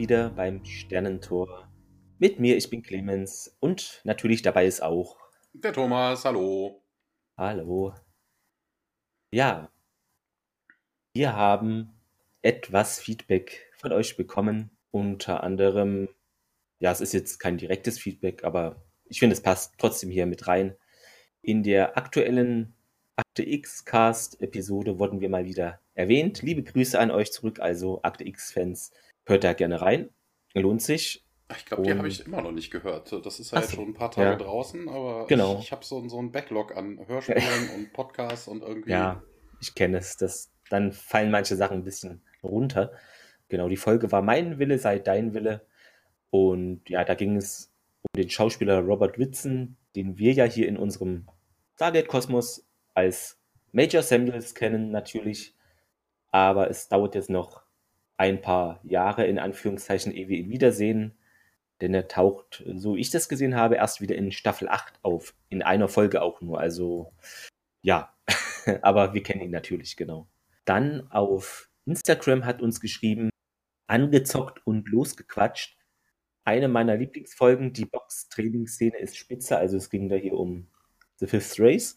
wieder beim Sternentor. Mit mir, ich bin Clemens und natürlich dabei ist auch der Thomas. Hallo. Hallo. Ja, wir haben etwas Feedback von euch bekommen. Unter anderem, ja, es ist jetzt kein direktes Feedback, aber ich finde, es passt trotzdem hier mit rein. In der aktuellen Akte X-Cast-Episode wurden wir mal wieder erwähnt. Liebe Grüße an euch zurück, also Akte X-Fans. Hört da gerne rein. Lohnt sich. Ich glaube, die habe ich immer noch nicht gehört. Das ist halt so, schon ein paar Tage ja. draußen, aber genau. ich, ich habe so, so einen Backlog an Hörspielen und Podcasts und irgendwie. Ja, ich kenne es. Das, dann fallen manche Sachen ein bisschen runter. Genau, die Folge war Mein Wille sei dein Wille. Und ja, da ging es um den Schauspieler Robert Whitson, den wir ja hier in unserem Stargate-Kosmos als Major Samuels kennen, natürlich. Aber es dauert jetzt noch ein paar Jahre, in Anführungszeichen, ehe wir ihn wiedersehen. Denn er taucht, so ich das gesehen habe, erst wieder in Staffel 8 auf. In einer Folge auch nur. Also, ja. Aber wir kennen ihn natürlich, genau. Dann auf Instagram hat uns geschrieben, angezockt und losgequatscht. Eine meiner Lieblingsfolgen, die Box-Training-Szene ist spitze. Also es ging da hier um The Fifth Race.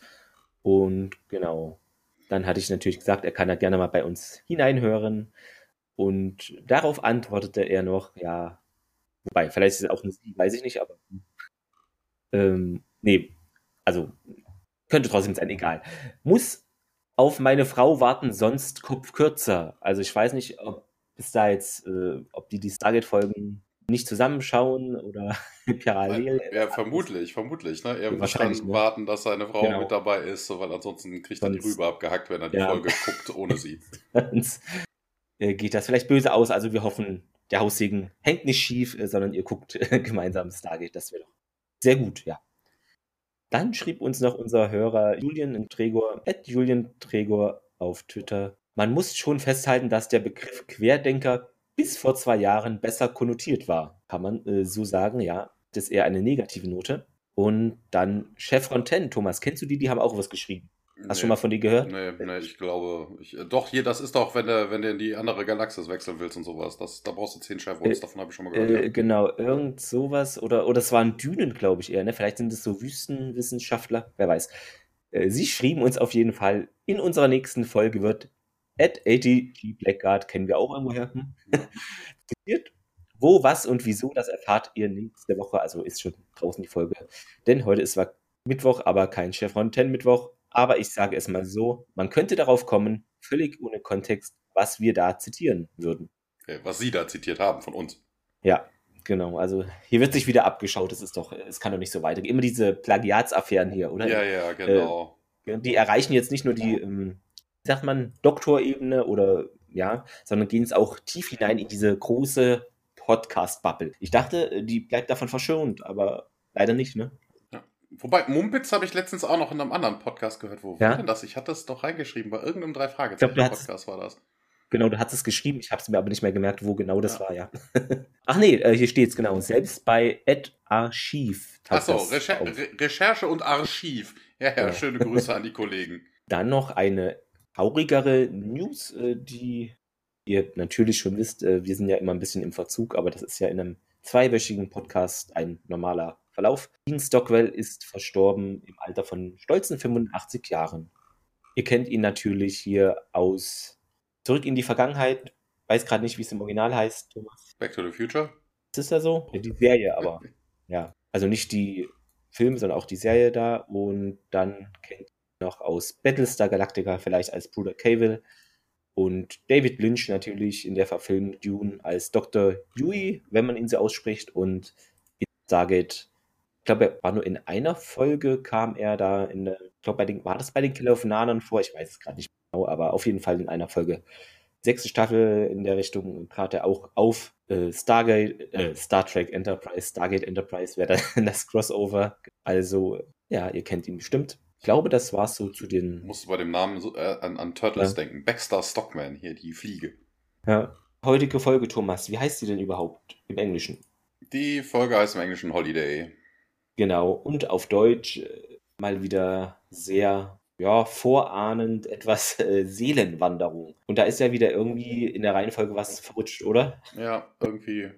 Und genau, dann hatte ich natürlich gesagt, er kann da gerne mal bei uns hineinhören. Und darauf antwortete er noch, ja, wobei, vielleicht ist es auch eine Sie, weiß ich nicht, aber ähm, nee, also könnte trotzdem sein, egal. Muss auf meine Frau warten, sonst Kopf kürzer. Also ich weiß nicht, ob bis da jetzt, äh, ob die die Stargate-Folgen nicht zusammenschauen oder parallel. Ja, vermutlich, vermutlich. Ne? Er muss dann ne? warten, dass seine Frau genau. mit dabei ist, weil ansonsten kriegt er die Rübe abgehackt, wenn er die ja. Folge guckt ohne sie. Sonst geht das vielleicht böse aus. Also wir hoffen, der Haussegen hängt nicht schief, äh, sondern ihr guckt gemeinsam Stargate. Das wäre doch sehr gut, ja. Dann schrieb uns noch unser Hörer Julian Tregor, at Julian Tregor auf Twitter. Man muss schon festhalten, dass der Begriff Querdenker bis vor zwei Jahren besser konnotiert war. Kann man äh, so sagen, ja. Das ist eher eine negative Note. Und dann Chef Fontaine, Thomas, kennst du die? Die haben auch was geschrieben. Hast du nee, schon mal von die gehört? Nee, nee, ich glaube. Ich, äh, doch, hier, das ist doch, wenn du, wenn du in die andere Galaxis wechseln willst und sowas. Das, da brauchst du zehn Chevrols, äh, davon habe ich schon mal gehört. Äh, ja. Genau, irgend sowas. Oder, oder es waren Dünen, glaube ich eher. Ne? Vielleicht sind es so Wüstenwissenschaftler, wer weiß. Äh, sie schrieben uns auf jeden Fall, in unserer nächsten Folge wird at ATG Blackguard kennen wir auch irgendwoher. Hm? Wo, was und wieso, das erfahrt ihr nächste Woche. Also ist schon draußen die Folge. Denn heute ist zwar Mittwoch, aber kein Chevron 10 Mittwoch. Aber ich sage es mal so, man könnte darauf kommen, völlig ohne Kontext, was wir da zitieren würden. Was Sie da zitiert haben von uns. Ja, genau. Also hier wird sich wieder abgeschaut. Es ist doch, es kann doch nicht so weitergehen. Immer diese Plagiatsaffären hier, oder? Ja, ja, genau. Äh, die erreichen jetzt nicht nur die ähm, sagt man, Doktorebene oder ja, sondern gehen es auch tief hinein in diese große Podcast-Bubble. Ich dachte, die bleibt davon verschont, aber leider nicht, ne? Wobei, Mumpitz habe ich letztens auch noch in einem anderen Podcast gehört. Wo ja? war denn das? Ich hatte das doch reingeschrieben, bei irgendeinem drei Fragezeichen Podcast war das. Genau, du hattest es geschrieben, ich habe es mir aber nicht mehr gemerkt, wo genau das ja. war, ja. Ach nee, äh, hier steht es genau. Selbst bei Ed Archiv. Achso, Recher Re Recherche und Archiv. Ja, ja, ja, schöne Grüße an die Kollegen. Dann noch eine traurigere News, äh, die ihr natürlich schon wisst. Äh, wir sind ja immer ein bisschen im Verzug, aber das ist ja in einem zweiwöchigen Podcast ein normaler Verlauf. Dean Stockwell ist verstorben im Alter von stolzen 85 Jahren. Ihr kennt ihn natürlich hier aus Zurück in die Vergangenheit. Weiß gerade nicht, wie es im Original heißt, Thomas. Back to the Future? Ist das so? Ja, die Serie aber. ja. Also nicht die Filme, sondern auch die Serie da. Und dann kennt noch aus Battlestar Galactica vielleicht als Bruder Cavill und David Lynch natürlich in der Verfilmung Dune als Dr. Yui, wenn man ihn so ausspricht und in Stargate ich glaube, er war nur in einer Folge, kam er da in der, ich glaube, bei den, war das bei den Killer of Nanan vor? Ich weiß es gerade nicht genau, aber auf jeden Fall in einer Folge. Sechste Staffel in der Richtung trat er auch auf. Äh, Stargate, äh, Star Trek Enterprise, Stargate Enterprise wäre dann das Crossover. Also, ja, ihr kennt ihn bestimmt. Ich glaube, das war so zu den. Musst du bei dem Namen so, äh, an, an, Turtles ja. denken. Baxter Stockman, hier die Fliege. Ja. Heutige Folge, Thomas. Wie heißt sie denn überhaupt im Englischen? Die Folge heißt im Englischen Holiday. Genau. Und auf Deutsch äh, mal wieder sehr ja, vorahnend etwas äh, Seelenwanderung. Und da ist ja wieder irgendwie in der Reihenfolge was verrutscht, oder? Ja, irgendwie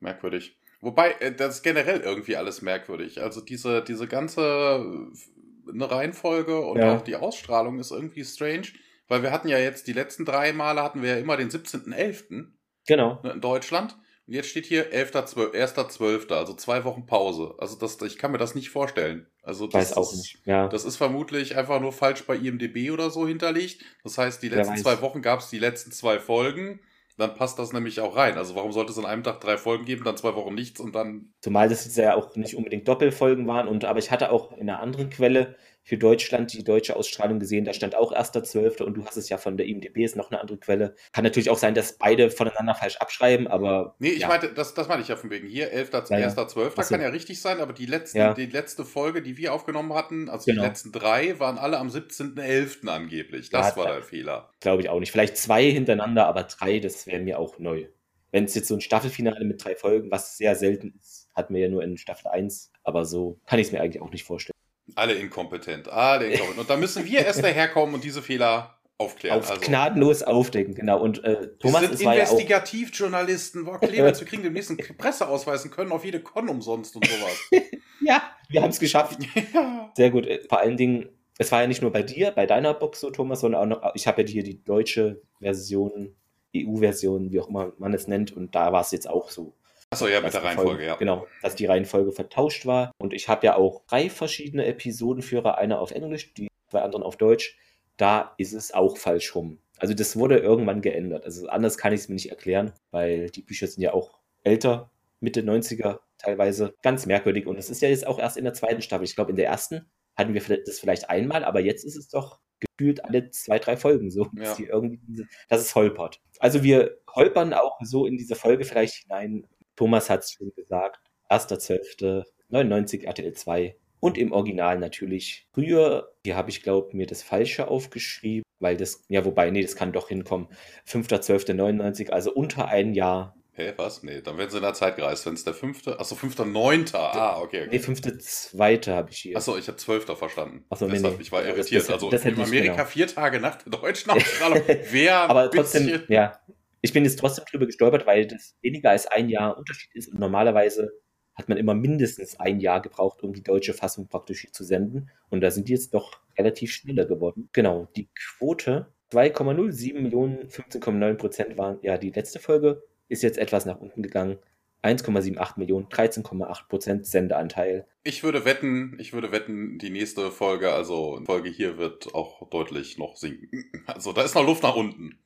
merkwürdig. Wobei, äh, das ist generell irgendwie alles merkwürdig. Also diese, diese ganze äh, eine Reihenfolge und ja. auch die Ausstrahlung ist irgendwie strange, weil wir hatten ja jetzt die letzten drei Male hatten wir ja immer den 17.11. Genau. In Deutschland. Jetzt steht hier 1.12., also zwei Wochen Pause. Also das, ich kann mir das nicht vorstellen. Also das Weiß auch ist, nicht. Ja. Das ist vermutlich einfach nur falsch bei IMDB oder so hinterlegt. Das heißt, die letzten zwei Wochen gab es die letzten zwei Folgen. Dann passt das nämlich auch rein. Also warum sollte es an einem Tag drei Folgen geben, dann zwei Wochen nichts und dann. Zumal das jetzt ja auch nicht unbedingt Doppelfolgen waren. Und aber ich hatte auch in einer anderen Quelle für Deutschland die deutsche Ausstrahlung gesehen. Da stand auch 1.12. und du hast es ja von der IMDB, ist noch eine andere Quelle. Kann natürlich auch sein, dass beide voneinander falsch abschreiben, aber. Nee, ich ja. meinte, das, das meine ich ja von wegen. Hier, 11.12. Ja, 1.12. Ja. kann ja richtig sein, aber die, letzten, ja. die letzte Folge, die wir aufgenommen hatten, also genau. die letzten drei, waren alle am 17.11. angeblich. Das war der Fehler. Glaube ich auch nicht. Vielleicht zwei hintereinander, aber drei, das wäre mir auch neu. Wenn es jetzt so ein Staffelfinale mit drei Folgen, was sehr selten ist, hatten wir ja nur in Staffel 1, aber so kann ich es mir eigentlich auch nicht vorstellen. Alle inkompetent, alle inkompetent. Und da müssen wir erst daherkommen und diese Fehler aufklären. Auf also. gnadenlos aufdecken, genau. Und äh, Thomas wir sind Investigativjournalisten. Boah, Clemens, wir kriegen den nächsten Presseausweis und können auf jede Con umsonst und sowas. ja, wir haben es geschafft. ja. Sehr gut. Äh, vor allen Dingen, es war ja nicht nur bei dir, bei deiner Box so, Thomas, sondern auch noch, ich habe ja hier die deutsche Version, EU-Version, wie auch immer man es nennt, und da war es jetzt auch so. Achso, ja, mit der Reihenfolge, ja. Genau, dass die Reihenfolge vertauscht war. Und ich habe ja auch drei verschiedene Episodenführer, einer auf Englisch, die zwei anderen auf Deutsch. Da ist es auch falsch rum. Also das wurde irgendwann geändert. Also anders kann ich es mir nicht erklären, weil die Bücher sind ja auch älter, Mitte 90er teilweise. Ganz merkwürdig. Und es ist ja jetzt auch erst in der zweiten Staffel. Ich glaube, in der ersten hatten wir das vielleicht einmal, aber jetzt ist es doch gefühlt alle zwei, drei Folgen so, dass, ja. irgendwie diese, dass es holpert. Also wir holpern auch so in diese Folge vielleicht hinein, Thomas hat es schon gesagt, 1.12.99 RTL 2 und im Original natürlich früher, hier habe ich glaube mir das Falsche aufgeschrieben, weil das, ja wobei, nee, das kann doch hinkommen, 5.12.99, also unter ein Jahr. Hä, hey, was? Nee, dann werden sie in der Zeit gereist, wenn es der fünfte, achso, 5.9. Ah, okay, okay. Nee, 5.2. habe ich hier. Achso, ich habe 12. verstanden. Achso, nee, nee. Ich war irritiert. Das, das, also das in Amerika genau. vier Tage nach der deutschen Ausstrahlung wäre Aber trotzdem, ja, ich bin jetzt trotzdem drüber gestolpert, weil das weniger als ein Jahr Unterschied ist und normalerweise hat man immer mindestens ein Jahr gebraucht, um die deutsche Fassung praktisch zu senden. Und da sind die jetzt doch relativ schneller geworden. Genau, die Quote 2,07 Millionen, 15,9 Prozent waren ja die letzte Folge, ist jetzt etwas nach unten gegangen. 1,78 Millionen, 13,8 Prozent Sendeanteil. Ich würde wetten, ich würde wetten, die nächste Folge, also Folge hier wird auch deutlich noch sinken. Also da ist noch Luft nach unten.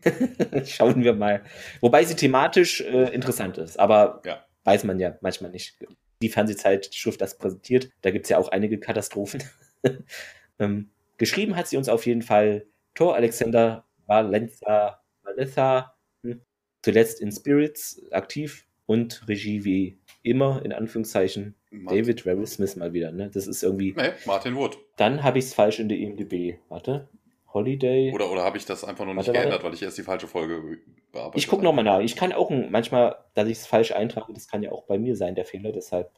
Schauen wir mal. Wobei sie thematisch äh, interessant ist, aber ja. weiß man ja manchmal nicht. Die Fernsehzeitschrift das präsentiert, da gibt es ja auch einige Katastrophen. ähm, geschrieben hat sie uns auf jeden Fall Thor Alexander Valenza, Valenza hm, zuletzt in Spirits aktiv und Regie wie immer, in Anführungszeichen, Martin. David Ravel Smith mal wieder. Ne? Das ist irgendwie. Nee, Martin Wood. Dann habe ich es falsch in der IMDb. Warte. Holiday. Oder, oder habe ich das einfach noch nicht warte, geändert, warte. weil ich erst die falsche Folge bearbeitet Ich gucke nochmal nach. Ich kann auch manchmal, dass ich es falsch eintrage, das kann ja auch bei mir sein, der Fehler. Deshalb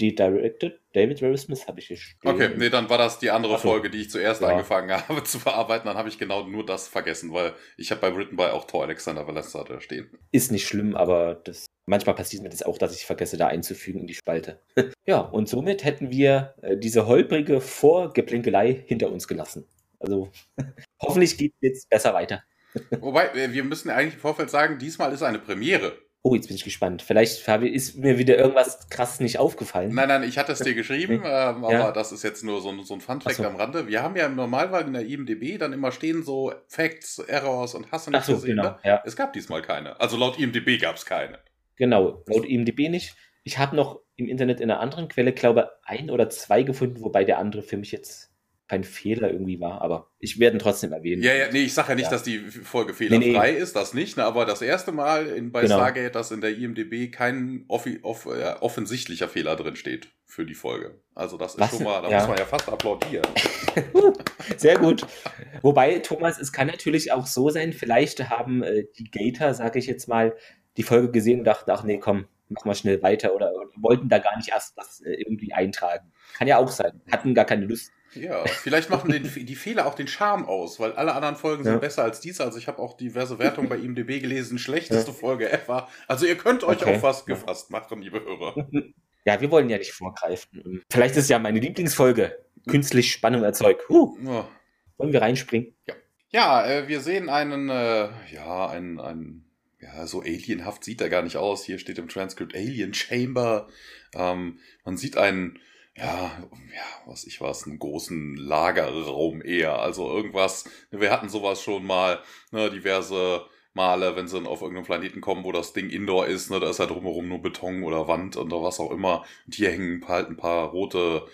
die Directed, David Ray Smith habe ich geschrieben. Okay, nee, dann war das die andere so. Folge, die ich zuerst ja. angefangen habe zu verarbeiten. Dann habe ich genau nur das vergessen, weil ich habe bei Written by auch Thor Alexander Valessa da stehen. Ist nicht schlimm, aber das, manchmal passiert mir das auch, dass ich vergesse, da einzufügen in die Spalte. ja, und somit hätten wir äh, diese holprige Vorgeblinkelei hinter uns gelassen. Also hoffentlich geht es jetzt besser weiter. Wobei, äh, wir müssen eigentlich im Vorfeld sagen, diesmal ist eine Premiere. Oh, jetzt bin ich gespannt. Vielleicht ist mir wieder irgendwas krass nicht aufgefallen. Nein, nein, ich hatte es dir geschrieben, ähm, aber ja. das ist jetzt nur so ein, so ein Fun-Fact so. am Rande. Wir haben ja im Normalfall in der IMDB dann immer stehen so Facts, Errors und Hass und so, gesehen. Genau, ne? ja. Es gab diesmal keine. Also laut IMDB gab es keine. Genau, laut IMDB nicht. Ich habe noch im Internet in einer anderen Quelle, glaube ein oder zwei gefunden, wobei der andere für mich jetzt kein Fehler irgendwie war, aber ich werde ihn trotzdem erwähnen. Ja, ja, nee, ich sage ja nicht, ja. dass die Folge fehlerfrei nee, nee. ist, das nicht, ne, aber das erste Mal in, bei genau. Stargate, dass in der IMDB kein offi off äh, offensichtlicher Fehler drin steht für die Folge. Also das ist Was? schon mal, da ja. muss man ja fast applaudieren. Sehr gut. Wobei, Thomas, es kann natürlich auch so sein, vielleicht haben äh, die Gator, sage ich jetzt mal, die Folge gesehen und dachten, ach nee, komm, mach mal schnell weiter oder, oder wollten da gar nicht erst das äh, irgendwie eintragen. Kann ja auch sein. Hatten gar keine Lust Ja, vielleicht machen den, die Fehler auch den Charme aus, weil alle anderen Folgen sind ja. besser als diese. Also ich habe auch diverse Wertungen bei IMDb gelesen. Schlechteste ja. Folge ever. Also ihr könnt euch okay. auch fast gefasst machen, liebe Hörer. Ja, wir wollen ja nicht vorgreifen. Vielleicht ist ja meine Lieblingsfolge. Künstlich Spannung erzeugt. Huh. Ja. Wollen wir reinspringen? Ja. Ja, äh, wir sehen einen, äh, ja, einen, einen, ja, so alienhaft sieht er gar nicht aus. Hier steht im Transkript Alien Chamber. Ähm, man sieht einen, ja, ja, was ich weiß, einen großen Lagerraum eher. Also irgendwas, wir hatten sowas schon mal, ne, diverse Male, wenn sie auf irgendeinem Planeten kommen, wo das Ding Indoor ist, ne, da ist halt drumherum nur Beton oder Wand oder was auch immer. Und hier hängen halt ein paar rote,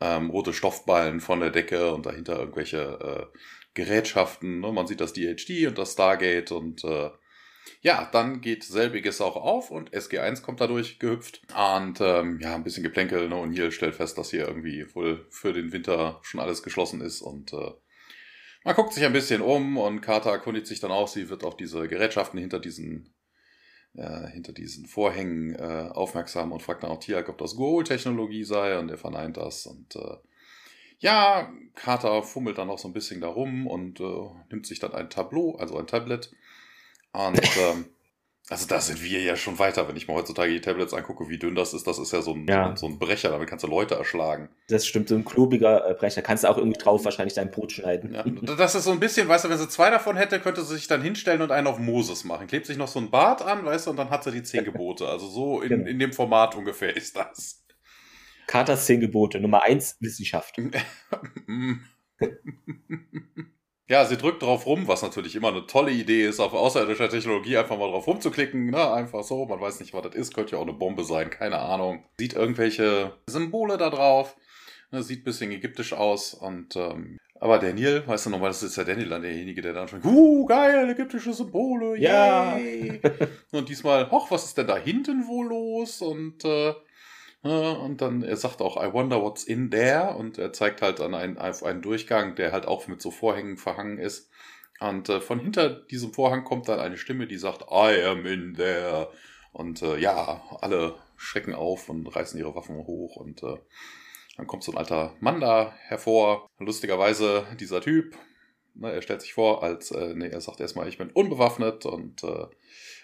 ähm, rote Stoffballen von der Decke und dahinter irgendwelche äh, Gerätschaften. Ne? Man sieht das DHD und das Stargate und äh, ja, dann geht selbiges auch auf und SG1 kommt dadurch gehüpft. Und ähm, ja, ein bisschen Geplänkel, ne? Und hier stellt fest, dass hier irgendwie wohl für den Winter schon alles geschlossen ist und äh, man guckt sich ein bisschen um und Carter erkundigt sich dann auch, sie wird auf diese Gerätschaften hinter diesen äh, hinter diesen Vorhängen äh, aufmerksam und fragt dann auch Tiak, ob das Goal-Technologie sei und er verneint das und äh, ja, Carter fummelt dann auch so ein bisschen da rum und äh, nimmt sich dann ein Tableau, also ein Tablet und ähm, also da sind wir ja schon weiter, wenn ich mir heutzutage die Tablets angucke, wie dünn das ist. Das ist ja so ein, ja. so ein Brecher, damit kannst du Leute erschlagen. Das stimmt, so ein klobiger äh, Brecher. Kannst du auch irgendwie drauf wahrscheinlich dein Brot schneiden. Ja, das ist so ein bisschen, weißt du, wenn sie zwei davon hätte, könnte sie sich dann hinstellen und einen auf Moses machen. Klebt sich noch so ein Bart an, weißt du, und dann hat sie die zehn Gebote. Also so in, genau. in dem Format ungefähr ist das. Carters zehn Gebote. Nummer eins, Wissenschaft. Ja, sie drückt drauf rum, was natürlich immer eine tolle Idee ist, auf außerirdischer Technologie einfach mal drauf rumzuklicken. Ne? Einfach so, man weiß nicht, was das ist, könnte ja auch eine Bombe sein, keine Ahnung. Sieht irgendwelche Symbole da drauf, ne? sieht ein bisschen ägyptisch aus und ähm, aber Daniel, weißt du nochmal, das ist ja Daniel dann derjenige, der dann schon, uh, geil, ägyptische Symbole, ja. und diesmal, hoch, was ist denn da hinten wohl los? Und äh, und dann, er sagt auch, I wonder what's in there. Und er zeigt halt an einen, auf einen Durchgang, der halt auch mit so Vorhängen verhangen ist. Und äh, von hinter diesem Vorhang kommt dann eine Stimme, die sagt, I am in there. Und äh, ja, alle schrecken auf und reißen ihre Waffen hoch. Und äh, dann kommt so ein alter Mann da hervor. Lustigerweise dieser Typ, ne, er stellt sich vor, als, äh, nee, er sagt erstmal, ich bin unbewaffnet und äh,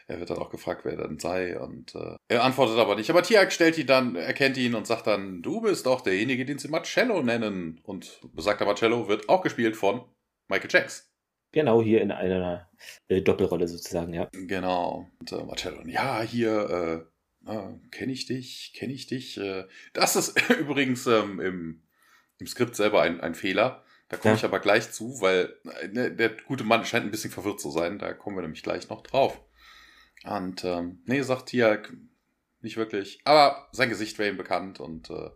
er wird dann auch gefragt, wer er dann sei und äh, er antwortet aber nicht. Aber Tiak stellt ihn dann, erkennt ihn und sagt dann, du bist doch derjenige, den sie Marcello nennen. Und besagter Marcello wird auch gespielt von Michael Jacks. Genau, hier in einer äh, Doppelrolle sozusagen, ja. Genau. Und äh, Marcello, ja, hier, äh, äh, kenne ich dich, kenne ich dich. Äh, das ist übrigens ähm, im, im Skript selber ein, ein Fehler. Da komme ja. ich aber gleich zu, weil äh, der gute Mann scheint ein bisschen verwirrt zu sein. Da kommen wir nämlich gleich noch drauf. Und ähm, nee, sagt Tiak nicht wirklich. Aber sein Gesicht wäre ihm bekannt und äh,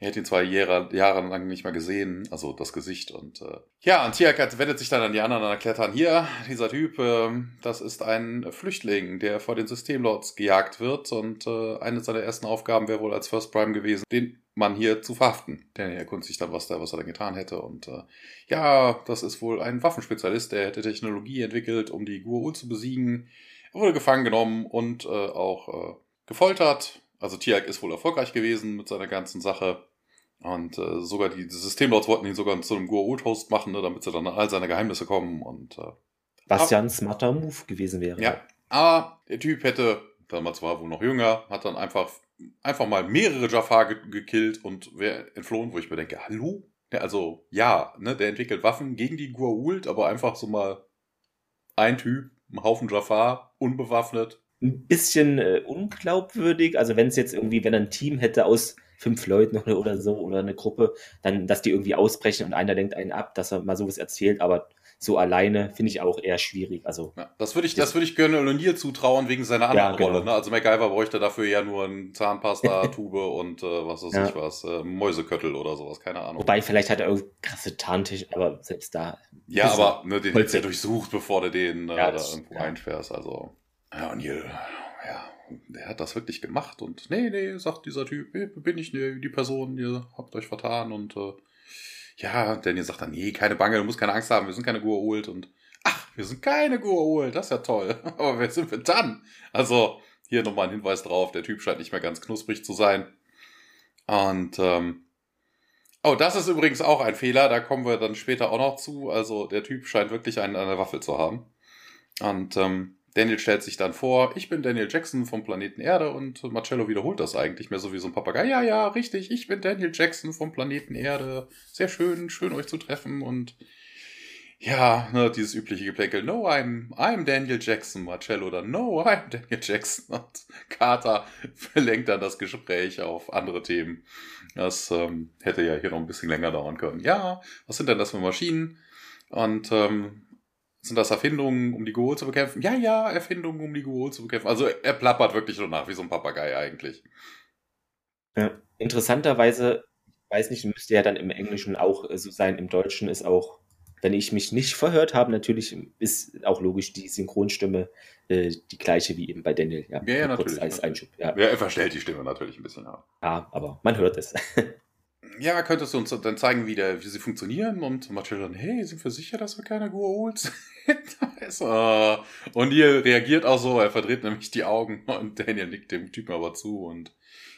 er hat ihn zwei Jahre, Jahre lang nicht mehr gesehen, also das Gesicht. Und äh, ja, und Tiak wendet sich dann an die anderen und erklärt dann, hier, dieser Typ, äh, das ist ein Flüchtling, der vor den Systemlords gejagt wird. Und äh, eine seiner ersten Aufgaben wäre wohl als First Prime gewesen, den Mann hier zu verhaften. Denn er erkundigt sich dann, was, da, was er dann getan hätte. Und äh, ja, das ist wohl ein Waffenspezialist, der hätte Technologie entwickelt, um die Gua'ul zu besiegen. Er wurde gefangen genommen und äh, auch äh, gefoltert. Also Tiak ist wohl erfolgreich gewesen mit seiner ganzen Sache. Und äh, sogar die, die Systemlords wollten ihn sogar zu einem Goa'uld-Host machen, ne, damit sie dann an all seine Geheimnisse kommen. Und, äh, Was ja ein smarter Move gewesen wäre. Ja, aber der Typ hätte, damals war er wohl noch jünger, hat dann einfach, einfach mal mehrere Jafar ge gekillt und wäre entflohen, wo ich mir denke, hallo? Ja, also ja, ne, der entwickelt Waffen gegen die Goa'uld, aber einfach so mal ein Typ ein Haufen Jafar, unbewaffnet. Ein bisschen äh, unglaubwürdig. Also wenn es jetzt irgendwie, wenn ein Team hätte aus fünf Leuten oder so oder eine Gruppe, dann, dass die irgendwie ausbrechen und einer denkt einen ab, dass er mal sowas erzählt, aber so alleine finde ich auch eher schwierig. Also ja, das würde ich, das würde ich Gönner O'Neill zutrauen wegen seiner anderen ja, genau. Rolle. Ne? Also MacGyver bräuchte dafür ja nur ein Zahnpasta-Tube und äh, was weiß ja. ich was, äh, Mäuseköttel oder sowas, keine Ahnung. Wobei vielleicht hat er irgendwie krasse Tarntisch, aber selbst da. Ja, aber ne, den hättest du ja durchsucht, bevor du den äh, da irgendwo einfährst. Also ja, O'Neill, ja, der hat das wirklich gemacht und nee, nee, sagt dieser Typ, nee, bin ich nee, die Person, ihr habt euch vertan und äh, ja, Daniel sagt dann, nee, keine Bange, du musst keine Angst haben, wir sind keine Gua'uld und ach, wir sind keine Gua'uld, das ist ja toll. Aber wer sind wir dann? Also, hier nochmal ein Hinweis drauf, der Typ scheint nicht mehr ganz knusprig zu sein. Und ähm, Oh, das ist übrigens auch ein Fehler, da kommen wir dann später auch noch zu. Also der Typ scheint wirklich einen an der Waffel zu haben. Und ähm, Daniel stellt sich dann vor, ich bin Daniel Jackson vom Planeten Erde und Marcello wiederholt das eigentlich mehr so wie so ein Papagei. Ja, ja, richtig, ich bin Daniel Jackson vom Planeten Erde. Sehr schön, schön euch zu treffen und ja, ne, dieses übliche Geplänkel. No, I'm, I'm Daniel Jackson, Marcello oder No, I'm Daniel Jackson. Und Carter verlenkt dann das Gespräch auf andere Themen. Das ähm, hätte ja hier noch ein bisschen länger dauern können. Ja, was sind denn das für Maschinen? Und ähm, sind das Erfindungen, um die Goal zu bekämpfen? Ja, ja, Erfindungen, um die Goal zu bekämpfen. Also er plappert wirklich so nach wie so ein Papagei eigentlich. Ja, interessanterweise, ich weiß nicht, müsste ja dann im Englischen auch so sein, im Deutschen ist auch wenn ich mich nicht verhört habe, natürlich ist auch logisch die Synchronstimme äh, die gleiche wie eben bei Daniel. Ja, ja, ja natürlich. Als Einschub. Ja. ja, er verstellt die Stimme natürlich ein bisschen. Ja, ja aber man hört es. ja, könntest du uns dann zeigen, wie, der, wie sie funktionieren? Und Marcello dann, hey, sind wir sicher, dass wir keine Goa'ulds äh, Und ihr reagiert auch so, er verdreht nämlich die Augen und Daniel nickt dem Typen aber zu und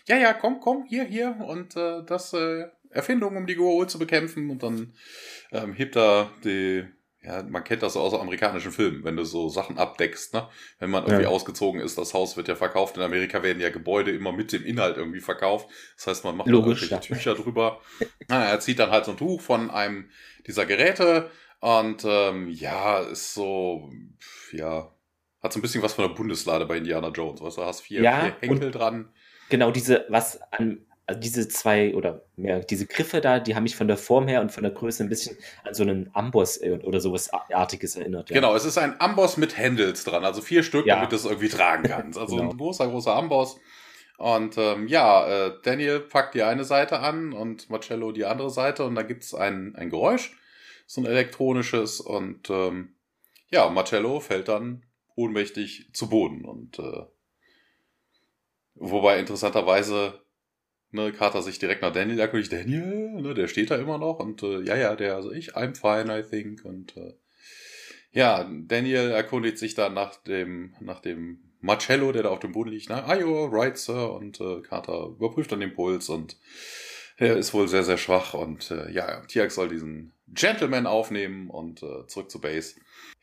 ja, ja, komm, komm, hier, hier und äh, das äh, Erfindung, um die Goa'uld zu bekämpfen und dann ähm, hebt er die, ja, man kennt das aus amerikanischen Filmen, wenn du so Sachen abdeckst, ne? Wenn man irgendwie ja. ausgezogen ist, das Haus wird ja verkauft. In Amerika werden ja Gebäude immer mit dem Inhalt irgendwie verkauft. Das heißt, man macht Logisch, irgendwelche ja. Tücher drüber. Na, er zieht dann halt so ein Tuch von einem dieser Geräte und ähm, ja, ist so, ja, hat so ein bisschen was von der Bundeslade bei Indiana Jones. Weißt du, hast vier, ja, vier Henkel dran. Genau, diese, was an also diese zwei oder mehr, diese Griffe da, die haben mich von der Form her und von der Größe ein bisschen an so einen Amboss äh, oder sowas Artiges erinnert. Ja. Genau, es ist ein Amboss mit Handles dran, also vier Stück, ja. damit du es irgendwie tragen kannst. Also genau. ein großer, großer Amboss. Und ähm, ja, äh, Daniel packt die eine Seite an und Marcello die andere Seite und da gibt es ein, ein Geräusch, so ein elektronisches und ähm, ja, Marcello fällt dann ohnmächtig zu Boden und äh, wobei interessanterweise Ne, Carter sich direkt nach Daniel erkundigt. Daniel, ne, der steht da immer noch und äh, ja, ja, der, also ich, I'm fine, I think. Und äh, ja, Daniel erkundigt sich dann nach dem, nach dem Marcello, der da auf dem Boden liegt. Ne? Are right, Sir? Und äh, Carter überprüft dann den Puls und er ist wohl sehr, sehr schwach. Und äh, ja, Tiax soll diesen Gentleman aufnehmen und äh, zurück zu Base.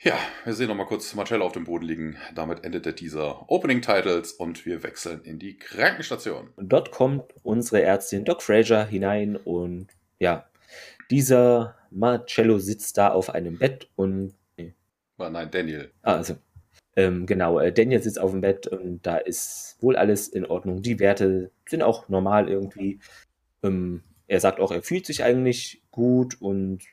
Ja, wir sehen nochmal kurz Marcello auf dem Boden liegen. Damit endet der Teaser Opening Titles und wir wechseln in die Krankenstation. Und dort kommt unsere Ärztin Doc Fraser hinein und ja, dieser Marcello sitzt da auf einem Bett und. Nee. Nein, Daniel. Ah, also. Ähm, genau, äh, Daniel sitzt auf dem Bett und da ist wohl alles in Ordnung. Die Werte sind auch normal irgendwie. Ähm, er sagt auch, er fühlt sich eigentlich gut und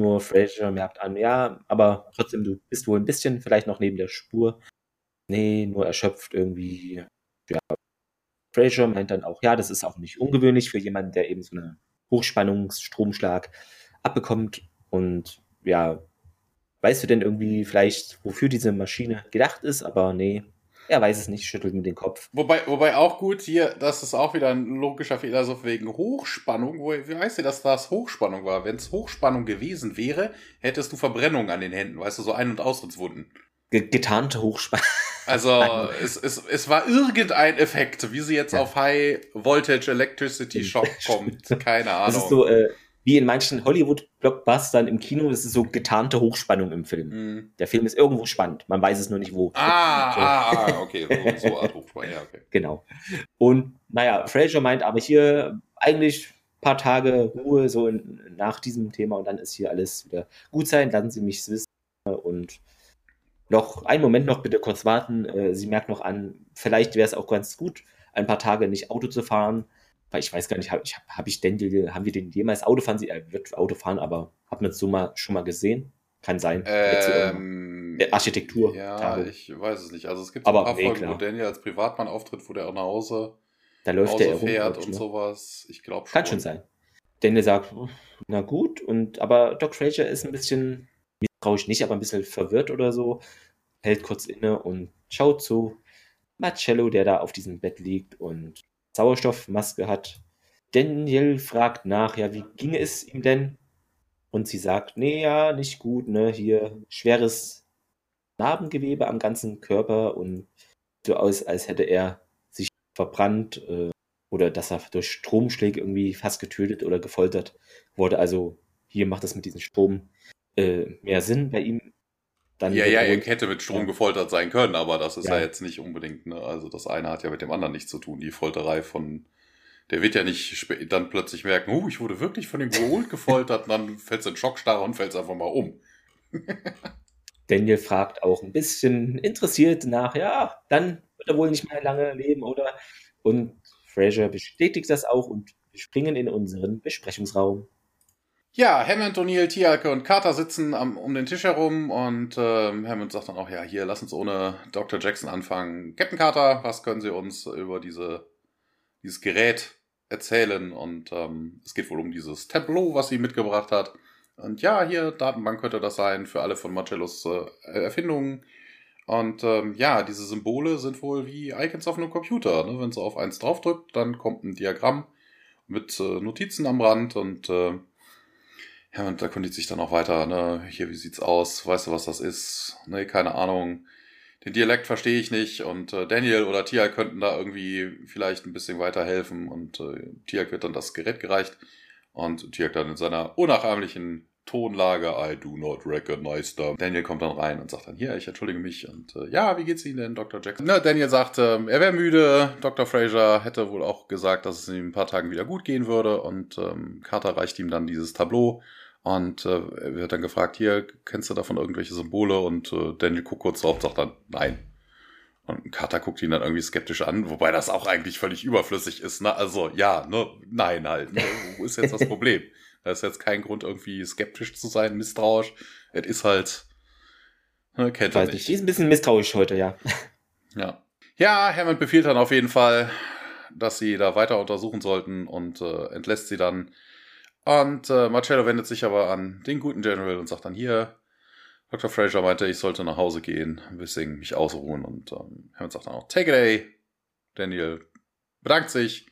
nur Fraser merkt an, ja, aber trotzdem, du bist wohl ein bisschen vielleicht noch neben der Spur. Nee, nur erschöpft irgendwie. Ja. Fraser meint dann auch, ja, das ist auch nicht ungewöhnlich für jemanden, der eben so einen Hochspannungsstromschlag abbekommt. Und ja, weißt du denn irgendwie vielleicht, wofür diese Maschine gedacht ist? Aber nee, er weiß es nicht, schüttelt mit dem Kopf. Wobei, wobei auch gut hier, das ist auch wieder ein logischer Fehler, so wegen Hochspannung. Wo, wie weißt du, dass das Hochspannung war? Wenn es Hochspannung gewesen wäre, hättest du Verbrennung an den Händen, weißt du, so Ein- und Austrittswunden. Getarnte Hochspannung. Also es, es, es war irgendein Effekt, wie sie jetzt ja. auf High Voltage Electricity Shock kommt. Keine Ahnung. Das ist so, äh, wie in manchen Hollywood-Blockbustern im Kino, das ist so getarnte Hochspannung im Film. Mhm. Der Film ist irgendwo spannend, man weiß es nur nicht wo. Ah, so. ah, ah okay, so, so Art Hochspannung, ja, okay. Genau. Und naja, Fraser meint aber hier eigentlich ein paar Tage Ruhe so in, nach diesem Thema und dann ist hier alles wieder gut sein, lassen Sie mich wissen. Und noch einen Moment noch bitte kurz warten. Äh, sie merkt noch an, vielleicht wäre es auch ganz gut, ein paar Tage nicht Auto zu fahren weil ich weiß gar nicht, habe ich, hab ich denn, haben wir den jemals Autofahren? Er wird Autofahren, aber hat man es so mal schon mal gesehen? Kann sein. Ähm, Architektur. Ja, Tage. ich weiß es nicht. Also es gibt so ein paar nee, Folgen, klar. wo Daniel als Privatmann auftritt, wo der auch nach Hause, da läuft Hause der fährt und ne? sowas. Ich glaube schon. Kann schon sein. Daniel sagt, na gut, und aber Doc Fraser ist ein bisschen, misstrauisch nicht, aber ein bisschen verwirrt oder so, hält kurz inne und schaut zu Marcello, der da auf diesem Bett liegt und Sauerstoffmaske hat. Daniel fragt nach, ja, wie ging es ihm denn? Und sie sagt, nee, ja, nicht gut, ne, hier schweres Narbengewebe am ganzen Körper und so aus, als hätte er sich verbrannt. Äh, oder dass er durch Stromschläge irgendwie fast getötet oder gefoltert wurde. Also hier macht das mit diesem Strom äh, mehr Sinn bei ihm. Dann ja, ja, er hätte mit Strom gefoltert sein können, aber das ist ja. ja, jetzt nicht unbedingt, ne? Also das eine hat ja mit dem anderen nichts zu tun. Die Folterei von, der wird ja nicht dann plötzlich merken, oh, ich wurde wirklich von dem geholt gefoltert, und dann fällt es in Schockstarre und fällt einfach mal um. Daniel fragt auch ein bisschen interessiert nach, ja, dann wird er wohl nicht mehr lange leben, oder? Und Fraser bestätigt das auch und wir springen in unseren Besprechungsraum. Ja, Hammond, O'Neill, Tialke und Carter sitzen am, um den Tisch herum und ähm, Hammond sagt dann auch, ja, hier, lass uns ohne Dr. Jackson anfangen. Captain Carter, was können Sie uns über diese, dieses Gerät erzählen? Und ähm, es geht wohl um dieses Tableau, was sie mitgebracht hat. Und ja, hier, Datenbank könnte das sein für alle von Marcellos äh, Erfindungen. Und ähm, ja, diese Symbole sind wohl wie Icons auf einem Computer. Ne? Wenn sie auf eins draufdrückt, dann kommt ein Diagramm mit äh, Notizen am Rand und äh, ja, und da kundigt sich dann auch weiter, ne, hier, wie sieht's aus? Weißt du, was das ist? Ne, keine Ahnung. Den Dialekt verstehe ich nicht und äh, Daniel oder Tia könnten da irgendwie vielleicht ein bisschen weiterhelfen und äh, Tia wird dann das Gerät gereicht und Tia dann in seiner unnachahmlichen Tonlage, I do not recognize them. Daniel kommt dann rein und sagt dann, hier, ich entschuldige mich und äh, ja, wie geht's Ihnen denn, Dr. Jackson? Na, Daniel sagt, äh, er wäre müde. Dr. Fraser hätte wohl auch gesagt, dass es ihm ein paar Tagen wieder gut gehen würde und ähm, Carter reicht ihm dann dieses Tableau und äh, er wird dann gefragt, hier, kennst du davon irgendwelche Symbole? Und äh, Daniel guckt kurz drauf und sagt dann, nein. Und Carter guckt ihn dann irgendwie skeptisch an, wobei das auch eigentlich völlig überflüssig ist. Ne? Also ja, ne, nein halt. Ne? Wo ist jetzt das Problem? Da ist jetzt kein Grund, irgendwie skeptisch zu sein, misstrauisch. Es ist halt. Ne, kennt er nicht. Die ist ein bisschen misstrauisch heute, ja. Ja. Ja, Hammond befiehlt dann auf jeden Fall, dass sie da weiter untersuchen sollten und äh, entlässt sie dann. Und äh, Marcello wendet sich aber an den guten General und sagt dann hier, Dr. Fraser meinte, ich sollte nach Hause gehen, ein bisschen mich ausruhen. Und ähm, Hammond sagt dann auch, take it away. Daniel bedankt sich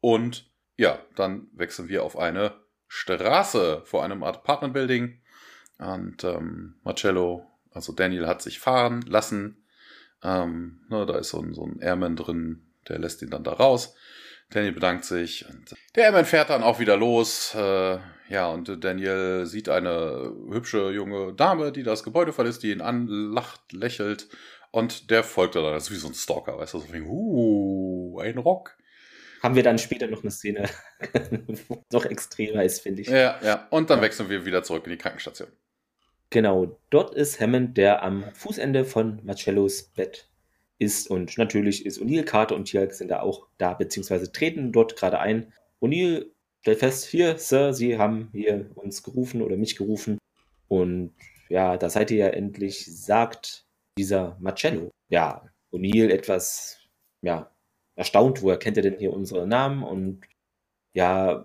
und ja, dann wechseln wir auf eine Straße vor einem Apartment Building. Und ähm, Marcello, also Daniel, hat sich fahren lassen. Ähm, ne, da ist so ein, so ein Airman drin, der lässt ihn dann da raus. Daniel bedankt sich. Und der Airman fährt dann auch wieder los. Äh, ja, und Daniel sieht eine hübsche junge Dame, die das Gebäude verlässt, die ihn anlacht, lächelt. Und der folgt dann. Das ist wie so ein Stalker, weißt du? So uh, ein Rock haben wir dann später noch eine Szene, wo noch extremer ist, finde ich. Ja, ja. Und dann ja. wechseln wir wieder zurück in die Krankenstation. Genau, dort ist Hammond, der am Fußende von Marcellos Bett ist. Und natürlich ist O'Neill, Carter und Tialk sind da auch da, beziehungsweise treten dort gerade ein. O'Neill stellt fest, hier, Sir, Sie haben hier uns gerufen oder mich gerufen. Und ja, da seid ihr ja endlich, sagt dieser Marcello. Ja, O'Neill etwas, ja, erstaunt, woher kennt er denn hier unsere Namen? Und ja,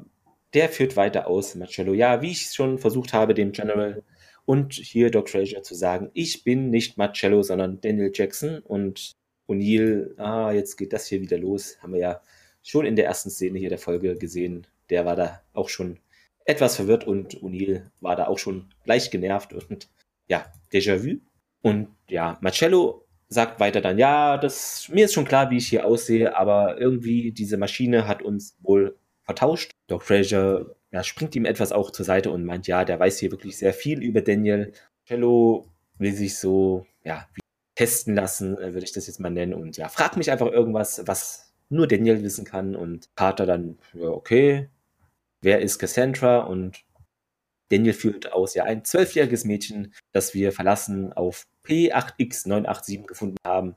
der führt weiter aus, Marcello. Ja, wie ich schon versucht habe, dem General und hier Doc Frazier zu sagen, ich bin nicht Marcello, sondern Daniel Jackson und O'Neill, ah, jetzt geht das hier wieder los. Haben wir ja schon in der ersten Szene hier der Folge gesehen. Der war da auch schon etwas verwirrt und O'Neill war da auch schon leicht genervt und ja, Déjà-vu. Und ja, Marcello sagt weiter dann, ja, das, mir ist schon klar, wie ich hier aussehe, aber irgendwie diese Maschine hat uns wohl vertauscht. Doc Fraser ja, springt ihm etwas auch zur Seite und meint, ja, der weiß hier wirklich sehr viel über Daniel. Cello will sich so, ja, testen lassen, äh, würde ich das jetzt mal nennen. Und ja, fragt mich einfach irgendwas, was nur Daniel wissen kann. Und Carter dann, ja, okay, wer ist Cassandra? Und Daniel führt aus, ja, ein zwölfjähriges Mädchen, das wir verlassen auf P8X987 gefunden haben.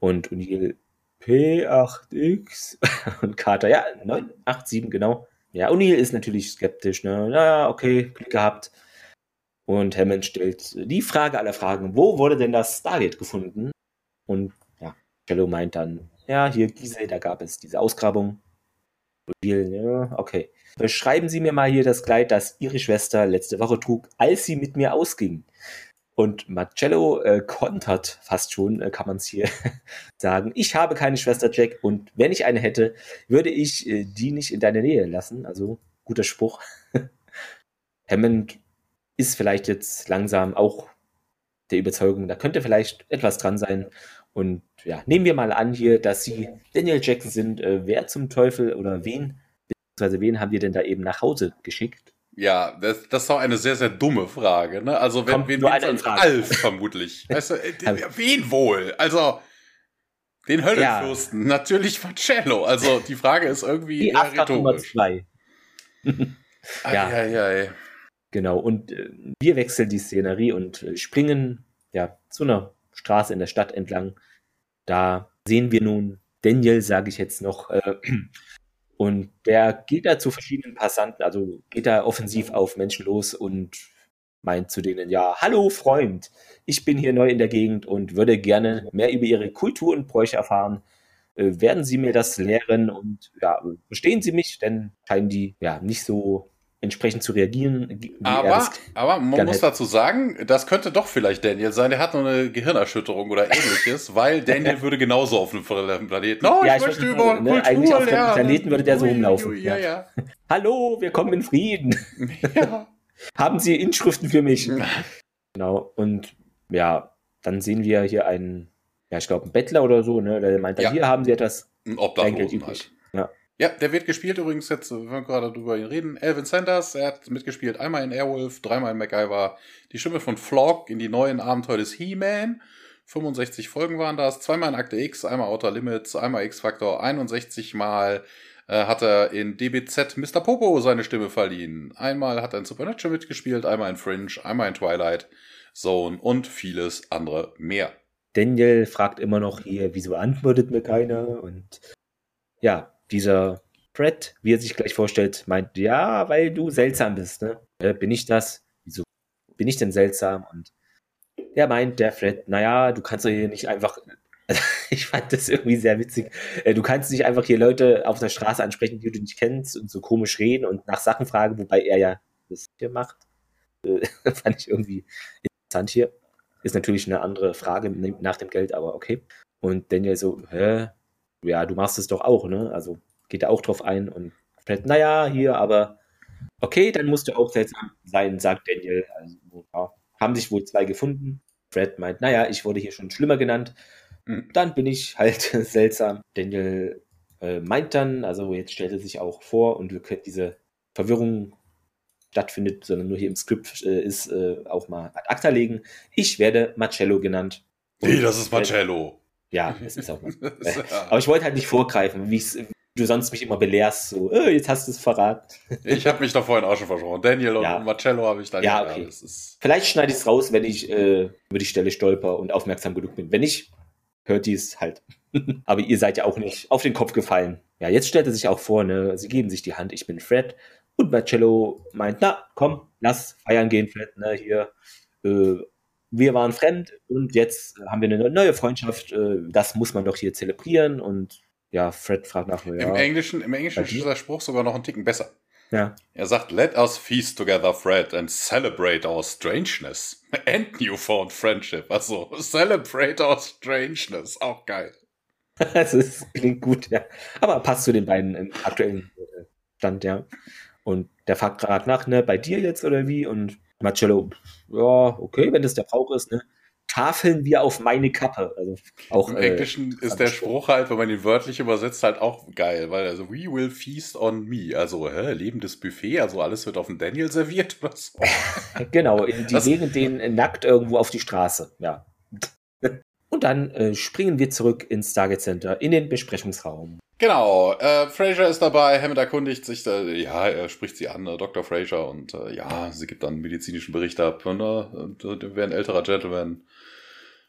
Und O'Neill P8X und Carter, ja, 987, genau. Ja, O'Neill ist natürlich skeptisch, ne? Na, okay, Glück gehabt. Und Hammond stellt die Frage aller Fragen, wo wurde denn das Stargate gefunden? Und ja, Cello meint dann, ja, hier Gizeh, da gab es diese Ausgrabung. O'Neill, ja, okay. Beschreiben Sie mir mal hier das Kleid, das Ihre Schwester letzte Woche trug, als sie mit mir ausging. Und Marcello äh, kontert fast schon, äh, kann man es hier sagen. Ich habe keine Schwester, Jack, und wenn ich eine hätte, würde ich äh, die nicht in deine Nähe lassen. Also guter Spruch. Hammond ist vielleicht jetzt langsam auch der Überzeugung, da könnte vielleicht etwas dran sein. Und ja, nehmen wir mal an hier, dass Sie Daniel Jackson sind. Äh, wer zum Teufel oder wen, wen haben wir denn da eben nach Hause geschickt? Ja, das, das ist doch eine sehr, sehr dumme Frage. Ne? Also, wenn, wen, nur wen eine Alf vermutlich. weißt du, äh, wen wohl? Also, den Höllenfürsten. Ja. Natürlich Marcello. Also, die Frage ist irgendwie die rhetorisch. Nummer zwei. ja. Ai, ai, ai. Genau, und äh, wir wechseln die Szenerie und äh, springen ja zu einer Straße in der Stadt entlang. Da sehen wir nun Daniel, sage ich jetzt noch, äh, und der geht da zu verschiedenen Passanten, also geht da offensiv auf Menschen los und meint zu denen, ja, hallo Freund, ich bin hier neu in der Gegend und würde gerne mehr über Ihre Kultur und Bräuche erfahren. Äh, werden Sie mir das lehren und ja, verstehen Sie mich? Denn scheinen die ja nicht so entsprechend zu reagieren. Aber, aber man muss hätte. dazu sagen, das könnte doch vielleicht Daniel sein. Der hat nur eine Gehirnerschütterung oder ähnliches, weil Daniel würde genauso auf einem Planeten. Oh, ja, ich, ich möchte über ne, Kultur Eigentlich auf dem Planeten würde der so rumlaufen. Ja, ja. Hallo, wir kommen in Frieden. Ja. Haben Sie Inschriften für mich? genau. Und ja, dann sehen wir hier einen, ja, ich glaube, einen Bettler oder so, ne? Der meint, ja. hier haben Sie etwas. Ein Obdachlosen halt. Ja. Der wird gespielt übrigens jetzt, wenn wir gerade drüber reden. Elvin Sanders, er hat mitgespielt einmal in Airwolf, dreimal in MacGyver. Die Stimme von Flock in die neuen Abenteuer des He-Man. 65 Folgen waren das. Zweimal in Akte X, einmal Outer Limits, einmal X-Factor. 61 Mal äh, hat er in DBZ Mr. Popo seine Stimme verliehen. Einmal hat er in Supernatural mitgespielt, einmal in Fringe, einmal in Twilight Zone und vieles andere mehr. Daniel fragt immer noch hier, wieso antwortet mir keiner? Und ja, dieser Fred, wie er sich gleich vorstellt, meint, ja, weil du seltsam bist, ne? Äh, bin ich das? Wieso bin ich denn seltsam? Und er meint, der Fred, naja, du kannst doch hier nicht einfach, ich fand das irgendwie sehr witzig, äh, du kannst nicht einfach hier Leute auf der Straße ansprechen, die du nicht kennst und so komisch reden und nach Sachen fragen, wobei er ja das hier macht. Äh, fand ich irgendwie interessant hier. Ist natürlich eine andere Frage nach dem Geld, aber okay. Und Daniel so, hä, ja, du machst es doch auch, ne? Also geht er auch drauf ein und vielleicht, naja, hier, aber okay, dann musst du auch seltsam sein, sagt Daniel. Also, ja, haben sich wohl zwei gefunden. Fred meint, naja, ich wurde hier schon schlimmer genannt. Hm. Dann bin ich halt seltsam. Daniel äh, meint dann, also jetzt stellt er sich auch vor und wir können diese Verwirrung stattfindet, sondern nur hier im Skript äh, ist, äh, auch mal ad acta legen. Ich werde Marcello genannt. Wie, das ist Marcello. Ja, es ist auch was. Aber ich wollte halt nicht vorgreifen, wie du sonst mich immer belehrst, so, oh, jetzt hast du es verraten. ich habe mich da vorhin auch schon versprochen. Daniel ja. und Marcello habe ich da Ja, okay. Vielleicht schneide ich es raus, wenn ich äh, über die Stelle stolper und aufmerksam genug bin. Wenn nicht, hört die es halt. Aber ihr seid ja auch nicht auf den Kopf gefallen. Ja, jetzt stellt er sich auch vor, ne, sie geben sich die Hand, ich bin Fred. Und Marcello meint, na, komm, lass feiern gehen, Fred, ne, hier, äh, wir waren fremd und jetzt haben wir eine neue Freundschaft. Äh, das muss man doch hier zelebrieren. Und ja, Fred fragt nach mir. Ja, Im Englischen, im Englischen ist dieser Spruch sogar noch einen Ticken besser. Ja. Er sagt, let us feast together, Fred, and celebrate our strangeness and newfound friendship. Also, celebrate our strangeness. Auch geil. das ist, klingt gut, ja. Aber passt zu den beiden im aktuellen äh, Stand, ja. Und der fragt nach, ne, bei dir jetzt oder wie? Und Marcello, ja, okay, wenn das der Brauch ist, ne? Tafeln wir auf meine Kappe. Also auch, Im Englischen äh, ist der Spruch halt, wenn man ihn wörtlich übersetzt, halt auch geil, weil also we will feast on me. Also hä, lebendes Buffet, also alles wird auf den Daniel serviert oder so. genau, die das, legen den nackt irgendwo auf die Straße, ja. Und dann äh, springen wir zurück ins Stargate Center in den Besprechungsraum. Genau, äh, Fraser ist dabei, Hammond erkundigt sich, da, ja, er spricht sie an, äh, Dr. Fraser, und äh, ja, sie gibt dann einen medizinischen Bericht ab. Und, äh, wäre ein älterer Gentleman.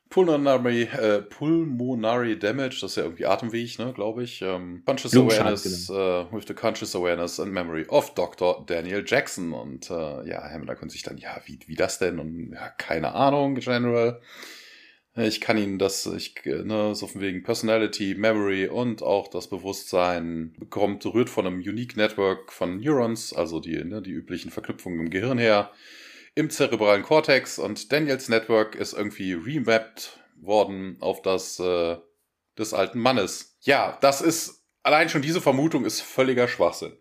Pulmonary, äh, Pulmonary Damage, das ist ja irgendwie Atemweg, ne, glaube ich. Ähm, conscious Awareness, genau. uh, with the Conscious Awareness and Memory of Dr. Daniel Jackson. Und äh, ja, Hammond erkundigt sich dann, ja, wie, wie das denn? Und ja, keine Ahnung, General. Ich kann Ihnen das, ich, ne, so von wegen Personality, Memory und auch das Bewusstsein bekommt, rührt von einem Unique Network von Neurons, also die, ne, die üblichen Verknüpfungen im Gehirn her, im zerebralen Cortex und Daniels Network ist irgendwie remapped worden auf das äh, des alten Mannes. Ja, das ist, allein schon diese Vermutung ist völliger Schwachsinn.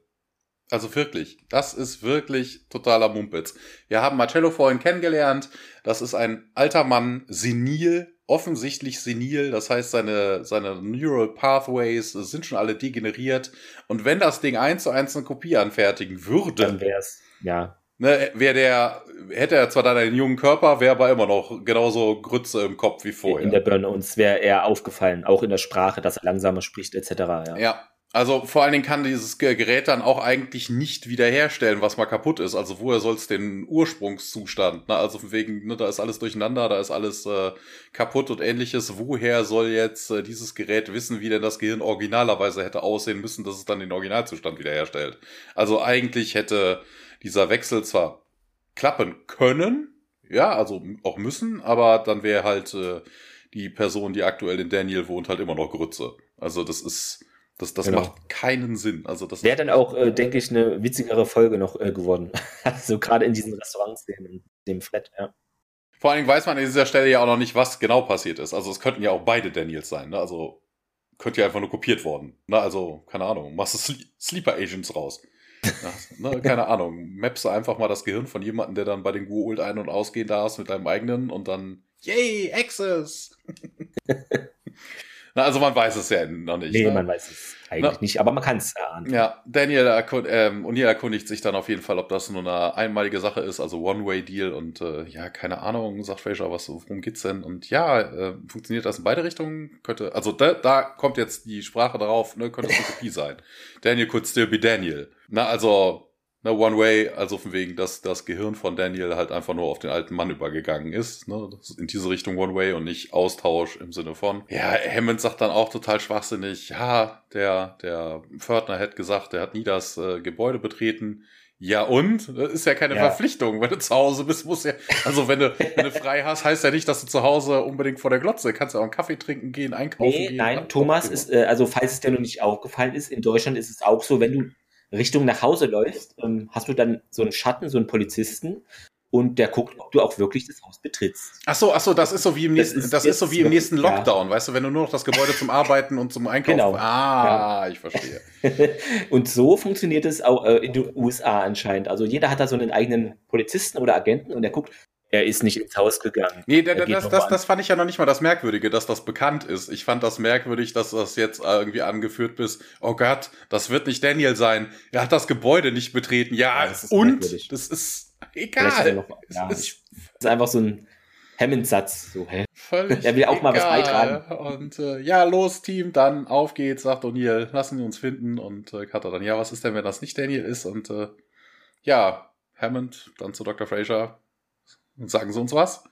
Also wirklich, das ist wirklich totaler Mumpitz. Wir haben Marcello vorhin kennengelernt. Das ist ein alter Mann, senil, offensichtlich senil, das heißt, seine, seine Neural Pathways sind schon alle degeneriert. Und wenn das Ding eins zu eins eine Kopie anfertigen würde, dann wäre es, ja. Ne, wäre der, hätte er zwar dann einen jungen Körper, wäre aber immer noch genauso Grütze im Kopf wie vorher. In der Birne uns wäre er aufgefallen, auch in der Sprache, dass er langsamer spricht, etc. Ja. ja, also vor allen Dingen kann dieses Gerät dann auch eigentlich nicht wiederherstellen, was mal kaputt ist. Also woher soll es den Ursprungszustand? Ne? Also von wegen, ne, da ist alles durcheinander, da ist alles äh, kaputt und ähnliches. Woher soll jetzt äh, dieses Gerät wissen, wie denn das Gehirn originalerweise hätte aussehen müssen, dass es dann den Originalzustand wiederherstellt? Also eigentlich hätte dieser Wechsel zwar klappen können, ja, also auch müssen, aber dann wäre halt äh, die Person, die aktuell in Daniel wohnt, halt immer noch Grütze. Also das ist das, das genau. macht keinen Sinn. Also das wäre dann auch, äh, denke ich, eine witzigere Folge noch äh, geworden. also gerade in diesen Restaurantszenen, in dem Flat, ja. Vor allen Dingen weiß man an dieser Stelle ja auch noch nicht, was genau passiert ist. Also es könnten ja auch beide Daniels sein. Ne? Also könnte ja einfach nur kopiert worden. Ne? Also, keine Ahnung, machst du Sleeper Agents raus. Ne? Keine Ahnung. Mappst du einfach mal das Gehirn von jemandem, der dann bei den Goult ein- und ausgehen darf mit deinem eigenen und dann, yay, Access! Na, also man weiß es ja noch nicht. Nee, ne? man weiß es eigentlich Na, nicht, aber man kann es erahnen. Ja, Daniel erkund, ähm, O'Neill erkundigt sich dann auf jeden Fall, ob das nur eine einmalige Sache ist, also One-Way-Deal und äh, ja, keine Ahnung, sagt Fraser, was, worum geht's denn? Und ja, äh, funktioniert das in beide Richtungen? Könnte, also da, da kommt jetzt die Sprache darauf, ne, könnte es eine Kopie sein. Daniel could still be Daniel. Na, also ne, One Way, also von wegen, dass das Gehirn von Daniel halt einfach nur auf den alten Mann übergegangen ist. Ne? in diese Richtung One Way und nicht Austausch im Sinne von. Ja, Hammond sagt dann auch total schwachsinnig, ja, der, der Pförtner hätte gesagt, der hat nie das äh, Gebäude betreten. Ja und? Das ist ja keine ja. Verpflichtung. Wenn du zu Hause bist, muss ja, also wenn du, wenn du frei hast, heißt ja nicht, dass du zu Hause unbedingt vor der Glotze kannst ja auch einen Kaffee trinken gehen, einkaufen nee, gehen. Nein, Thomas ist, äh, also falls es dir noch nicht aufgefallen ist, in Deutschland ist es auch so, wenn du Richtung nach Hause läufst, ähm, hast du dann so einen Schatten, so einen Polizisten und der guckt, ob du auch wirklich das Haus betrittst. Ach so, ach so, das ist so wie im nächsten, das ist, das ist so wie im nächsten Lockdown, ja. weißt du, wenn du nur noch das Gebäude zum Arbeiten und zum Einkaufen. Genau. Ah, ja. ich verstehe. und so funktioniert es auch äh, in den USA anscheinend. Also jeder hat da so einen eigenen Polizisten oder Agenten und der guckt, er ist nicht ins Haus gegangen. Nee, da, das, das, das fand ich ja noch nicht mal das Merkwürdige, dass das bekannt ist. Ich fand das merkwürdig, dass das jetzt irgendwie angeführt bist. Oh Gott, das wird nicht Daniel sein. Er hat das Gebäude nicht betreten. Ja, ja das und merkwürdig. das ist egal. Noch, ja, es ist, ist, einfach so ein Hammond-Satz. So, hä? Völlig er will auch egal. mal was beitragen. Und äh, ja, los, Team, dann auf geht's, sagt O'Neill, lassen wir uns finden. Und äh, Cutter dann, ja, was ist denn, wenn das nicht Daniel ist? Und äh, ja, Hammond, dann zu Dr. Fraser Sagen Sie uns was?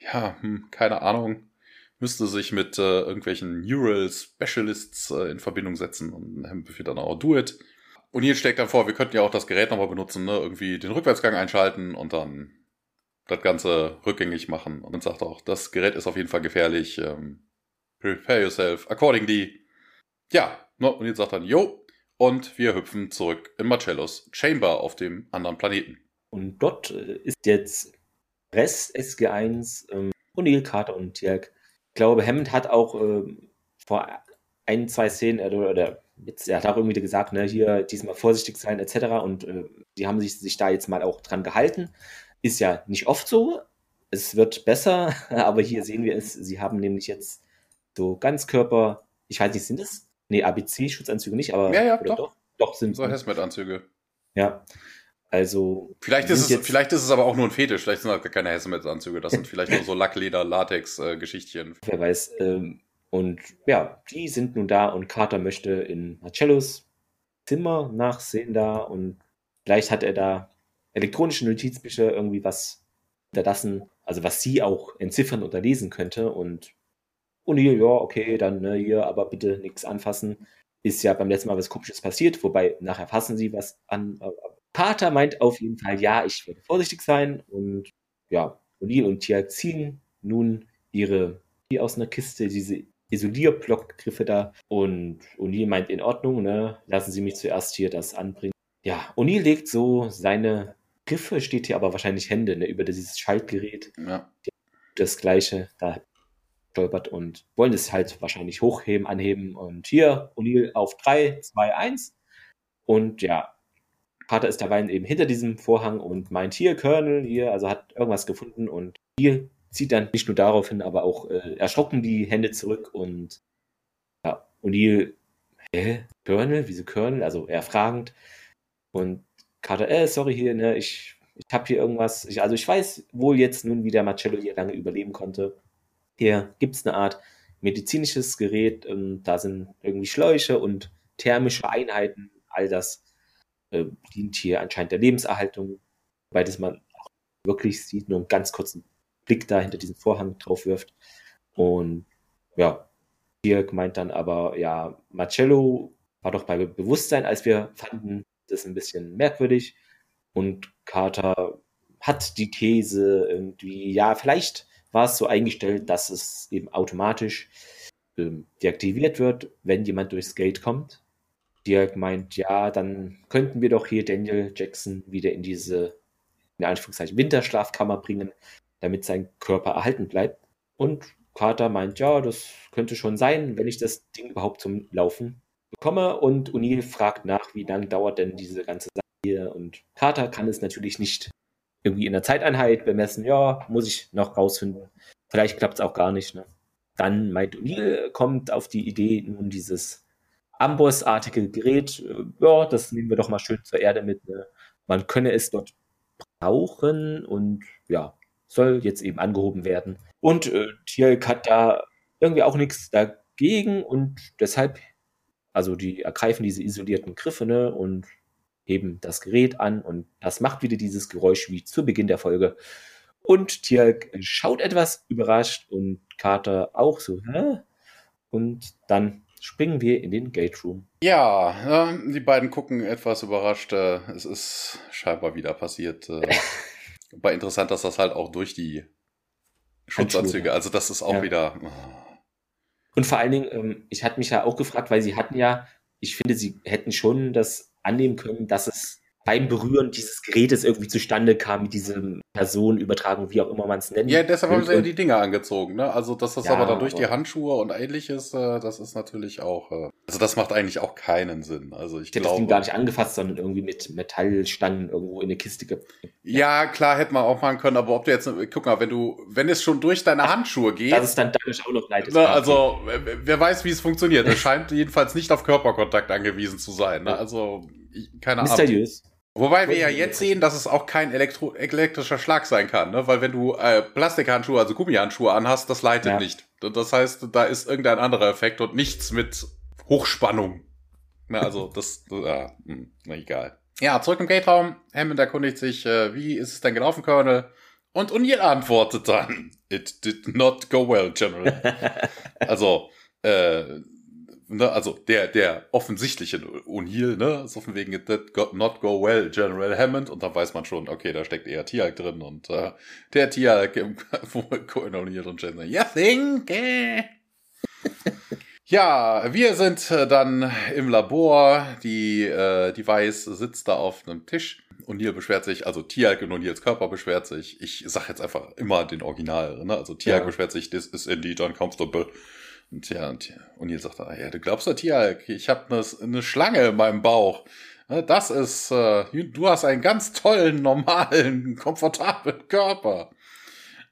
Ja, hm, keine Ahnung. Müsste sich mit äh, irgendwelchen Neural Specialists äh, in Verbindung setzen und Hemd befiehlt dann auch do it. Und hier steckt dann vor, wir könnten ja auch das Gerät nochmal benutzen, ne? irgendwie den Rückwärtsgang einschalten und dann das Ganze rückgängig machen. Und dann sagt auch, das Gerät ist auf jeden Fall gefährlich. Ähm, prepare yourself accordingly. Ja, ne? und jetzt sagt dann, jo, und wir hüpfen zurück in Marcellos Chamber auf dem anderen Planeten. Und dort äh, ist jetzt Rest SG1, ähm, O'Neill, Carter und Dirk. Ich glaube, Hammond hat auch ähm, vor ein, zwei Szenen, äh, oder jetzt, er hat auch irgendwie gesagt, ne, hier diesmal vorsichtig sein, etc. Und äh, die haben sich, sich da jetzt mal auch dran gehalten. Ist ja nicht oft so. Es wird besser, aber hier sehen wir es. Sie haben nämlich jetzt so Ganzkörper, ich weiß nicht, sind das? Nee, ABC-Schutzanzüge nicht, aber. Ja, ja, doch. doch. Doch, sind so Hazmat-Anzüge. Ja, also. Vielleicht ist, es, vielleicht ist es aber auch nur ein Fetisch. Vielleicht sind das gar keine Hessemets-Anzüge. Das sind vielleicht nur so Lackleder, Latex-Geschichtchen. Wer weiß. Ähm, und ja, die sind nun da und Carter möchte in Marcellos Zimmer nachsehen da und vielleicht hat er da elektronische Notizbücher irgendwie was hinterlassen, also was sie auch entziffern oder lesen könnte und und hier, ja, okay, dann ne, hier, aber bitte nichts anfassen. Ist ja beim letzten Mal was Komisches passiert, wobei nachher fassen sie was an, Pater meint auf jeden Fall, ja, ich werde vorsichtig sein. Und ja, O'Neill und Tia ziehen nun ihre, die aus einer Kiste, diese Isolierblockgriffe da. Und O'Neill meint in Ordnung, ne? Lassen Sie mich zuerst hier das anbringen. Ja, O'Neill legt so seine Griffe, steht hier aber wahrscheinlich Hände, ne, über dieses Schaltgerät. Ja. Das gleiche, da stolpert und wollen es halt wahrscheinlich hochheben, anheben. Und hier, O'Neill auf 3, 2, 1. Und ja, Carter ist dabei eben hinter diesem Vorhang und meint hier, Colonel, hier, also hat irgendwas gefunden und hier zieht dann nicht nur daraufhin, aber auch äh, erschrocken die Hände zurück und ja, O'Neill, hä, Colonel, wieso Colonel? Also eher fragend. Und Carter, äh, sorry hier, ne, ich, ich habe hier irgendwas. Ich, also ich weiß wohl jetzt nun, wie der Marcello hier lange überleben konnte. Hier gibt es eine Art medizinisches Gerät, ähm, da sind irgendwie Schläuche und thermische Einheiten, all das äh, dient hier anscheinend der Lebenserhaltung, weil das man wirklich sieht, nur einen ganz kurzen Blick da hinter diesen Vorhang drauf wirft. Und ja, Dirk meint dann aber, ja, Marcello war doch bei Bewusstsein, als wir fanden das ein bisschen merkwürdig. Und Carter hat die These irgendwie, ja, vielleicht war es so eingestellt, dass es eben automatisch ähm, deaktiviert wird, wenn jemand durchs Gate kommt. Dirk meint, ja, dann könnten wir doch hier Daniel Jackson wieder in diese, in Anführungszeichen, Winterschlafkammer bringen, damit sein Körper erhalten bleibt. Und Carter meint, ja, das könnte schon sein, wenn ich das Ding überhaupt zum Laufen bekomme. Und O'Neill fragt nach, wie lange dauert denn diese ganze Sache hier. Und Carter kann es natürlich nicht irgendwie in der Zeiteinheit bemessen. Ja, muss ich noch rausfinden. Vielleicht klappt es auch gar nicht. Ne? Dann meint O'Neill, kommt auf die Idee, nun dieses Amboss-artige Gerät, äh, ja, das nehmen wir doch mal schön zur Erde mit. Ne? Man könne es dort brauchen und ja, soll jetzt eben angehoben werden. Und äh, Tierk hat da irgendwie auch nichts dagegen und deshalb, also die ergreifen diese isolierten Griffe ne, und heben das Gerät an und das macht wieder dieses Geräusch wie zu Beginn der Folge. Und Tierk schaut etwas überrascht und Carter auch so, hä? Und dann springen wir in den Gate Room. Ja, äh, die beiden gucken etwas überrascht. Äh, es ist scheinbar wieder passiert. Äh, aber interessant, dass das halt auch durch die Schutzanzüge, also das ist auch ja. wieder. Oh. Und vor allen Dingen, ähm, ich hatte mich ja auch gefragt, weil sie hatten ja, ich finde, sie hätten schon das annehmen können, dass es beim Berühren dieses Gerätes irgendwie zustande kam mit diesem Personenübertragung, wie auch immer man es nennt. Ja, deshalb haben sie ja die Dinger angezogen, ne? Also, dass das ja, aber dann durch die Handschuhe und ähnliches, äh, das ist natürlich auch, äh, also das macht eigentlich auch keinen Sinn. Also ich, ich glaube. das Ding gar nicht angefasst, sondern irgendwie mit Metallstangen irgendwo in eine Kiste ge ja. ja, klar, hätte man auch machen können, aber ob du jetzt, guck mal, wenn du, wenn es schon durch deine Ach, Handschuhe geht. Das ist dann dadurch auch noch leid. Ne, also, wer weiß, wie es funktioniert. Es scheint jedenfalls nicht auf Körperkontakt angewiesen zu sein, ne? Also, keine Ahnung. Mysteriös. Wobei wir ja jetzt sehen, dass es auch kein Elektro elektrischer Schlag sein kann, ne? weil wenn du äh, Plastikhandschuhe, also Gummihandschuhe anhast, das leitet ja. nicht. Das heißt, da ist irgendein anderer Effekt und nichts mit Hochspannung. Na, also das, ja, hm, na egal. Ja, zurück im Gate-Raum. Hammond erkundigt sich, äh, wie ist es denn gelaufen, Colonel? Und O'Neill antwortet dann, it did not go well, General. also, äh, ne, also der, der offensichtliche O'Neill, ne, so von wegen that got not go well, General Hammond, und da weiß man schon, okay, da steckt eher Tialk drin und äh, der Tialk, wo O'Neill und Jenner, you think? Eh? ja, wir sind äh, dann im Labor, die äh, Device sitzt da auf einem Tisch. O'Neill beschwert sich, also Tialk und O'Neills Körper beschwert sich. Ich sag jetzt einfach immer den Original, ne? Also Tialk ja. beschwert sich, this is indeed uncomfortable. Und ja, und, ihr sagt, ja, du glaubst doch, ja, ich habe eine, eine Schlange in meinem Bauch. Das ist, äh, du hast einen ganz tollen, normalen, komfortablen Körper.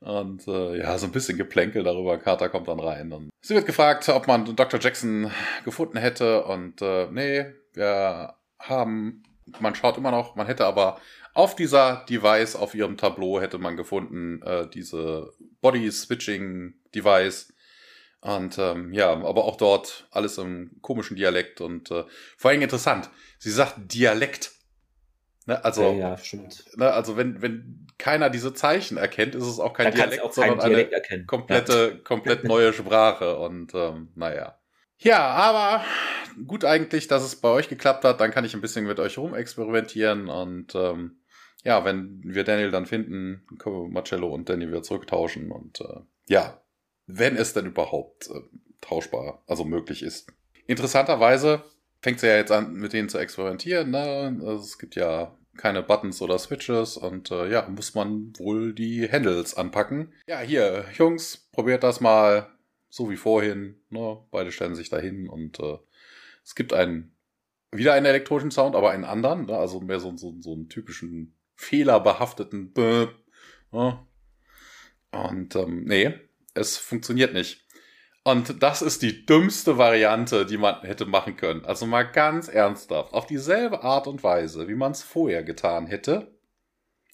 Und äh, ja, so ein bisschen Geplänkel darüber. Carter kommt dann rein. Und sie wird gefragt, ob man Dr. Jackson gefunden hätte. Und äh, nee, wir haben, man schaut immer noch, man hätte aber auf dieser Device, auf ihrem Tableau hätte man gefunden, äh, diese Body Switching Device und ähm, ja, aber auch dort alles im komischen Dialekt und äh, vor allem interessant. Sie sagt Dialekt. Ne, also, ja, ja, stimmt. Ne, also wenn, wenn keiner diese Zeichen erkennt, ist es auch kein Dann Dialekt, auch sondern Dialekt eine erkennen. komplette, ja. komplett neue Sprache. Und ähm, naja. Ja, aber gut eigentlich, dass es bei euch geklappt hat. Dann kann ich ein bisschen mit euch rumexperimentieren und ähm, ja, wenn wir Daniel dann finden, können wir Marcello und Danny wieder zurücktauschen und äh, ja, wenn es denn überhaupt äh, tauschbar, also möglich ist. Interessanterweise fängt sie ja jetzt an, mit denen zu experimentieren. Ne? Also es gibt ja keine Buttons oder Switches und äh, ja, muss man wohl die Handles anpacken. Ja, hier, Jungs, probiert das mal so wie vorhin. Ne? Beide stellen sich dahin und äh, es gibt einen wieder einen elektronischen Sound, aber einen anderen, ne? also mehr so, so, so einen typischen fehlerbehafteten Böp, ne? Und ähm, nee, es funktioniert nicht. Und das ist die dümmste Variante, die man hätte machen können. Also mal ganz ernsthaft, auf dieselbe Art und Weise, wie man es vorher getan hätte.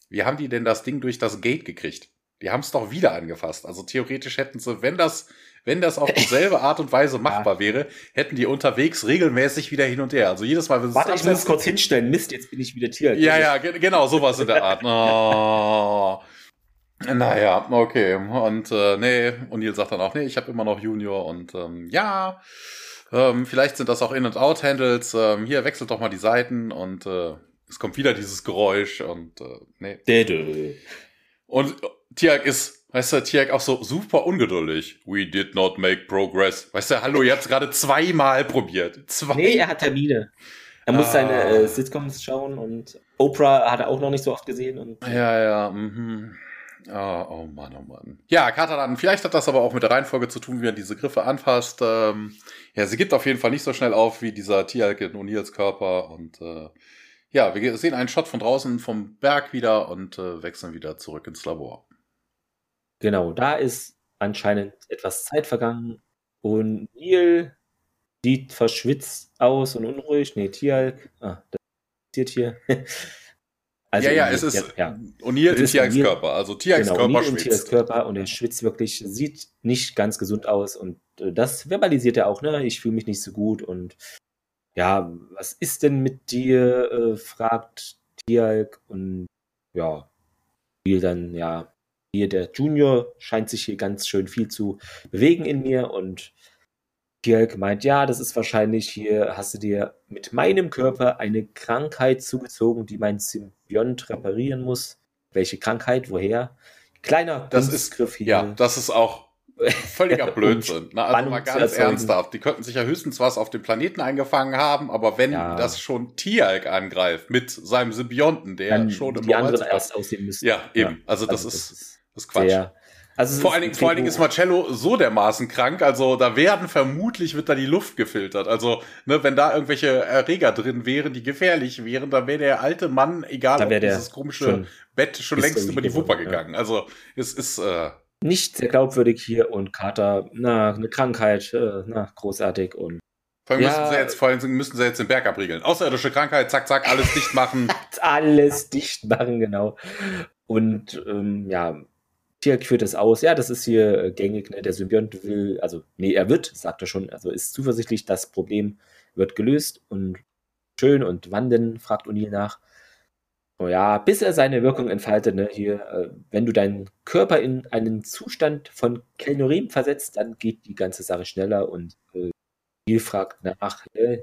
Wie haben die denn das Ding durch das Gate gekriegt? Die haben es doch wieder angefasst. Also theoretisch hätten sie, wenn das, wenn das auf dieselbe Art und Weise machbar ja. wäre, hätten die unterwegs regelmäßig wieder hin und her. Also jedes Mal, wenn Warte, ich muss kurz hinstellen. Mist, jetzt bin ich wieder Tier. Ja, ja, genau, sowas in der Art. Oh. Naja, okay. Und äh, nee, O'Neill sagt dann auch, nee, ich habe immer noch Junior und ähm, ja, ähm, vielleicht sind das auch In- und Out-Handles. Ähm, hier, wechselt doch mal die Seiten und äh, es kommt wieder dieses Geräusch und äh, nee. Dede. Und Tiag ist, weißt du, Tiag auch so super ungeduldig. We did not make progress. Weißt du, hallo, ihr habt es gerade zweimal probiert. Zwei. Nee, er hat Termine. Er muss ah. seine äh, Sitcoms schauen und Oprah hat er auch noch nicht so oft gesehen. Und, ja, ja, mhm. Oh, oh Mann, oh Mann. Ja, Katalan, vielleicht hat das aber auch mit der Reihenfolge zu tun, wie er diese Griffe anfasst. Ähm, ja, sie gibt auf jeden Fall nicht so schnell auf wie dieser Tierhalk in O'Neills Körper. Und äh, ja, wir sehen einen Shot von draußen vom Berg wieder und äh, wechseln wieder zurück ins Labor. Genau, da ist anscheinend etwas Zeit vergangen und Neil sieht verschwitzt aus und unruhig. Nee, Tierhalk, ah, das passiert hier. Also ja, ja, es ist ja, O'Neill in Tiags Körper. Also genau, Körper schwitzt. Tiags Körper und er schwitzt wirklich, sieht nicht ganz gesund aus und äh, das verbalisiert er auch, ne? Ich fühle mich nicht so gut und ja, was ist denn mit dir? Äh, fragt Tiag und ja, viel dann, ja, hier der Junior scheint sich hier ganz schön viel zu bewegen in mir und Dirk meint, ja, das ist wahrscheinlich hier, hast du dir mit meinem Körper eine Krankheit zugezogen, die mein Symbiont reparieren muss. Welche Krankheit? Woher? Kleiner das ist hier. Ja, das ist auch völliger Blödsinn. Na, also mal ganz ernsthaft. Die könnten sich ja höchstens was auf dem Planeten eingefangen haben, aber wenn ja. das schon Tieralk angreift mit seinem Symbionten, der Dann schon im die anderen erst aussehen müssen. Ja, eben. Ja. Also, das, also das ist, das ist Quatsch. Sehr, also vor, allen Dingen, vor allen Dingen ist Marcello so dermaßen krank, also da werden vermutlich wird da die Luft gefiltert. Also, ne, wenn da irgendwelche Erreger drin wären, die gefährlich wären, dann wäre der alte Mann, egal ob dieses komische schon Bett schon längst über die Wupper gegangen. Ja. Also, es ist äh, nicht sehr glaubwürdig hier und Carter, na, eine Krankheit, äh, na, großartig und vor allem, ja, müssen sie jetzt, vor allem müssen sie jetzt den Berg abriegeln. Außerirdische Krankheit, zack, zack, alles dicht machen. alles dicht machen, genau. Und ähm, ja, Tierk führt das aus. Ja, das ist hier äh, gängig. Ne? Der Symbiont will, also, nee, er wird, sagt er schon, also ist zuversichtlich, das Problem wird gelöst und schön. Und wann denn, fragt O'Neill nach. Oh ja, bis er seine Wirkung entfaltet. Ne? Hier, äh, wenn du deinen Körper in einen Zustand von Kelnorem versetzt, dann geht die ganze Sache schneller und äh, O'Neill fragt nach, äh,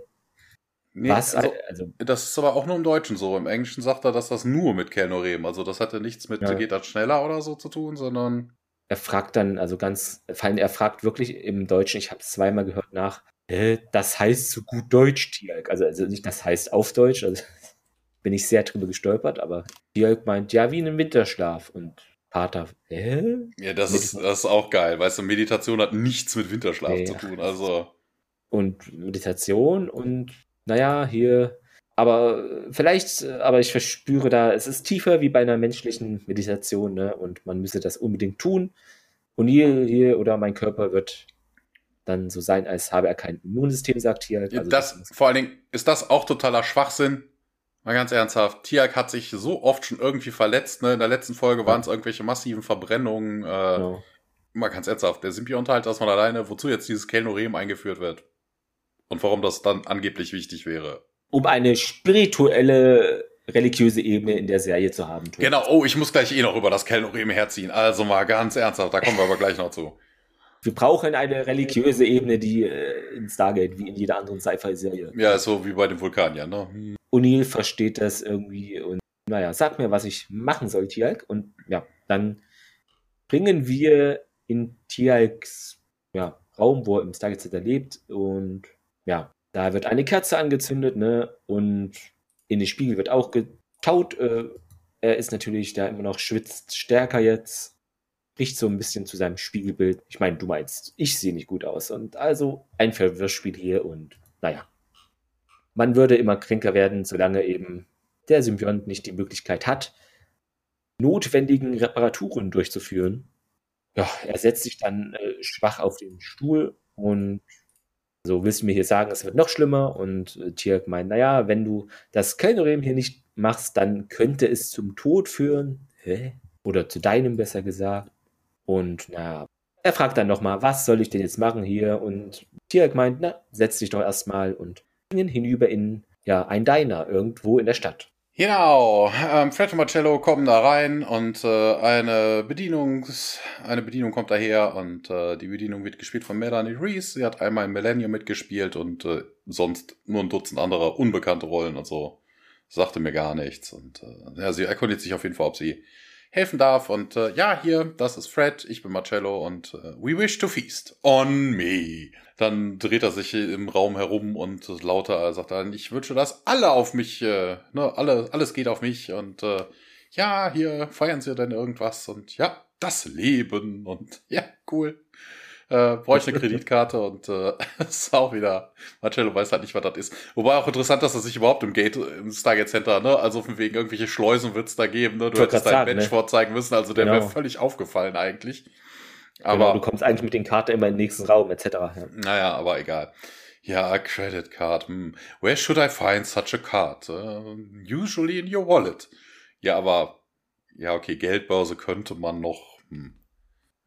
Nee, Was? Also, also, das ist aber auch nur im Deutschen so. Im Englischen sagt er, dass das nur mit Kelnorem, also das hatte nichts mit, ja. geht das schneller oder so zu tun, sondern. Er fragt dann, also ganz, er fragt wirklich im Deutschen, ich habe es zweimal gehört nach, äh, das heißt so gut Deutsch, Tialk. Also, also nicht das heißt auf Deutsch, also bin ich sehr drüber gestolpert, aber Tialk meint, ja, wie in einem Winterschlaf und Pater, äh? Ja, das ist, das ist auch geil, weißt du, Meditation hat nichts mit Winterschlaf nee, zu tun, also. Und Meditation und naja, hier, aber vielleicht, aber ich verspüre da, es ist tiefer wie bei einer menschlichen Meditation, ne? Und man müsse das unbedingt tun. Und hier, hier oder mein Körper wird dann so sein, als habe er kein Immunsystem, sagt hier. Also das, das vor allen Dingen ist das auch totaler Schwachsinn. Mal ganz ernsthaft, Tiak hat sich so oft schon irgendwie verletzt. Ne? In der letzten Folge ja. waren es irgendwelche massiven Verbrennungen. Äh, genau. Mal ganz ernsthaft, der Symbionte halt das mal alleine, wozu jetzt dieses Kelnorem eingeführt wird. Und warum das dann angeblich wichtig wäre. Um eine spirituelle, religiöse Ebene in der Serie zu haben. Thomas. Genau, oh, ich muss gleich eh noch über das Kellnorem herziehen. Also mal ganz ernsthaft, da kommen wir aber gleich noch zu. Wir brauchen eine religiöse Ebene, die äh, in Stargate, wie in jeder anderen Sci-Fi-Serie. Ja, so wie bei dem Vulkanier, ne? Hm. O'Neill versteht das irgendwie und naja, sag mir, was ich machen soll, Tialk. Und ja, dann bringen wir in Tialks ja, Raum, wo er im Stargate Center lebt und ja, da wird eine Kerze angezündet, ne? Und in den Spiegel wird auch geschaut. Äh, er ist natürlich da immer noch schwitzt stärker jetzt. Riecht so ein bisschen zu seinem Spiegelbild. Ich meine, du meinst, ich sehe nicht gut aus. Und also ein Verwirrspiel hier und naja. Man würde immer kränker werden, solange eben der Symbiont nicht die Möglichkeit hat, notwendigen Reparaturen durchzuführen. ja, er setzt sich dann äh, schwach auf den Stuhl und so willst du mir hier sagen, es wird noch schlimmer. Und äh, Tirk meint, naja, wenn du das Kellnerem hier nicht machst, dann könnte es zum Tod führen. Hä? Oder zu deinem besser gesagt. Und naja, er fragt dann nochmal, was soll ich denn jetzt machen hier? Und Tirk meint, na, setz dich doch erstmal und gingen hinüber in ja, ein Diner irgendwo in der Stadt. Genau, ähm, Fred und Marcello kommen da rein und äh, eine Bedienungs, eine Bedienung kommt daher und äh, die Bedienung wird gespielt von Melanie Reese. Sie hat einmal in Millennium mitgespielt und äh, sonst nur ein Dutzend andere unbekannte Rollen und so. Sagte mir gar nichts. Und äh, ja, sie erkundigt sich auf jeden Fall, ob sie helfen darf. Und äh, ja, hier, das ist Fred, ich bin Marcello und äh, we wish to feast on me. Dann dreht er sich im Raum herum und lauter sagt dann, ich wünsche, dass alle auf mich, äh, ne, alle, alles geht auf mich. Und äh, ja, hier feiern sie denn irgendwas? Und ja, das Leben. Und ja, cool äh, bräuchte eine Kreditkarte und äh, ist auch wieder, Marcello weiß halt nicht, was das ist. Wobei auch interessant, dass er sich überhaupt im Gate, im Stargate Center, ne, also von wegen irgendwelche Schleusen wird's da geben, ne, du hättest deinen Mensch ne? vorzeigen müssen, also der genau. wäre völlig aufgefallen eigentlich. Genau, aber genau, du kommst eigentlich mit den Karten immer in den nächsten Raum, etc. Ja. Naja, aber egal. Ja, Credit Card. Hm. Where should I find such a card? Uh, usually in your wallet. Ja, aber ja, okay, Geldbörse könnte man noch. Hm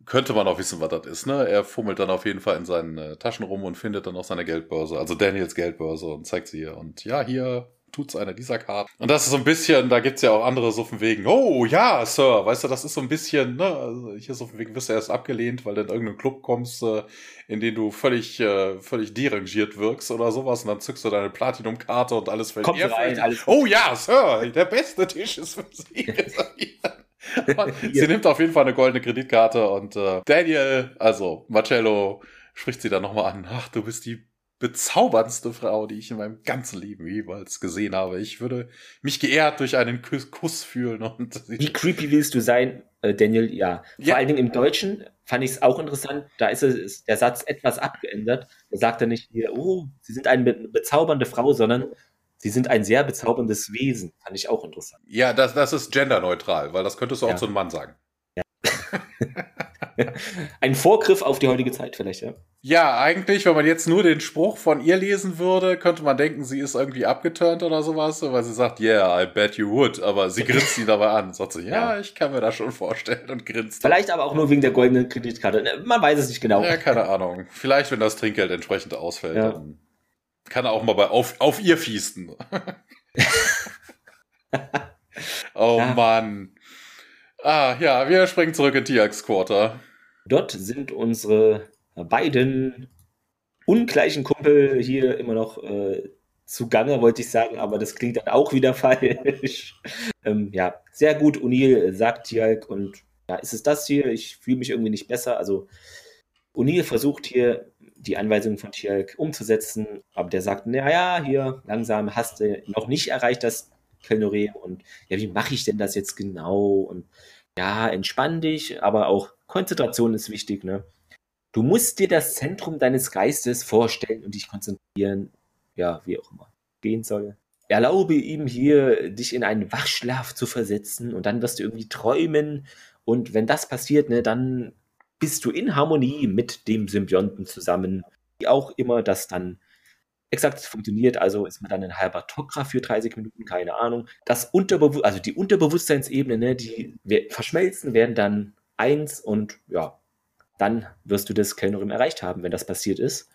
könnte man auch wissen, was das ist. Ne? Er fummelt dann auf jeden Fall in seinen äh, Taschen rum und findet dann auch seine Geldbörse, also Daniels Geldbörse und zeigt sie ihr. Und ja, hier tut's einer dieser Karten. Und das ist so ein bisschen, da gibt's ja auch andere so von wegen, oh ja, Sir, weißt du, das ist so ein bisschen, ne, also hier so von wegen wirst du erst abgelehnt, weil du in irgendeinen Club kommst, äh, in den du völlig, äh, völlig derangiert wirkst oder sowas und dann zückst du deine Platinum-Karte und alles fällt Kommt rein, alles Oh ja, Sir, der beste Tisch ist für Sie. sie nimmt auf jeden Fall eine goldene Kreditkarte und äh, Daniel, also Marcello, spricht sie dann nochmal an. Ach, du bist die bezauberndste Frau, die ich in meinem ganzen Leben jeweils gesehen habe. Ich würde mich geehrt durch einen Kuss, Kuss fühlen. Und Wie creepy willst du sein, äh, Daniel? Ja. Vor ja. allen Dingen im Deutschen fand ich es auch interessant. Da ist, es, der Satz etwas abgeändert. Da sagt er nicht hier, oh, Sie sind eine bezaubernde Frau, sondern Sie sind ein sehr bezauberndes Wesen. Fand ich auch interessant. Ja, das, das ist genderneutral, weil das könntest du auch ja. zu einem Mann sagen. Ja. ein Vorgriff auf die heutige Zeit vielleicht, ja. Ja, eigentlich, wenn man jetzt nur den Spruch von ihr lesen würde, könnte man denken, sie ist irgendwie abgeturnt oder sowas, weil sie sagt, yeah, I bet you would, aber sie grinst ihn dabei an. Sagt sie, ja, ja, ich kann mir das schon vorstellen und grinst. Vielleicht aber auch nur wegen der goldenen Kreditkarte. Man weiß es nicht genau. Ja, keine Ahnung. Vielleicht, wenn das Trinkgeld entsprechend ausfällt, ja. dann kann er auch mal bei auf, auf ihr fiesten. oh ja. Mann. Ah, ja, wir springen zurück in TX Quarter. Dort sind unsere beiden ungleichen Kumpel hier immer noch äh, zugange, wollte ich sagen, aber das klingt dann auch wieder falsch. ähm, ja, sehr gut, O'Neill sagt Tialk und ja, ist es das hier? Ich fühle mich irgendwie nicht besser. Also O'Neill versucht hier die Anweisungen von Tjalk umzusetzen, aber der sagt, naja, hier langsam hast du noch nicht erreicht das Kelnorem und ja, wie mache ich denn das jetzt genau? Und ja, entspann dich, aber auch Konzentration ist wichtig, ne? Du musst dir das Zentrum deines Geistes vorstellen und dich konzentrieren, ja, wie auch immer gehen soll. Erlaube ihm hier, dich in einen Wachschlaf zu versetzen und dann wirst du irgendwie träumen und wenn das passiert, ne, dann bist du in Harmonie mit dem Symbionten zusammen, wie auch immer das dann exakt funktioniert. Also ist man dann ein halber Tokra für 30 Minuten, keine Ahnung. Das Unterbewusstsein, also die Unterbewusstseinsebene, ne, die verschmelzen, werden dann eins und ja, dann wirst du das Kellnerim erreicht haben, wenn das passiert ist.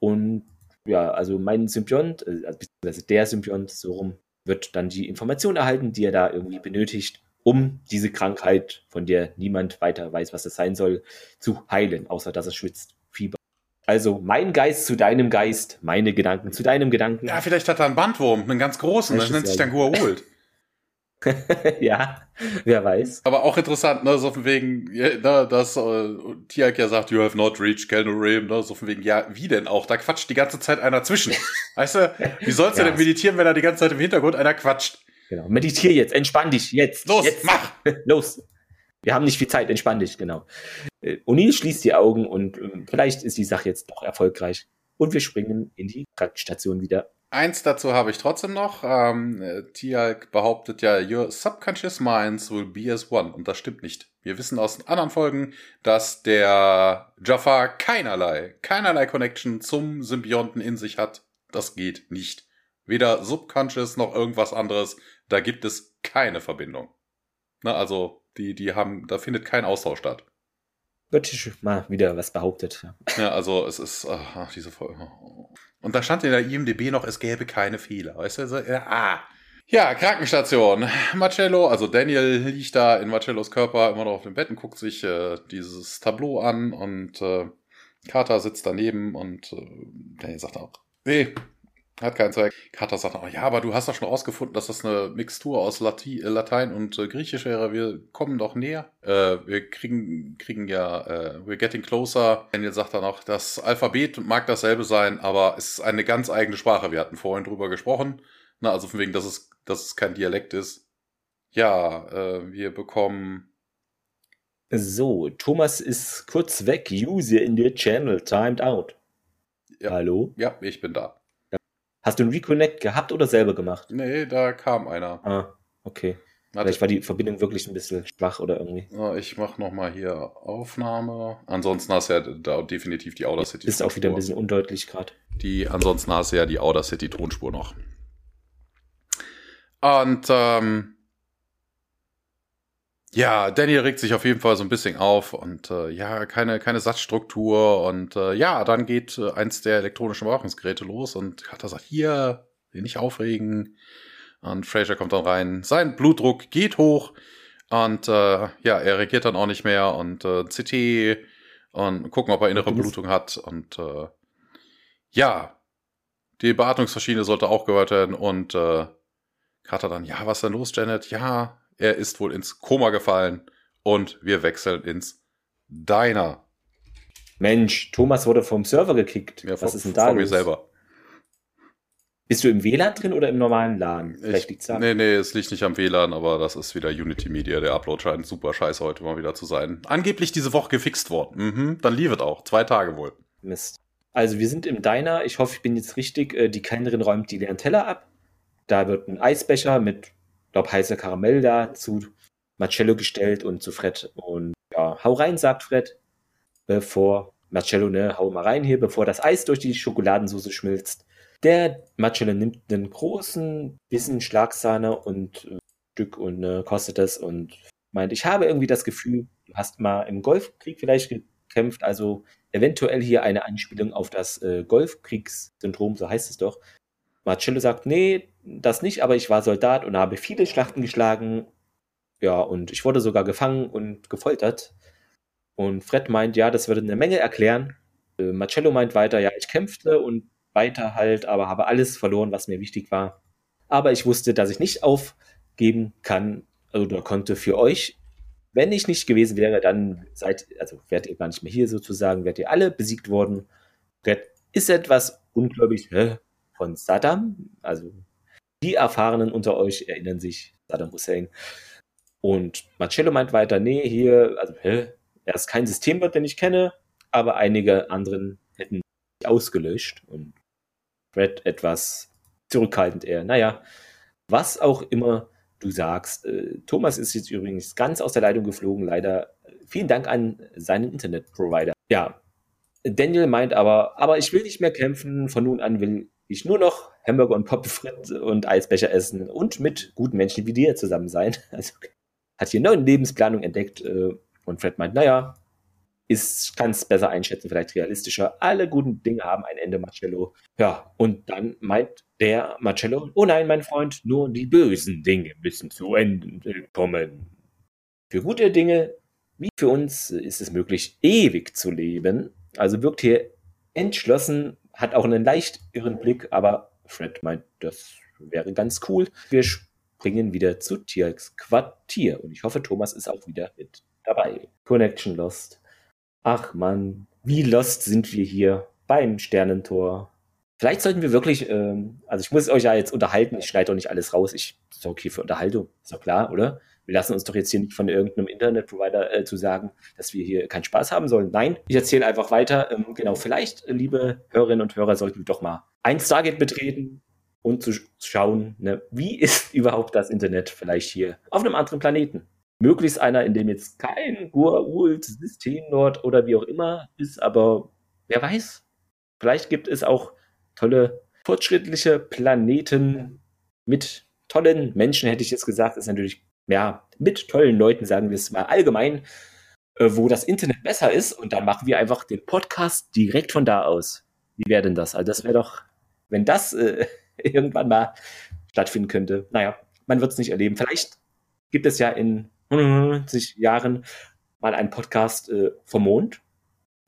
Und ja, also mein Symbiont, äh, beziehungsweise der Symbiont so rum, wird dann die Information erhalten, die er da irgendwie benötigt, um diese Krankheit, von der niemand weiter weiß, was das sein soll, zu heilen, außer dass er schwitzt. Fieber. Also mein Geist zu deinem Geist, meine Gedanken zu deinem Gedanken. Ja, vielleicht hat er einen Bandwurm, einen ganz großen, das nennt sich dann Guault. ja, wer weiß. Aber auch interessant, ne, so von wegen, ne, dass äh, Tiak ja sagt, you have not reached Kelnorim, ne, so von wegen, ja, wie denn auch? Da quatscht die ganze Zeit einer zwischen. weißt du, wie sollst du ja. denn meditieren, wenn da die ganze Zeit im Hintergrund einer quatscht? Genau. Meditiere jetzt, entspann dich, jetzt. Los, jetzt. mach! Los. Wir haben nicht viel Zeit, entspann dich, genau. Äh, O'Neill schließt die Augen und äh, vielleicht ist die Sache jetzt doch erfolgreich. und wir springen in die Krankenstation wieder. Eins dazu habe ich trotzdem noch. Ähm, Tialk behauptet ja, your subconscious minds will be as one. Und das stimmt nicht. Wir wissen aus anderen Folgen, dass der Jafar keinerlei, keinerlei Connection zum Symbionten in sich hat. Das geht nicht. Weder subconscious noch irgendwas anderes. Da gibt es keine Verbindung. Na, also, die, die haben, da findet kein Austausch statt. Göttisch mal wieder was behauptet. Ja, also es ist, ach, diese Folge. Und da stand in der IMDB noch, es gäbe keine Fehler. Weißt du, so, ja, ah. Ja, Krankenstation. Marcello, also Daniel liegt da in Marcellos Körper immer noch auf dem Bett und guckt sich äh, dieses Tableau an und äh, Carter sitzt daneben und äh, Daniel sagt auch, nee, hat keinen Zweck. Carter sagt auch, ja, aber du hast doch schon rausgefunden, dass das eine Mixtur aus Lati äh, Latein und äh, Griechisch wäre. Wir kommen doch näher. Äh, wir kriegen, kriegen ja, äh, we're getting closer. Daniel sagt dann auch, das Alphabet mag dasselbe sein, aber es ist eine ganz eigene Sprache. Wir hatten vorhin drüber gesprochen. Na, also von wegen, dass es, dass es kein Dialekt ist. Ja, äh, wir bekommen so, Thomas ist kurz weg. User in the channel timed out. Ja. Hallo? Ja, ich bin da. Hast du einen Reconnect gehabt oder selber gemacht? Nee, da kam einer. Ah, okay. Warte. Vielleicht war die Verbindung wirklich ein bisschen schwach oder irgendwie. Ich mache nochmal hier Aufnahme. Ansonsten hast du ja da definitiv die Outer City. Ist auch wieder ein bisschen undeutlich gerade. Die, ansonsten hast du ja die Outer City Tonspur noch. Und ähm, ja, Daniel regt sich auf jeden Fall so ein bisschen auf und äh, ja, keine, keine Satzstruktur und äh, ja, dann geht äh, eins der elektronischen Überwachungsgeräte los und Carter sagt, hier, nicht aufregen. Und Fraser kommt dann rein. Sein Blutdruck geht hoch und äh, ja, er reagiert dann auch nicht mehr und äh, CT und gucken, ob er innere Blutung hat und äh, ja, die Beatmungsmaschine sollte auch gehört werden und äh, Carter dann, ja, was ist denn los, Janet? Ja, er ist wohl ins Koma gefallen und wir wechseln ins Diner. Mensch, Thomas wurde vom Server gekickt. Ja, Was ist denn da von los? mir selber. Bist du im WLAN drin oder im normalen LAN? Vielleicht liegt's Nee, nee, es liegt nicht am WLAN, aber das ist wieder Unity Media. Der Upload scheint super scheiße heute mal wieder zu sein. Angeblich diese Woche gefixt worden. Mhm, dann lief es auch. Zwei Tage wohl. Mist. Also wir sind im Diner. Ich hoffe, ich bin jetzt richtig. Äh, die Kellnerin räumt die leeren Teller ab. Da wird ein Eisbecher mit glaube, heißer Karamell da zu Marcello gestellt und zu Fred. Und ja, hau rein, sagt Fred, bevor Marcello, ne, hau mal rein hier, bevor das Eis durch die Schokoladensauce schmilzt. Der Marcello nimmt einen großen Bissen Schlagsahne und ein Stück und äh, kostet es und meint, ich habe irgendwie das Gefühl, du hast mal im Golfkrieg vielleicht gekämpft, also eventuell hier eine Anspielung auf das äh, Golfkriegssyndrom, so heißt es doch. Marcello sagt, nee, das nicht, aber ich war Soldat und habe viele Schlachten geschlagen. Ja, und ich wurde sogar gefangen und gefoltert. Und Fred meint, ja, das würde eine Menge erklären. Äh, Marcello meint weiter, ja, ich kämpfte und weiter halt, aber habe alles verloren, was mir wichtig war. Aber ich wusste, dass ich nicht aufgeben kann oder konnte für euch. Wenn ich nicht gewesen wäre, dann seid, also wärt ihr gar nicht mehr hier sozusagen, wärt ihr alle besiegt worden. Fred ist etwas ungläubig hä, von Saddam, also die Erfahrenen unter euch erinnern sich Saddam Hussein. Und Marcello meint weiter, nee, hier, also, hä, er ist kein Systemwirt, den ich kenne, aber einige anderen hätten ausgelöscht. Und Fred etwas zurückhaltend eher. Naja, was auch immer du sagst. Äh, Thomas ist jetzt übrigens ganz aus der Leitung geflogen, leider. Vielen Dank an seinen Internetprovider. Ja, Daniel meint aber, aber ich will nicht mehr kämpfen. Von nun an will ich nur noch Hamburger und Pommes und Eisbecher essen und mit guten Menschen wie dir zusammen sein. Also hat hier neue Lebensplanung entdeckt äh, und Fred meint, naja, ist, es besser einschätzen, vielleicht realistischer. Alle guten Dinge haben ein Ende, Marcello. Ja, und dann meint der Marcello, oh nein, mein Freund, nur die bösen Dinge müssen zu Ende kommen. Für gute Dinge, wie für uns, ist es möglich, ewig zu leben. Also wirkt hier entschlossen, hat auch einen leicht irren Blick, aber Fred meint, das wäre ganz cool. Wir springen wieder zu Tierks Quartier und ich hoffe, Thomas ist auch wieder mit dabei. Connection Lost. Ach man, wie lost sind wir hier beim Sternentor. Vielleicht sollten wir wirklich, ähm, also ich muss euch ja jetzt unterhalten, ich schneide doch nicht alles raus, ich sorge hier für Unterhaltung, ist doch klar, oder? Wir lassen uns doch jetzt hier nicht von irgendeinem Internetprovider äh, zu sagen, dass wir hier keinen Spaß haben sollen. Nein, ich erzähle einfach weiter. Ähm, genau, vielleicht, liebe Hörerinnen und Hörer, sollten wir doch mal ein Stargate betreten und zu schauen, ne, wie ist überhaupt das Internet vielleicht hier auf einem anderen Planeten. Möglichst einer, in dem jetzt kein Gurult-System dort oder wie auch immer ist, aber wer weiß, vielleicht gibt es auch tolle, fortschrittliche Planeten mit tollen Menschen, hätte ich jetzt gesagt, ist natürlich ja, mit tollen Leuten, sagen wir es mal allgemein, äh, wo das Internet besser ist und dann machen wir einfach den Podcast direkt von da aus. Wie wäre denn das? Also das wäre doch, wenn das äh, irgendwann mal stattfinden könnte. Naja, man wird es nicht erleben. Vielleicht gibt es ja in 90 Jahren mal einen Podcast äh, vom Mond.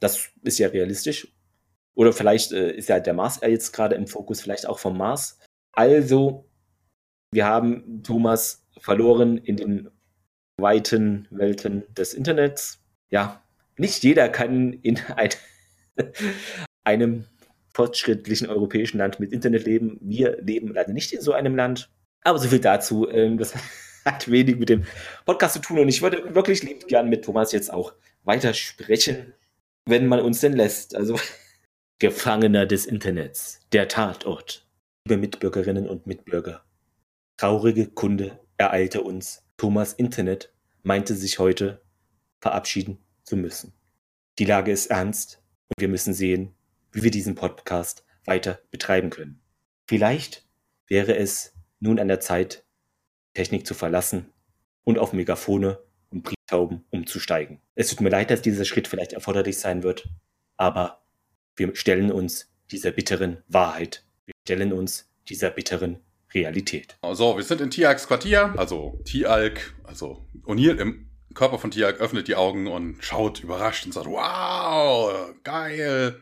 Das ist ja realistisch. Oder vielleicht äh, ist ja der Mars jetzt gerade im Fokus, vielleicht auch vom Mars. Also, wir haben Thomas verloren in den weiten Welten des Internets. Ja, nicht jeder kann in ein, einem fortschrittlichen europäischen Land mit Internet leben. Wir leben leider nicht in so einem Land. Aber so viel dazu. Ähm, das hat wenig mit dem Podcast zu tun und ich würde wirklich lieb gern mit Thomas jetzt auch weiter sprechen, wenn man uns denn lässt. Also Gefangener des Internets, der Tatort. Liebe Mitbürgerinnen und Mitbürger, traurige Kunde ereilte uns. Thomas Internet meinte sich heute verabschieden zu müssen. Die Lage ist ernst und wir müssen sehen, wie wir diesen Podcast weiter betreiben können. Vielleicht wäre es nun an der Zeit, Technik zu verlassen und auf Megafone und Brieftauben umzusteigen. Es tut mir leid, dass dieser Schritt vielleicht erforderlich sein wird, aber wir stellen uns dieser bitteren Wahrheit. Wir stellen uns dieser bitteren Realität. So, wir sind in Tialks Quartier, also Tialk, also O'Neill im Körper von Tialk öffnet die Augen und schaut überrascht und sagt, wow, geil.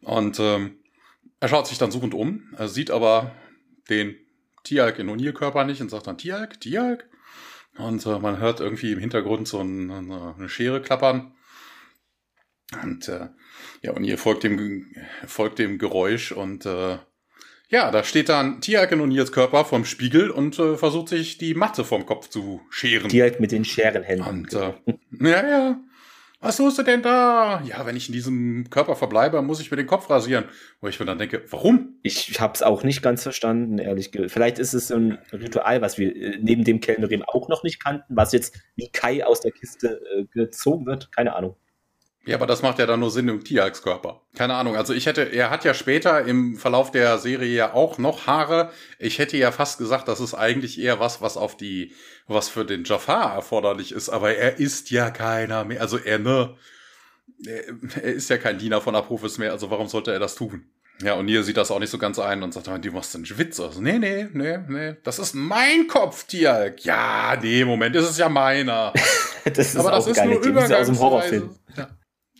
Und ähm, er schaut sich dann suchend um, er sieht aber den Tialk in O'Neill-Körper nicht und sagt dann, Tialk, Tialk. Und äh, man hört irgendwie im Hintergrund so ein, eine, Schere klappern. Und äh, ja, O'Neill folgt dem, folgt dem Geräusch und äh, ja, da steht dann Tiag in O'Neills Körper vom Spiegel und äh, versucht sich die Matte vom Kopf zu scheren. Tiag mit den Scherenhänden. Und, äh, ja, ja. Was tust du denn da? Ja, wenn ich in diesem Körper verbleibe, muss ich mir den Kopf rasieren. Wo ich mir dann denke, warum? Ich hab's auch nicht ganz verstanden, ehrlich gesagt. Vielleicht ist es so ein Ritual, was wir äh, neben dem Kellnerin auch noch nicht kannten, was jetzt wie Kai aus der Kiste äh, gezogen wird. Keine Ahnung. Ja, aber das macht ja dann nur Sinn im Tialks Körper. Keine Ahnung. Also ich hätte, er hat ja später im Verlauf der Serie ja auch noch Haare. Ich hätte ja fast gesagt, das ist eigentlich eher was, was auf die, was für den Jafar erforderlich ist. Aber er ist ja keiner mehr. Also er, ne, er ist ja kein Diener von Apophis mehr. Also warum sollte er das tun? Ja, und Neil sieht das auch nicht so ganz ein und sagt, die machst einen Witz. Also, nee, nee, nee, nee, das ist mein Kopf, Tialk. Ja, nee, Moment, das ist ja meiner. das ist aber das ist nur Übergangsweise. Aus dem Horrorfilm. Ja.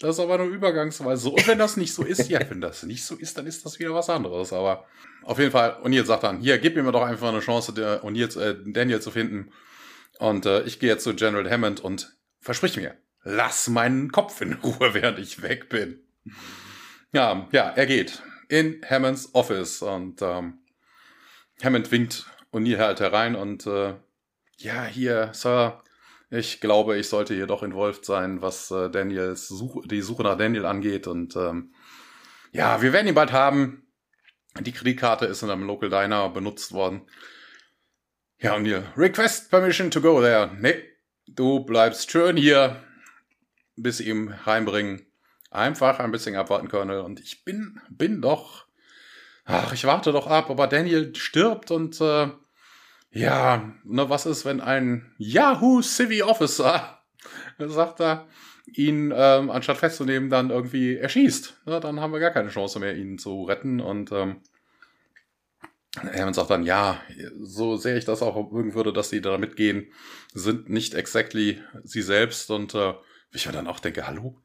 Das ist aber nur übergangsweise so. Und wenn das nicht so ist, ja, wenn das nicht so ist, dann ist das wieder was anderes. Aber auf jeden Fall, O'Neill sagt dann, hier, gib mir doch einfach eine Chance, O'Neill, äh, Daniel zu finden. Und äh, ich gehe jetzt zu General Hammond und versprich mir, lass meinen Kopf in Ruhe, während ich weg bin. Ja, ja, er geht in Hammonds Office und ähm, Hammond winkt O'Neill halt herein und äh, ja, hier, Sir, ich glaube, ich sollte hier doch involviert sein, was äh, Daniels Such die Suche nach Daniel angeht. Und ähm, ja, wir werden ihn bald haben. Die Kreditkarte ist in einem Local Diner benutzt worden. Ja, und hier, request permission to go there. Nee, du bleibst schön hier, bis sie ihm reinbringen. Einfach ein bisschen abwarten, Colonel. Und ich bin, bin doch, ach, ich warte doch ab, aber Daniel stirbt und äh, ja, ne, was ist, wenn ein Yahoo Civil Officer, sagt er, ihn ähm, anstatt festzunehmen dann irgendwie erschießt? Ne, dann haben wir gar keine Chance mehr, ihn zu retten. Und ähm, Hermann sagt dann, ja, so sehr ich das auch mögen würde, dass sie da mitgehen, sind nicht exactly sie selbst. Und äh, ich mir dann auch denke, hallo,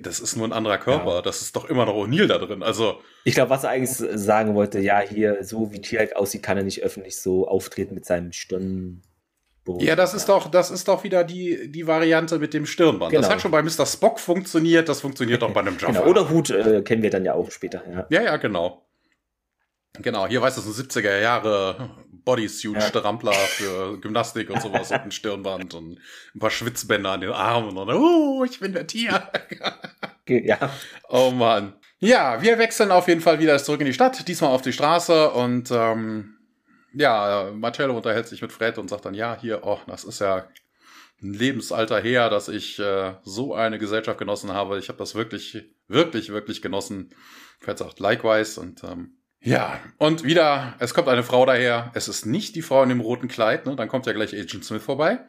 das ist nur ein anderer Körper, ja. das ist doch immer noch O'Neill da drin. Also ich glaube, was er eigentlich sagen wollte, ja, hier so wie Tialk aussieht, kann er nicht öffentlich so auftreten mit seinem Stirnband. Ja, das ist doch, das ist doch wieder die, die Variante mit dem Stirnband. Genau. Das hat schon bei Mr. Spock funktioniert, das funktioniert auch bei einem Jaffa. Genau. Oder Hut äh, kennen wir dann ja auch später. Ja, ja, ja genau. Genau, hier weiß es ein 70er Jahre Bodysuit-Strampler ja. für Gymnastik und sowas und ein Stirnband und ein paar Schwitzbänder an den Armen und oh, ich bin der Tier. ja. Oh Mann. Ja, wir wechseln auf jeden Fall wieder zurück in die Stadt, diesmal auf die Straße und ähm, ja, Marcello unterhält sich mit Fred und sagt dann, ja, hier, oh, das ist ja ein Lebensalter her, dass ich äh, so eine Gesellschaft genossen habe. Ich habe das wirklich, wirklich, wirklich genossen. Fred sagt likewise und ähm, ja, und wieder, es kommt eine Frau daher. Es ist nicht die Frau in dem roten Kleid, ne? Dann kommt ja gleich Agent Smith vorbei.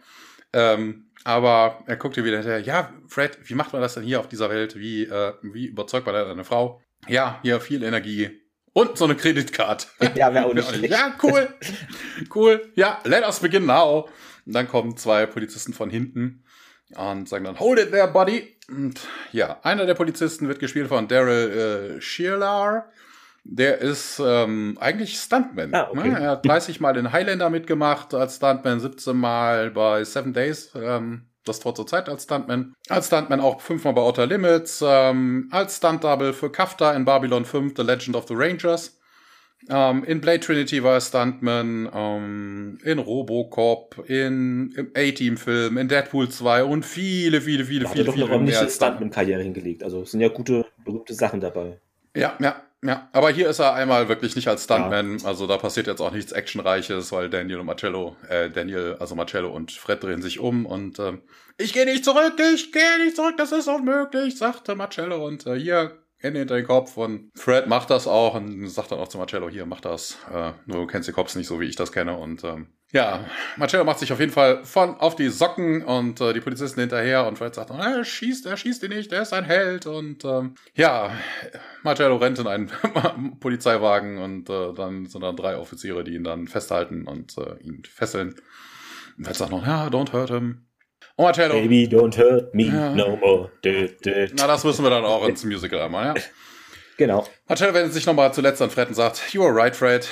Ähm, aber er guckt ihr wieder hinterher. Ja, Fred, wie macht man das denn hier auf dieser Welt? Wie, äh, wie überzeugt man denn eine Frau? Ja, hier viel Energie. Und so eine Kreditkarte. Ja, wäre auch nicht schlecht. Ja, cool. cool. Ja, let us begin now. Und dann kommen zwei Polizisten von hinten und sagen dann, hold it there, buddy. Und ja, einer der Polizisten wird gespielt von Daryl äh, Shearlar. Der ist ähm, eigentlich Stuntman. Ah, okay. ne? Er hat 30 Mal in Highlander mitgemacht als Stuntman, 17 Mal bei Seven Days, ähm, das Tor zur Zeit als Stuntman. Als Stuntman auch fünfmal bei Outer Limits, ähm, als Stunt-Double für Kafta in Babylon 5, The Legend of the Rangers. Um, ähm, in Blade Trinity war er Stuntman, um, ähm, in Robocop, in, im A-Team-Film, in Deadpool 2 und viele, viele, viele, ja, viele, viele. Hat doch eine ordentliche Stuntman-Karriere hingelegt. Also es sind ja gute, berühmte Sachen dabei. Ja, ja, ja, aber hier ist er einmal wirklich nicht als Stuntman, ja. also da passiert jetzt auch nichts Actionreiches, weil Daniel und Marcello, äh, Daniel, also Marcello und Fred drehen sich um und ähm, ich gehe nicht zurück, ich gehe nicht zurück, das ist unmöglich, sagte Marcello und äh, hier Hände hinter den Kopf und Fred macht das auch und sagt dann auch zu Marcello, hier, mach das, äh, nur du kennst die Cops nicht so, wie ich das kenne und ähm, ja, Marcello macht sich auf jeden Fall von auf die Socken und äh, die Polizisten hinterher und Fred sagt, er schießt, er schießt ihn nicht, er ist ein Held und ähm, ja, Marcello rennt in einen Polizeiwagen und äh, dann sind dann drei Offiziere, die ihn dann festhalten und äh, ihn fesseln. Und Fred sagt noch, ja, don't hurt him. Und Marcello. Baby, don't hurt me ja. no more. Du, du. Na, das müssen wir dann auch ins Musical einmal, ja? Genau. Marcello wendet sich nochmal zuletzt an Fred und sagt, you are right, Fred.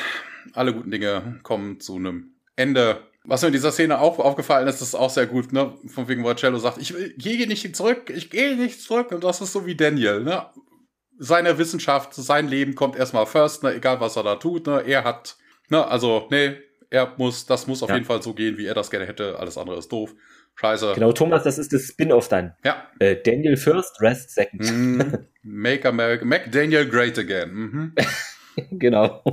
Alle guten Dinge kommen zu einem Ende. Was mir in dieser Szene auch aufgefallen ist, ist auch sehr gut, ne? Von wegen Marcello sagt, ich gehe nicht zurück, ich gehe nicht zurück. Und das ist so wie Daniel, ne? Seine Wissenschaft, sein Leben kommt erstmal first, ne? Egal was er da tut, ne? Er hat, ne? Also, nee, er muss, das muss auf ja. jeden Fall so gehen, wie er das gerne hätte. Alles andere ist doof. Scheiße. Genau, Thomas, das ist das Spin-off dann. Ja. Äh, Daniel first, rest second. Mm, make America, make Daniel great again. Mhm. genau.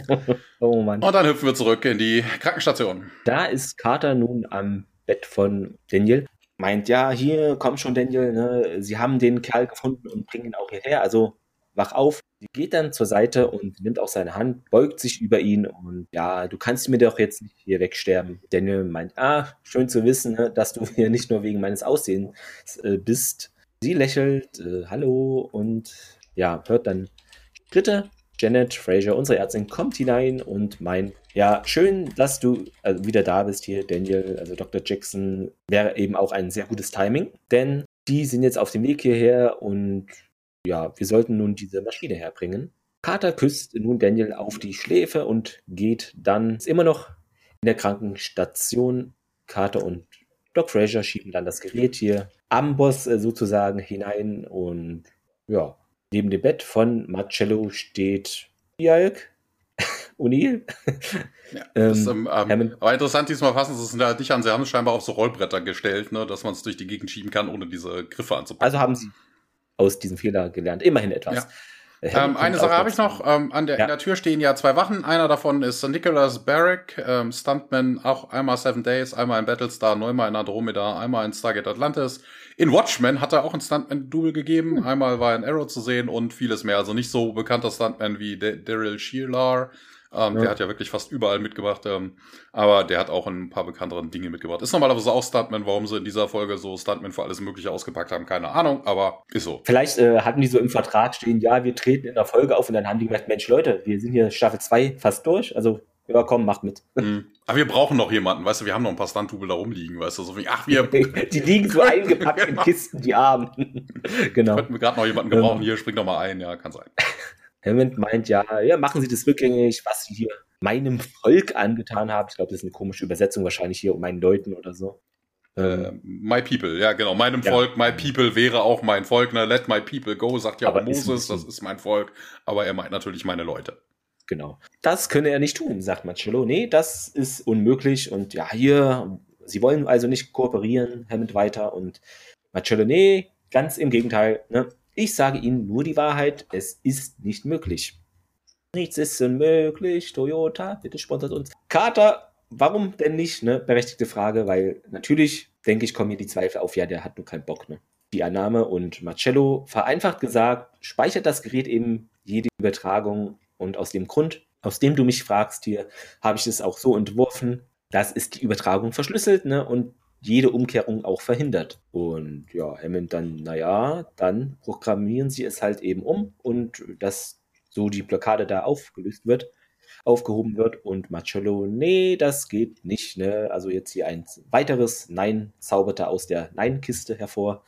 oh Mann. Und dann hüpfen wir zurück in die Krankenstation. Da ist Carter nun am Bett von Daniel. Meint, ja, hier, komm schon, Daniel, ne? sie haben den Kerl gefunden und bringen ihn auch hierher, also wach auf. Sie geht dann zur Seite und nimmt auch seine Hand, beugt sich über ihn und ja, du kannst mir doch jetzt nicht hier wegsterben. Daniel meint, ah, schön zu wissen, ne, dass du hier nicht nur wegen meines Aussehens äh, bist. Sie lächelt, äh, hallo und ja, hört dann Schritte Janet Fraser, unsere Ärztin, kommt hinein und meint, ja, schön, dass du also wieder da bist hier, Daniel, also Dr. Jackson, wäre eben auch ein sehr gutes Timing, denn die sind jetzt auf dem Weg hierher und ja, wir sollten nun diese Maschine herbringen. Carter küsst nun Daniel auf die Schläfe und geht dann immer noch in der Krankenstation. Carter und Doc Fraser schieben dann das Gerät hier am Boss äh, sozusagen hinein und ja, Neben dem Bett von Marcello steht Jalk, O'Neill. Ja, das, ähm, ähm, aber interessant diesmal fassen sie es halt nicht an. Sie haben es scheinbar auf so Rollbretter gestellt, ne, dass man es durch die Gegend schieben kann, ohne diese Griffe anzupacken. Also haben sie aus diesem Fehler gelernt. Immerhin etwas. Ja. Ähm, eine Sache habe ich noch. Ähm, an der, ja. In der Tür stehen ja zwei Wachen. Einer davon ist Nicholas Barrick, ähm, Stuntman, auch einmal Seven Days, einmal in Battlestar, neunmal in Andromeda, einmal in Stargate Atlantis. In Watchmen hat er auch ein Stuntman-Double gegeben. Hm. Einmal war in Arrow zu sehen und vieles mehr. Also nicht so bekannter Stuntman wie Daryl Shearlar. Ähm, ja. Der hat ja wirklich fast überall mitgebracht, ähm, aber der hat auch ein paar bekannteren Dinge mitgebracht. Ist normalerweise auch Stuntman, warum sie in dieser Folge so Stuntman für alles Mögliche ausgepackt haben, keine Ahnung, aber ist so. Vielleicht äh, hatten die so im Vertrag stehen, ja, wir treten in der Folge auf und dann haben die gesagt, Mensch, Leute, wir sind hier Staffel 2 fast durch, also ja, komm, macht mit. Mhm. Aber wir brauchen noch jemanden, weißt du, wir haben noch ein paar Stunt-Double da rumliegen, weißt du, so wie, ach, wir. die liegen so eingepackt in Kisten, die Armen. genau. Könnten wir gerade noch jemanden gebrauchen, hier, spring doch mal ein, ja, kann sein. Hammond meint ja, ja, machen Sie das rückgängig, was Sie hier meinem Volk angetan haben. Ich glaube, das ist eine komische Übersetzung wahrscheinlich hier um meinen Leuten oder so. Äh, my people, ja genau, meinem ja. Volk, my people wäre auch mein Volk, ne? Let my people go, sagt ja auch Moses, ist das ist mein Volk, aber er meint natürlich meine Leute. Genau. Das könne er nicht tun, sagt Marcello. Nee, das ist unmöglich. Und ja, hier, sie wollen also nicht kooperieren, Hammond weiter. Und Marcello, nee, ganz im Gegenteil. Ne? Ich sage Ihnen nur die Wahrheit. Es ist nicht möglich. Nichts ist unmöglich. Toyota, bitte sponsert uns. Carter, warum denn nicht? Ne? Berechtigte Frage, weil natürlich, denke ich, kommen hier die Zweifel auf. Ja, der hat nur keinen Bock. Ne? Die Annahme und Marcello, vereinfacht gesagt, speichert das Gerät eben jede Übertragung und aus dem Grund, aus dem du mich fragst hier, habe ich es auch so entworfen, dass ist die Übertragung verschlüsselt ne, und jede Umkehrung auch verhindert. Und ja, Hammond dann, naja, dann programmieren sie es halt eben um und dass so die Blockade da aufgelöst wird, aufgehoben wird. Und Marcello, nee, das geht nicht. Ne? Also jetzt hier ein weiteres Nein zauberte aus der Nein-Kiste hervor.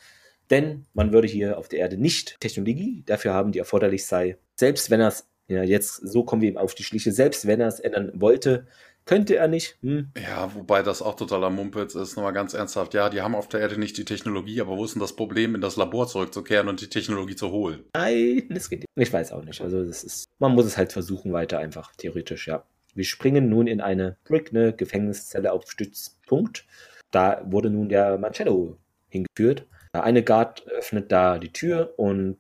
Denn man würde hier auf der Erde nicht Technologie dafür haben, die erforderlich sei. Selbst wenn er es ja, jetzt, so kommen wir ihm auf die Schliche. Selbst wenn er es ändern wollte, könnte er nicht. Hm. Ja, wobei das auch totaler Mumpitz ist, nochmal ganz ernsthaft. Ja, die haben auf der Erde nicht die Technologie, aber wo ist denn das Problem, in das Labor zurückzukehren und die Technologie zu holen? Nein, das geht nicht. Ich weiß auch nicht. Also, das ist, man muss es halt versuchen weiter, einfach theoretisch, ja. Wir springen nun in eine Brick, eine Gefängniszelle auf Stützpunkt. Da wurde nun der Marcello hingeführt. Eine Guard öffnet da die Tür und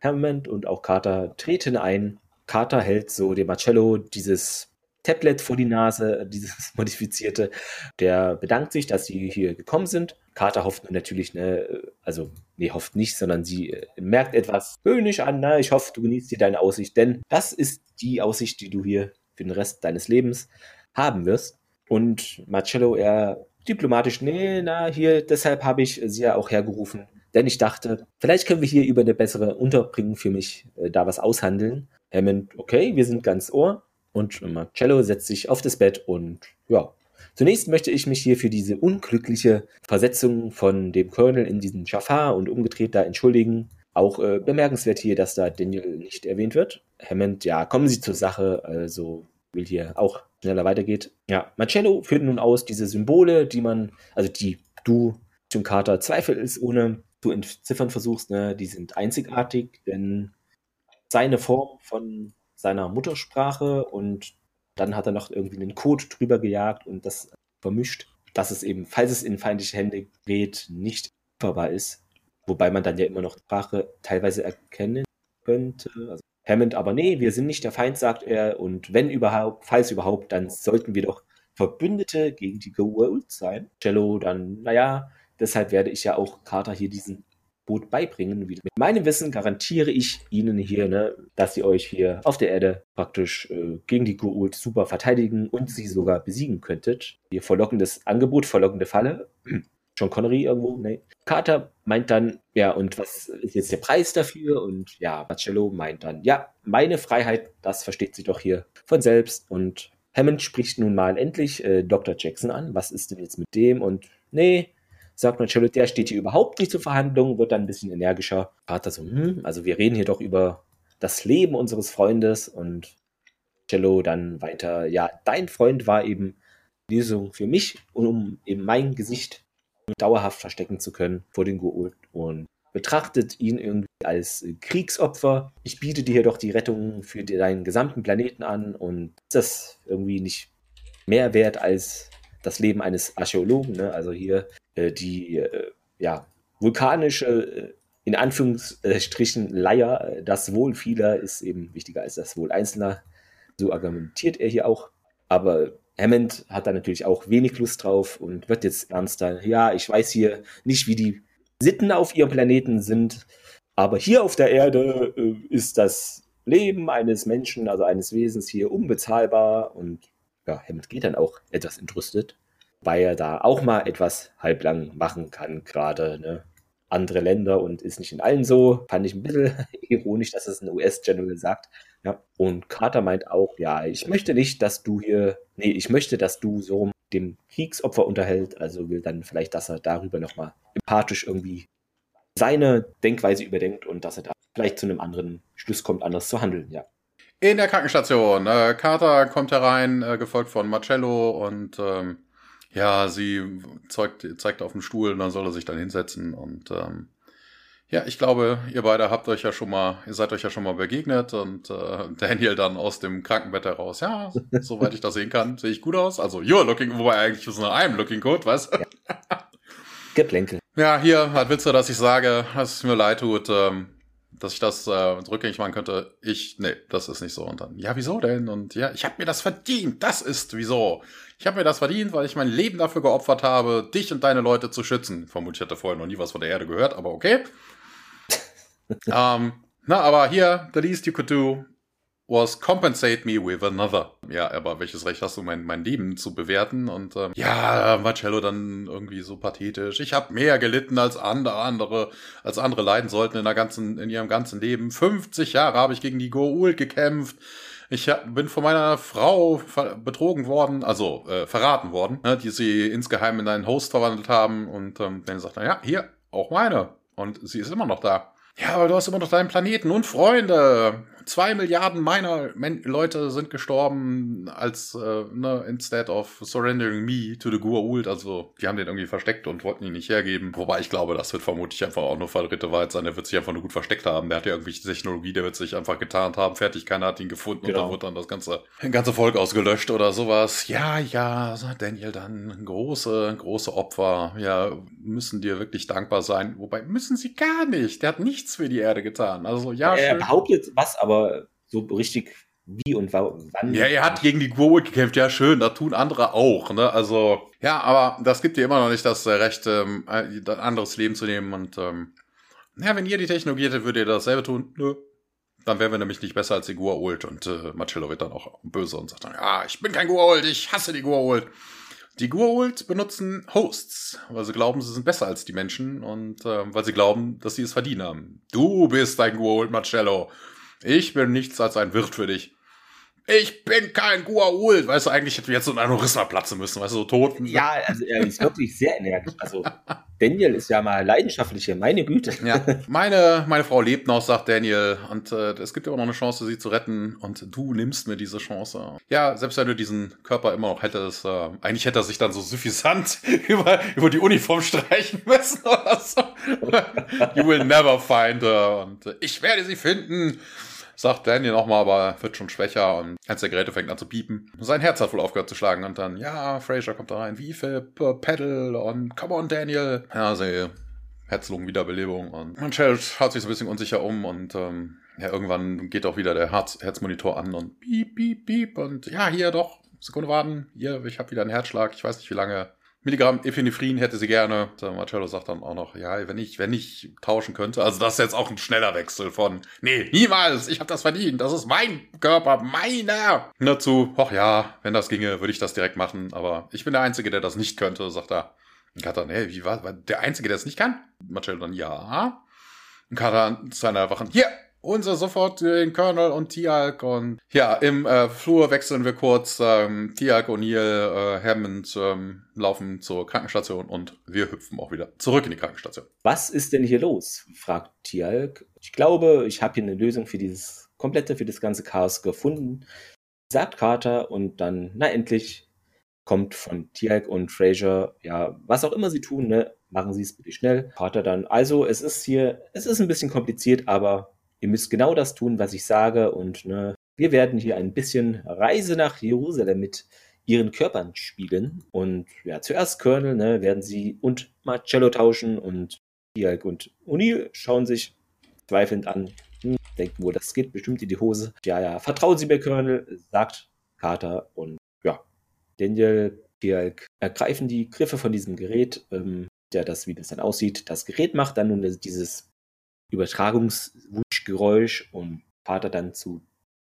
Hammond und auch Carter treten ein Carter hält so dem Marcello dieses Tablet vor die Nase, dieses modifizierte. Der bedankt sich, dass sie hier gekommen sind. Carter hofft natürlich, ne, also, nee, hofft nicht, sondern sie äh, merkt etwas König an, ne, ich hoffe, du genießt dir deine Aussicht, denn das ist die Aussicht, die du hier für den Rest deines Lebens haben wirst. Und Marcello, er diplomatisch, nee, na, hier, deshalb habe ich sie ja auch hergerufen, denn ich dachte, vielleicht können wir hier über eine bessere Unterbringung für mich äh, da was aushandeln. Hammond, okay, wir sind ganz Ohr. Und Marcello setzt sich auf das Bett und ja. Zunächst möchte ich mich hier für diese unglückliche Versetzung von dem Colonel in diesen Jafar und umgedreht da entschuldigen. Auch äh, bemerkenswert hier, dass da Daniel nicht erwähnt wird. Hammond, ja, kommen Sie zur Sache, also will hier auch schneller weitergeht. Ja, Marcello führt nun aus diese Symbole, die man, also die du zum Carter zweifelsohne zu entziffern versuchst, ne, die sind einzigartig, denn seine Form von seiner Muttersprache und dann hat er noch irgendwie einen Code drüber gejagt und das vermischt, dass es eben, falls es in feindliche Hände gerät, nicht lieferbar ist. Wobei man dann ja immer noch Sprache teilweise erkennen könnte. Also Hammond aber nee, wir sind nicht der Feind, sagt er. Und wenn überhaupt, falls überhaupt, dann sollten wir doch Verbündete gegen die Goa'uld sein. Cello dann, naja, deshalb werde ich ja auch Carter hier diesen Boot beibringen. Mit meinem Wissen garantiere ich Ihnen hier, ne, dass Sie euch hier auf der Erde praktisch äh, gegen die Goa'uld super verteidigen und sie sogar besiegen könntet. Ihr verlockendes Angebot, verlockende Falle. John Connery irgendwo, ne? Carter meint dann, ja, und was ist jetzt der Preis dafür? Und ja, Marcello meint dann, ja, meine Freiheit, das versteht sie doch hier von selbst. Und Hammond spricht nun mal endlich äh, Dr. Jackson an. Was ist denn jetzt mit dem? Und nee, sagt man, Charlotte, der steht hier überhaupt nicht zur Verhandlung, wird dann ein bisschen energischer. Vater so, hm, also wir reden hier doch über das Leben unseres Freundes und Cello dann weiter, ja, dein Freund war eben Lösung für mich, um eben mein Gesicht dauerhaft verstecken zu können vor den Goa'uld und betrachtet ihn irgendwie als Kriegsopfer. Ich biete dir doch die Rettung für deinen gesamten Planeten an und ist das irgendwie nicht mehr wert als das Leben eines Archäologen. Ne? Also hier die äh, ja, vulkanische, äh, in Anführungsstrichen, Leier, das Wohl vieler ist eben wichtiger als das Wohl Einzelner. So argumentiert er hier auch. Aber Hammond hat da natürlich auch wenig Lust drauf und wird jetzt ernster. Ja, ich weiß hier nicht, wie die Sitten auf ihrem Planeten sind, aber hier auf der Erde äh, ist das Leben eines Menschen, also eines Wesens hier unbezahlbar und ja, Hammond geht dann auch etwas entrüstet weil er da auch mal etwas halblang machen kann, gerade ne? andere Länder und ist nicht in allen so. Fand ich ein bisschen ironisch, dass es ein US-General sagt. Ja. Und Carter meint auch, ja, ich möchte nicht, dass du hier, nee, ich möchte, dass du so dem Kriegsopfer unterhält, also will dann vielleicht, dass er darüber nochmal empathisch irgendwie seine Denkweise überdenkt und dass er da vielleicht zu einem anderen Schluss kommt, anders zu handeln, ja. In der Krankenstation. Äh, Carter kommt herein, äh, gefolgt von Marcello und ähm, ja, sie zeigt, zeigt auf den Stuhl und dann soll er sich dann hinsetzen und ähm, Ja, ich glaube, ihr beide habt euch ja schon mal, ihr seid euch ja schon mal begegnet und äh, Daniel dann aus dem Krankenbett heraus. Ja, soweit ich das sehen kann, sehe ich gut aus. Also, you're looking, wobei eigentlich ist nur I'm looking good, weißt du? Ja. Geplänkel. Ja, hier, was willst du, dass ich sage, dass es mir leid tut, ähm, dass ich das äh, rückgängig machen könnte. Ich, nee, das ist nicht so. Und dann, ja, wieso denn? Und ja, ich habe mir das verdient. Das ist wieso. Ich habe mir das verdient, weil ich mein Leben dafür geopfert habe, dich und deine Leute zu schützen. Vermutlich hatte vorher noch nie was von der Erde gehört, aber okay um, na, aber hier, the least you could do was compensate me with another. Ja, aber welches Recht hast du, mein, mein Leben zu bewerten? Und ähm, ja, Marcello dann irgendwie so pathetisch. Ich habe mehr gelitten als andere, andere, als andere leiden sollten in der ganzen, in ihrem ganzen Leben. 50 Jahre habe ich gegen die Goa'uld gekämpft. Ich bin von meiner Frau betrogen worden, also äh, verraten worden, ne, die sie insgeheim in einen Host verwandelt haben. Und ähm, dann sagt er, ja, hier, auch meine. Und sie ist immer noch da. Ja, aber du hast immer noch deinen Planeten und Freunde. Zwei Milliarden meiner Men Leute sind gestorben, als äh, ne, instead of surrendering me to the Goa'uld. Also, die haben den irgendwie versteckt und wollten ihn nicht hergeben. Wobei ich glaube, das wird vermutlich einfach auch nur verdritte Wahrheit sein. Der wird sich einfach nur gut versteckt haben. Der hat ja irgendwelche Technologie, der wird sich einfach getarnt haben. Fertig, keiner hat ihn gefunden genau. und dann wird dann das ganze, ganze Volk ausgelöscht oder sowas. Ja, ja, Daniel dann große, große Opfer. Ja, müssen dir wirklich dankbar sein. Wobei müssen sie gar nicht. Der hat nichts für die Erde getan. Also, ja, Er schön. behauptet was, aber so richtig wie und wann. Ja, er hat gegen die Goa'uld gekämpft, ja schön, da tun andere auch, ne? Also, ja, aber das gibt dir immer noch nicht das Recht, ähm, ein anderes Leben zu nehmen und ähm, ja, wenn ihr die Technologie hättet, würdet ihr dasselbe tun? Nö. Dann wären wir nämlich nicht besser als die Goa'uld und äh, Marcello wird dann auch böse und sagt dann, ja, ich bin kein Goa'uld, ich hasse die Goa'uld. Die Goa'uld benutzen Hosts, weil sie glauben, sie sind besser als die Menschen und äh, weil sie glauben, dass sie es verdient haben. Du bist ein Goa'uld, Marcello. Ich bin nichts als ein Wirt für dich. Ich bin kein Guaul. Weißt du, eigentlich hätten wir jetzt so ein Aneurysma platzen müssen, weißt du, so Toten. Ja, also er ist wirklich sehr energisch. Also Daniel ist ja mal leidenschaftlicher, meine Güte. Ja, meine, meine Frau lebt noch, sagt Daniel. Und äh, es gibt ja auch noch eine Chance, sie zu retten. Und du nimmst mir diese Chance. Ja, selbst wenn du diesen Körper immer noch hättest, äh, eigentlich hätte er sich dann so suffisant über, über die Uniform streichen müssen oder so. you will never find her. Und äh, ich werde sie finden sagt Daniel nochmal, aber wird schon schwächer und eins der Geräte fängt an zu piepen. Sein Herz hat wohl aufgehört zu schlagen und dann, ja, Fraser kommt da rein, wie viel Pedal und come on, Daniel. Ja, sie Herz-Lungen-Wiederbelebung und man schaut sich so ein bisschen unsicher um und ähm, ja, irgendwann geht auch wieder der Herz Herzmonitor an und piep, piep, piep und ja, hier doch, Sekunde warten, hier, ich habe wieder einen Herzschlag, ich weiß nicht wie lange. Milligramm Epinephrine hätte sie gerne. Der Marcello sagt dann auch noch, ja, wenn ich, wenn ich tauschen könnte. Also das ist jetzt auch ein schneller Wechsel von, nee, niemals, ich habe das verdient, das ist mein Körper, meiner. Dazu, ach ja, wenn das ginge, würde ich das direkt machen, aber ich bin der Einzige, der das nicht könnte, sagt er. Und Kata, nee, wie war, war der Einzige, der es nicht kann? Marcello dann, ja. Und Kata zu seiner Wachen, hier, unser sofort den Colonel und Tialk und ja, im äh, Flur wechseln wir kurz. Ähm, Tialk, O'Neill, äh, Hammond ähm, laufen zur Krankenstation und wir hüpfen auch wieder zurück in die Krankenstation. Was ist denn hier los? fragt Tialk. Ich glaube, ich habe hier eine Lösung für dieses komplette, für das ganze Chaos gefunden. Sagt Carter und dann, na endlich, kommt von Tialk und Fraser, ja, was auch immer sie tun, ne, machen sie es bitte schnell. Carter dann, also es ist hier, es ist ein bisschen kompliziert, aber ihr müsst genau das tun, was ich sage und ne, wir werden hier ein bisschen Reise nach Jerusalem mit ihren Körpern spielen. Und ja, zuerst Colonel, ne, werden sie und Marcello tauschen und Dialk und O'Neill schauen sich zweifelnd an, hm, denken wohl, das geht bestimmt in die Hose. Ja, ja, vertrauen Sie mir, Colonel, sagt Carter und ja, Daniel, Dialk ergreifen die Griffe von diesem Gerät, ähm, der das, wie das dann aussieht. Das Gerät macht dann nun dieses Übertragungswuschgeräusch und Vater dann zu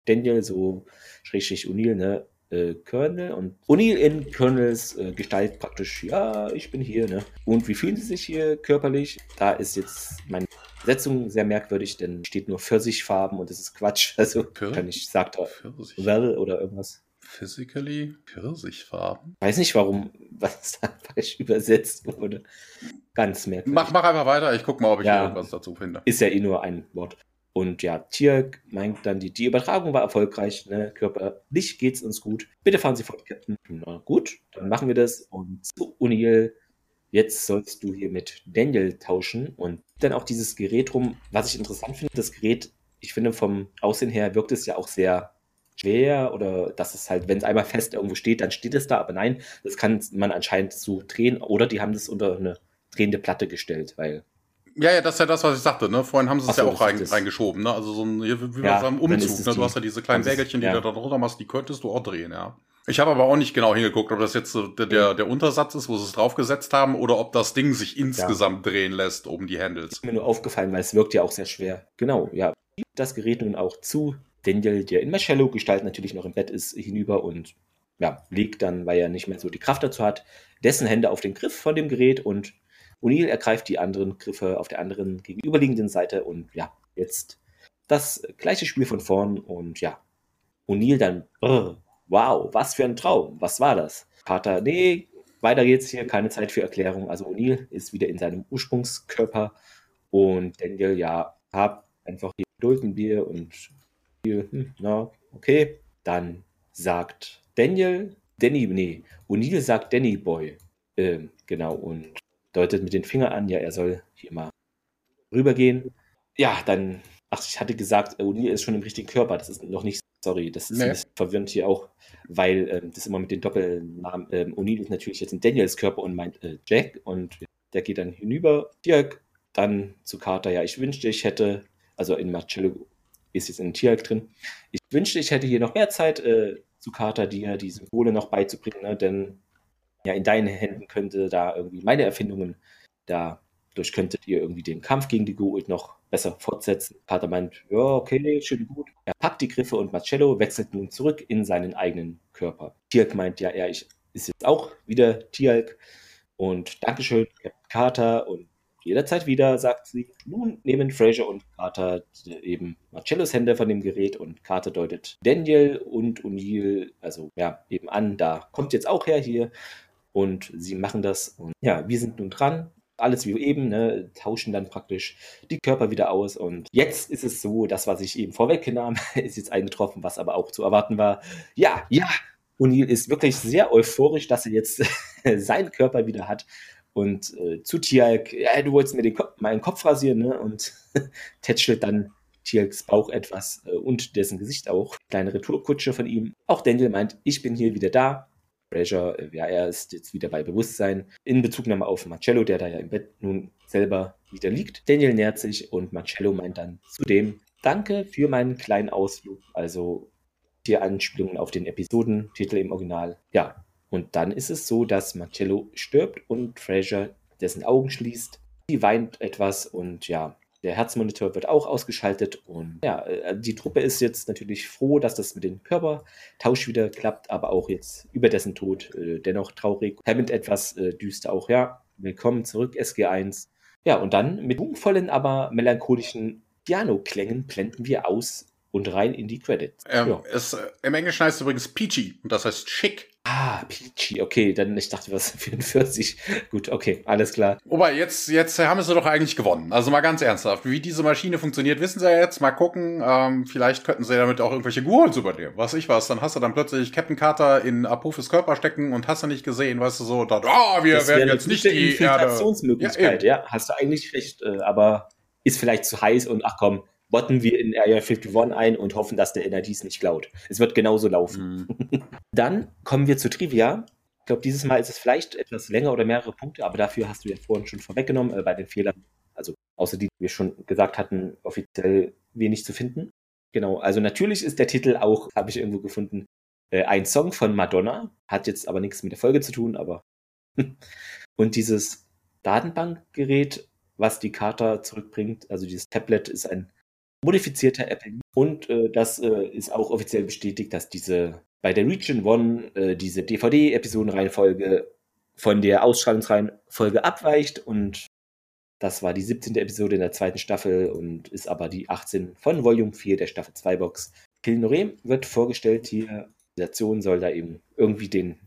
Daniel, so schrägstrich O'Neill, ne, äh, Colonel und O'Neill in Colonels äh, Gestalt praktisch, ja, ich bin hier, ne. Und wie fühlen Sie sich hier körperlich? Da ist jetzt meine Setzung sehr merkwürdig, denn steht nur Pfirsichfarben und das ist Quatsch. Also, Pfir kann ich, sagt er, well oder irgendwas. Physically Pfirsichfarben? Weiß nicht, warum, was da falsch übersetzt wurde. Ganz merkwürdig. Mach, mach einfach weiter, ich guck mal, ob ich ja, irgendwas dazu finde. Ist ja eh nur ein Wort. Und ja, Tier meint dann, die, die Übertragung war erfolgreich, ne? Körperlich geht's uns gut. Bitte fahren Sie fort, Captain. Na gut, dann machen wir das. Und zu O'Neill, jetzt sollst du hier mit Daniel tauschen. Und dann auch dieses Gerät rum. Was ich interessant finde, das Gerät, ich finde vom Aussehen her wirkt es ja auch sehr schwer oder dass es halt, wenn es einmal fest irgendwo steht, dann steht es da, aber nein, das kann man anscheinend so drehen oder die haben das unter eine drehende Platte gestellt, weil ja, ja, das ist ja das, was ich sagte, ne? Vorhin haben sie es so, ja auch rein, reingeschoben, ne? Also so ein, wie ja, beim Umzug, ne? Du hast ja diese kleinen Wägelchen, die ja. du da drunter machst, die könntest du auch drehen, ja. Ich habe aber auch nicht genau hingeguckt, ob das jetzt der, der, der Untersatz ist, wo sie es draufgesetzt haben, oder ob das Ding sich insgesamt ja. drehen lässt, um die Handles. Ist mir nur aufgefallen, weil es wirkt ja auch sehr schwer. Genau, ja. Das Gerät nun auch zu Daniel, der in Marcello-Gestalt natürlich noch im Bett ist, hinüber und ja, legt dann, weil er nicht mehr so die Kraft dazu hat, dessen Hände auf den Griff von dem Gerät und O'Neill ergreift die anderen Griffe auf der anderen gegenüberliegenden Seite und ja, jetzt das gleiche Spiel von vorn und ja, O'Neill dann, wow, was für ein Traum, was war das? Carter, nee, weiter geht's hier, keine Zeit für Erklärung. Also O'Neill ist wieder in seinem Ursprungskörper und Daniel, ja, hab einfach hier Geduld ein Bier und Bier, hm, na, okay. Dann sagt Daniel, Danny, nee, O'Neill sagt Danny Boy, ähm, genau, und deutet mit den Fingern an, ja, er soll hier mal rübergehen. Ja, dann, ach, ich hatte gesagt, O'Neill ist schon im richtigen Körper. Das ist noch nicht, sorry, das ist nee. ein bisschen verwirrend hier auch, weil ähm, das immer mit den Doppelnamen, ähm, O'Neill ist natürlich jetzt in Daniels Körper und meint äh, Jack und der geht dann hinüber. Dirk, dann zu Carter, ja, ich wünschte, ich hätte, also in Marcello ist jetzt in Tierk drin, ich wünschte, ich hätte hier noch mehr Zeit äh, zu Carter, dir die Symbole noch beizubringen, ne? denn ja, in deinen Händen könnte da irgendwie meine Erfindungen, dadurch könntet ihr irgendwie den Kampf gegen die Goa'uld noch besser fortsetzen. Pater meint, ja, okay, schön gut. Er packt die Griffe und Marcello wechselt nun zurück in seinen eigenen Körper. Tialk meint, ja, er ist jetzt auch wieder Tialk und Dankeschön, Captain Carter und jederzeit wieder, sagt sie. Nun nehmen Fraser und Carter eben Marcellos Hände von dem Gerät und Carter deutet Daniel und O'Neill, also ja, eben an, da kommt jetzt auch her hier und sie machen das. Und ja, wir sind nun dran. Alles wie eben, ne, tauschen dann praktisch die Körper wieder aus. Und jetzt ist es so, das, was ich eben vorweggenommen, ist jetzt eingetroffen, was aber auch zu erwarten war. Ja, ja, O'Neill ist wirklich sehr euphorisch, dass er jetzt seinen Körper wieder hat. Und äh, zu Tialk, ja, du wolltest mir den Kopf, meinen Kopf rasieren, ne? Und tätschelt dann Tialks Bauch etwas äh, und dessen Gesicht auch. Kleine Retourkutsche von ihm. Auch Daniel meint, ich bin hier wieder da. Fraser, äh, ja, er ist jetzt wieder bei Bewusstsein. In Bezugnahme auf Marcello, der da ja im Bett nun selber wieder liegt. Daniel nähert sich und Marcello meint dann zudem, danke für meinen kleinen Ausflug. Also hier Anspielungen auf den Episodentitel im Original. Ja, und dann ist es so, dass Marcello stirbt und Fraser dessen Augen schließt. Sie weint etwas und ja, der Herzmonitor wird auch ausgeschaltet und ja, äh, die Truppe ist jetzt natürlich froh, dass das mit dem Körpertausch wieder klappt, aber auch jetzt über dessen Tod äh, dennoch traurig. Hammond etwas äh, düster auch, ja. Willkommen zurück, SG1. Ja, und dann mit schwungvollen, aber melancholischen Piano-Klängen blenden wir aus und rein in die Credits. Ähm, ja. es, äh, Im Englischen heißt es übrigens Peachy und das heißt schick. Ah, Peachy, okay, dann ich dachte, was 44. Gut, okay, alles klar. Wobei, jetzt, jetzt haben sie doch eigentlich gewonnen. Also mal ganz ernsthaft, wie diese Maschine funktioniert, wissen sie ja jetzt. Mal gucken, ähm, vielleicht könnten sie damit auch irgendwelche Gurls übernehmen. Was ich was, dann hast du dann plötzlich Captain Carter in Apophis Körper stecken und hast du nicht gesehen, weißt du so, da, oh, wir das werden jetzt nicht die Infiltrationsmöglichkeit, ja, ja, hast du eigentlich recht, äh, aber ist vielleicht zu heiß und ach komm, botten wir in Area 51 ein und hoffen, dass der NRDs nicht klaut. Es wird genauso laufen. Mhm. Dann kommen wir zu Trivia. Ich glaube, dieses Mal ist es vielleicht etwas länger oder mehrere Punkte, aber dafür hast du ja vorhin schon vorweggenommen äh, bei den Fehlern. Also außer die, die wir schon gesagt hatten, offiziell wenig zu finden. Genau, also natürlich ist der Titel auch, habe ich irgendwo gefunden, äh, ein Song von Madonna, hat jetzt aber nichts mit der Folge zu tun, aber und dieses Datenbankgerät, was die Carter zurückbringt, also dieses Tablet ist ein modifizierter Apple. Und äh, das äh, ist auch offiziell bestätigt, dass diese bei der Region One äh, diese DVD-Episodenreihenfolge von der Ausstrahlungsreihenfolge abweicht und das war die 17. Episode in der zweiten Staffel und ist aber die 18 von Volume 4 der Staffel 2 Box. Kilnorem wird vorgestellt hier. Die Organisation soll da eben irgendwie den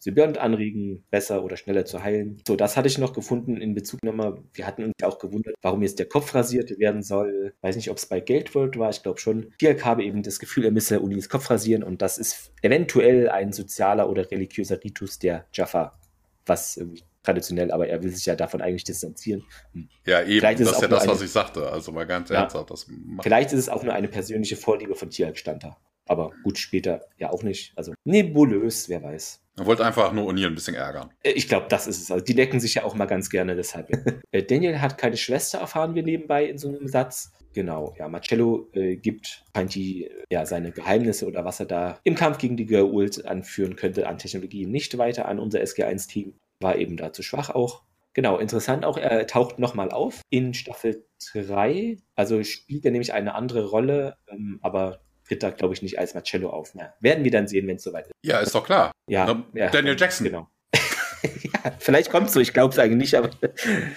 äh, Symbiont anregen, besser oder schneller zu heilen. So, das hatte ich noch gefunden in Bezug nochmal. Wir hatten uns ja auch gewundert, warum jetzt der Kopf rasiert werden soll. Weiß nicht, ob es bei Geldworld war, ich glaube schon. Tialk habe eben das Gefühl, er müsse Unis Kopf rasieren und das ist eventuell ein sozialer oder religiöser Ritus der Jaffa, was irgendwie traditionell, aber er will sich ja davon eigentlich distanzieren. Hm. Ja, eben, vielleicht das ist ja das, eine, was ich sagte, also mal ganz ja, ernsthaft. Das vielleicht ist es auch nur eine persönliche Vorliebe von Tierk Stanter. Aber gut, später ja auch nicht. Also nebulös, wer weiß. Er wollte einfach nur O'Neill ein bisschen ärgern. Äh, ich glaube, das ist es. Also die decken sich ja auch mal ganz gerne deshalb. Äh, Daniel hat keine Schwester, erfahren wir nebenbei in so einem Satz. Genau, ja, Marcello äh, gibt die, ja, seine Geheimnisse oder was er da im Kampf gegen die Geult anführen könnte an Technologie nicht weiter an unser SG1-Team. War eben da zu schwach auch. Genau, interessant auch, er taucht nochmal auf in Staffel 3. Also spielt er nämlich eine andere Rolle, ähm, aber tritt da, glaube ich, nicht als Marcello auf. Na, werden wir dann sehen, wenn es soweit ist. Ja, ist doch klar. Ja, ja Daniel Jackson. Genau. ja, vielleicht kommt es so, ich glaube es eigentlich nicht, aber.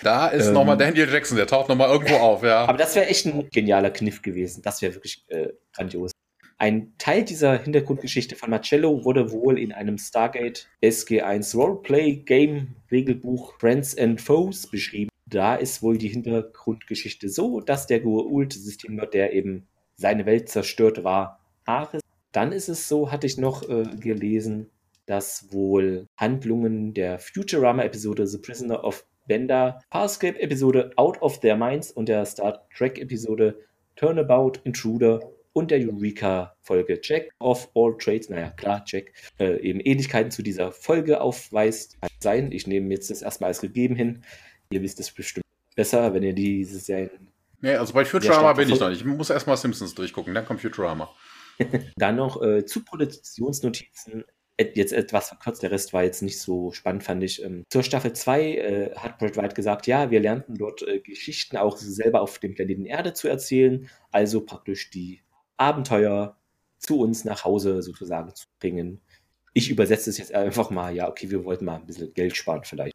Da ist ähm, nochmal Daniel Jackson, der taucht nochmal irgendwo auf, ja. Aber das wäre echt ein genialer Kniff gewesen. Das wäre wirklich äh, grandios. Ein Teil dieser Hintergrundgeschichte von Marcello wurde wohl in einem Stargate SG1 Roleplay Game Regelbuch Friends and Foes beschrieben. Da ist wohl die Hintergrundgeschichte so, dass der Goa'uld-Systemgott, der eben seine Welt zerstört war, Ares. Dann ist es so, hatte ich noch äh, gelesen, dass wohl Handlungen der Futurama-Episode The Prisoner of Bender, Parscape-Episode Out of Their Minds und der Star Trek-Episode Turnabout Intruder und der Eureka-Folge Jack of All Trades, naja, klar, Jack, äh, eben Ähnlichkeiten zu dieser Folge aufweist. Kann sein, ich nehme jetzt das erstmal als gegeben hin. Ihr wisst es bestimmt besser, wenn ihr diese Serien. Nee, also bei Futurama bin ich noch nicht. Ich muss erstmal Simpsons durchgucken, dann kommt Futurama. dann noch äh, zu Produktionsnotizen jetzt etwas verkürzt, der Rest war jetzt nicht so spannend, fand ich. Ähm, zur Staffel 2 äh, hat Brad White gesagt, ja, wir lernten dort äh, Geschichten auch selber auf dem Planeten Erde zu erzählen, also praktisch die Abenteuer zu uns nach Hause sozusagen zu bringen. Ich übersetze es jetzt einfach mal, ja, okay, wir wollten mal ein bisschen Geld sparen vielleicht.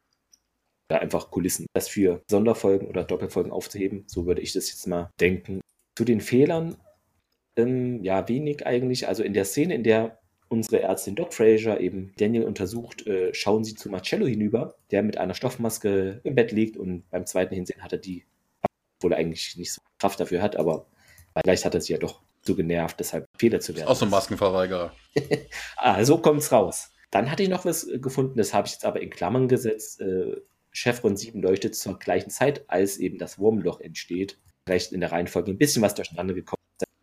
Da einfach Kulissen, das für Sonderfolgen oder Doppelfolgen aufzuheben, so würde ich das jetzt mal denken. Zu den Fehlern, ähm, ja, wenig eigentlich. Also in der Szene, in der unsere Ärztin Doc Fraser eben Daniel untersucht, äh, schauen sie zu Marcello hinüber, der mit einer Stoffmaske im Bett liegt und beim zweiten Hinsehen hat er die, obwohl er eigentlich nicht so Kraft dafür hat, aber vielleicht hat er sie ja doch so genervt, deshalb Fehler zu werden. Auch so ein Maskenverweigerer. ah, so kommt's raus. Dann hatte ich noch was äh, gefunden, das habe ich jetzt aber in Klammern gesetzt. Äh, Chevron 7 leuchtet zur gleichen Zeit, als eben das Wurmloch entsteht. Vielleicht in der Reihenfolge ein bisschen was durcheinander gekommen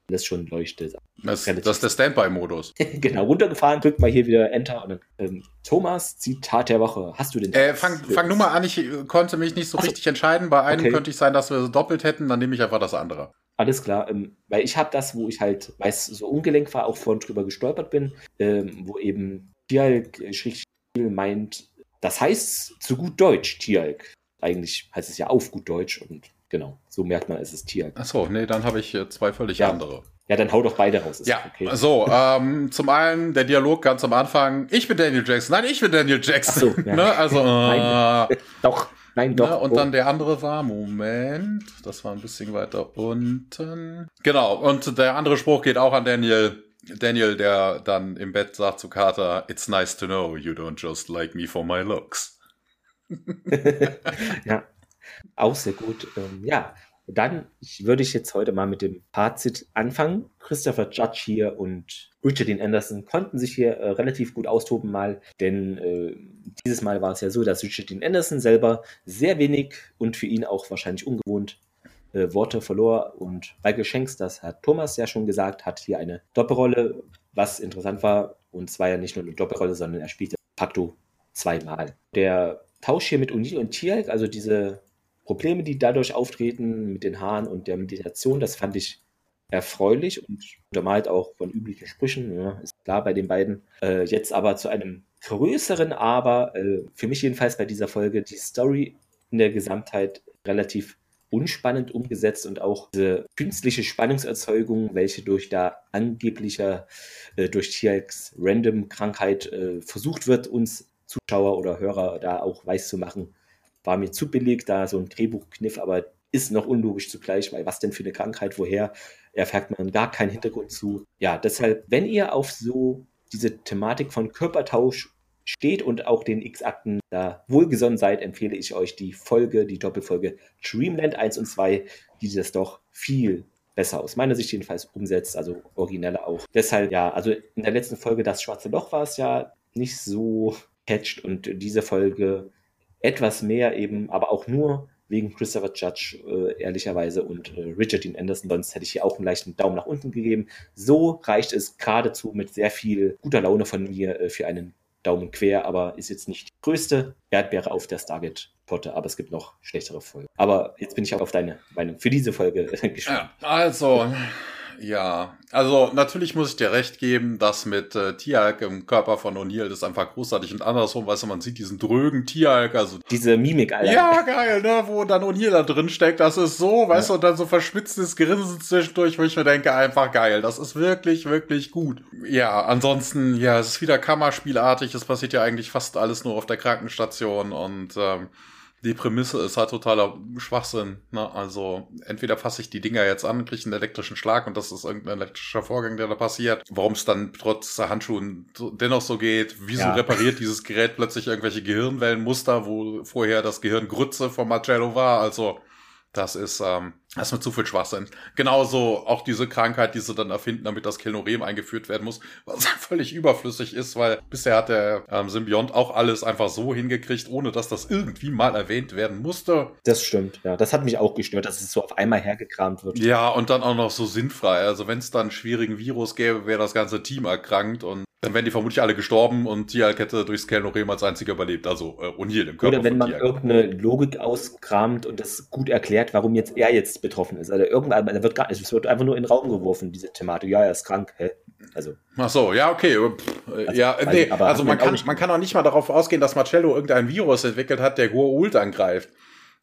das schon leuchtet. Das, das ist der Standby-Modus. genau, runtergefahren, drückt mal hier wieder Enter. Und dann, ähm, Thomas, Zitat der Woche. Hast du den? Äh, fang, fang nur mal an, ich äh, konnte mich nicht so Achso. richtig entscheiden. Bei einem okay. könnte ich sein, dass wir so doppelt hätten, dann nehme ich einfach das andere. Alles klar, ähm, weil ich habe das, wo ich halt, weil es so ungelenk war, auch vorhin drüber gestolpert bin, ähm, wo eben Tialk äh, meint, das heißt zu gut Deutsch, Tialk. Eigentlich heißt es ja auf gut Deutsch und Genau, so merkt man, es ist Tier. Achso, nee, dann habe ich zwei völlig ja. andere. Ja, dann hau doch beide raus. Ja, okay. so, ähm, zum einen der Dialog ganz am Anfang. Ich bin Daniel Jackson. Nein, ich bin Daniel Jackson. So, ja. ne? Also, äh, nein, doch, nein, doch. Ne? Und oh. dann der andere war, Moment, das war ein bisschen weiter unten. Genau, und der andere Spruch geht auch an Daniel. Daniel, der dann im Bett sagt zu Carter, It's nice to know you don't just like me for my looks. ja, auch sehr gut. Ähm, ja, dann ich, würde ich jetzt heute mal mit dem Fazit anfangen. Christopher Judge hier und Richard Dean Anderson konnten sich hier äh, relativ gut austoben mal, denn äh, dieses Mal war es ja so, dass Richard Dean Anderson selber sehr wenig und für ihn auch wahrscheinlich ungewohnt äh, Worte verlor und Michael Shanks, das hat Thomas ja schon gesagt, hat hier eine Doppelrolle, was interessant war und zwar ja nicht nur eine Doppelrolle, sondern er spielte facto zweimal. Der Tausch hier mit O'Neill und Tialk, also diese Probleme, die dadurch auftreten mit den Haaren und der Meditation, das fand ich erfreulich und untermalt auch von üblichen Sprüchen, ja, ist klar bei den beiden. Äh, jetzt aber zu einem größeren Aber, äh, für mich jedenfalls bei dieser Folge, die Story in der Gesamtheit relativ unspannend umgesetzt und auch diese künstliche Spannungserzeugung, welche durch da angeblicher, äh, durch Tierks Random-Krankheit äh, versucht wird, uns Zuschauer oder Hörer da auch weiß zu machen, war mir zu billig, da so ein Drehbuchkniff, aber ist noch unlogisch zugleich, weil was denn für eine Krankheit, woher, erfährt man gar keinen Hintergrund zu. Ja, deshalb, wenn ihr auf so diese Thematik von Körpertausch steht und auch den X-Akten da wohlgesonnen seid, empfehle ich euch die Folge, die Doppelfolge Dreamland 1 und 2, die das doch viel besser aus meiner Sicht jedenfalls umsetzt, also origineller auch. Deshalb, ja, also in der letzten Folge, das schwarze Loch war es ja nicht so catcht und diese Folge etwas mehr eben, aber auch nur wegen Christopher Judge, äh, ehrlicherweise, und äh, Richard Dean Anderson. Sonst hätte ich hier auch einen leichten Daumen nach unten gegeben. So reicht es geradezu mit sehr viel guter Laune von mir äh, für einen Daumen quer, aber ist jetzt nicht die größte Erdbeere auf der Stargate-Potte, aber es gibt noch schlechtere Folgen. Aber jetzt bin ich auch auf deine Meinung für diese Folge gespannt. Ja, also, ja, also natürlich muss ich dir recht geben, dass mit äh, Tialk im Körper von O'Neill das ist einfach großartig und andersrum, weißt du, man sieht diesen drögen Tialk, also diese Mimik, Alter. Ja, geil, ne, wo dann O'Neill da drin steckt, das ist so, weißt ja. du, und dann so verschmitztes Grinsen zwischendurch, wo ich mir denke, einfach geil, das ist wirklich, wirklich gut. Ja, ansonsten, ja, es ist wieder Kammerspielartig, es passiert ja eigentlich fast alles nur auf der Krankenstation und ähm, die Prämisse ist halt totaler Schwachsinn. Ne? Also entweder fasse ich die Dinger jetzt an, kriege einen elektrischen Schlag und das ist irgendein elektrischer Vorgang, der da passiert. Warum es dann trotz Handschuhen dennoch so geht, wieso ja. repariert dieses Gerät plötzlich irgendwelche Gehirnwellenmuster, wo vorher das Gehirn Grütze von Marcello war. Also das ist, ähm, das ist mir zu viel Schwachsinn. Genauso auch diese Krankheit, die sie dann erfinden, damit das Kelnorem eingeführt werden muss, was völlig überflüssig ist, weil bisher hat der ähm, Symbiont auch alles einfach so hingekriegt, ohne dass das irgendwie mal erwähnt werden musste. Das stimmt, ja. Das hat mich auch gestört, dass es so auf einmal hergekramt wird. Ja, und dann auch noch so sinnfrei. Also wenn es dann einen schwierigen Virus gäbe, wäre das ganze Team erkrankt und dann wären die vermutlich alle gestorben und Tialk hätte durchs Kelnorem als einziger überlebt. Also äh, O'Neill im Körper. Oder wenn man Tialk. irgendeine Logik auskramt und das gut erklärt, warum jetzt er jetzt betroffen ist. Also irgendwann, da wird gar nicht, es wird einfach nur in den Raum geworfen, diese Thematik. Ja, er ist krank. Hä? Also. Ach so, ja, okay. Also, ja, nee, also man kann, man kann auch nicht mal darauf ausgehen, dass Marcello irgendein Virus entwickelt hat, der Goa'uld angreift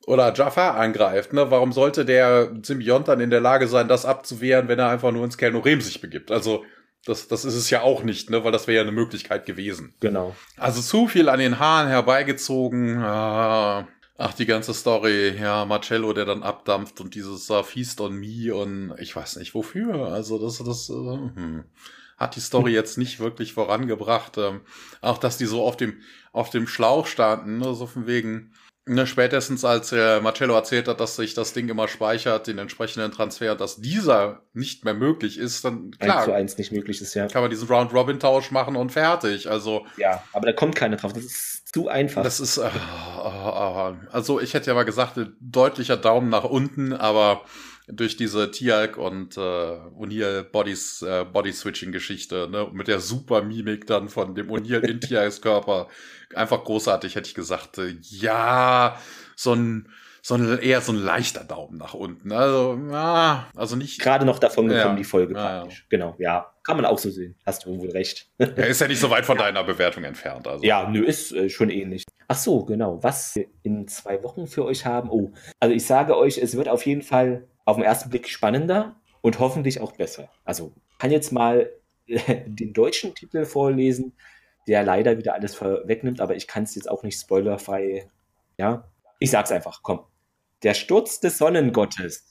oder Jafar angreift, ne? Warum sollte der Symbiont dann in der Lage sein, das abzuwehren, wenn er einfach nur ins Kelnorem sich begibt? Also das, das ist es ja auch nicht, ne? weil das wäre ja eine Möglichkeit gewesen. Genau. Also zu viel an den Haaren herbeigezogen. Äh, ach, die ganze Story, ja, Marcello, der dann abdampft und dieses uh, Feast on Me und ich weiß nicht wofür. Also das, das äh, hm, hat die Story jetzt nicht wirklich vorangebracht. Ähm, auch dass die so auf dem, auf dem Schlauch standen, ne? so von wegen, Ne, spätestens als äh, Marcello erzählt hat, dass sich das Ding immer speichert, den entsprechenden Transfer, dass dieser nicht mehr möglich ist, dann klar. 1 zu 1 nicht möglich ist, ja. Kann man diesen Round-Robin-Tausch machen und fertig. Also. Ja, aber da kommt keiner drauf. Das ist zu einfach. Das ist, äh, äh, also ich hätte ja mal gesagt, deutlicher Daumen nach unten, aber durch diese Tialk und äh, O'Neill Bodies, äh, Body-Switching-Geschichte, ne, mit der super Mimik dann von dem O'Neill in Tialks Körper. Einfach großartig, hätte ich gesagt. Äh, ja, so ein, so ein, eher so ein leichter Daumen nach unten. Also, ja, also nicht. Gerade noch davon gekommen, ja, die Folge ja, praktisch. Genau, ja. Kann man auch so sehen. Hast du wohl recht. Ja, ist ja nicht so weit von deiner Bewertung entfernt. Also. Ja, nö, ist äh, schon ähnlich. Ach so, genau. Was wir in zwei Wochen für euch haben. Oh, also ich sage euch, es wird auf jeden Fall auf den ersten Blick spannender und hoffentlich auch besser. Also kann jetzt mal äh, den deutschen Titel vorlesen, der leider wieder alles vorwegnimmt, aber ich kann es jetzt auch nicht spoilerfrei. Ja, ich sag's einfach, komm. Der Sturz des Sonnengottes.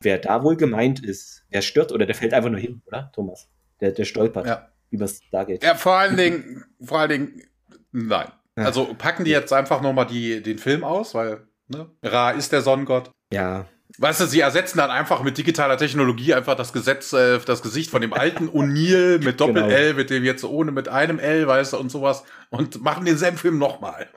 Wer da wohl gemeint ist, der stürzt oder der fällt einfach nur hin, oder, Thomas? Der, der stolpert ja. übers Stargate. Ja, vor allen Dingen, vor allen Dingen, nein. Also packen die jetzt einfach nochmal den Film aus, weil ne, Ra ist der Sonnengott. Ja. Weißt du, sie ersetzen dann einfach mit digitaler Technologie einfach das Gesetz, äh, das Gesicht von dem alten O'Neill mit Doppel-L, genau. mit dem jetzt ohne mit einem L, weißt du, und sowas und machen denselben Film nochmal.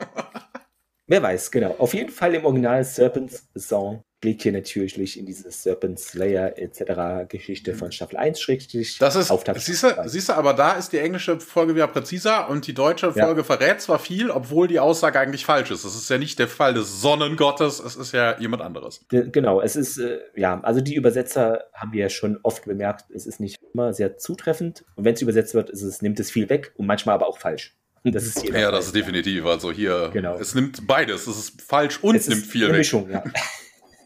Wer weiß, genau. Auf jeden Fall im Original Serpents Song blickt hier natürlich in diese Serpent Slayer etc. Geschichte von Staffel 1 schrägstrich. Das ist, siehst du, siehst du, aber da ist die englische Folge wieder präziser und die deutsche Folge ja. verrät zwar viel, obwohl die Aussage eigentlich falsch ist. Das ist ja nicht der Fall des Sonnengottes, es ist ja jemand anderes. Genau, es ist, äh, ja, also die Übersetzer haben wir ja schon oft bemerkt, es ist nicht immer sehr zutreffend und wenn es übersetzt wird, ist es, nimmt es viel weg und manchmal aber auch falsch. Das ist ja, das ist definitiv. Also hier, genau. es nimmt beides. Es ist falsch und es nimmt viel weg. Mischung, ja.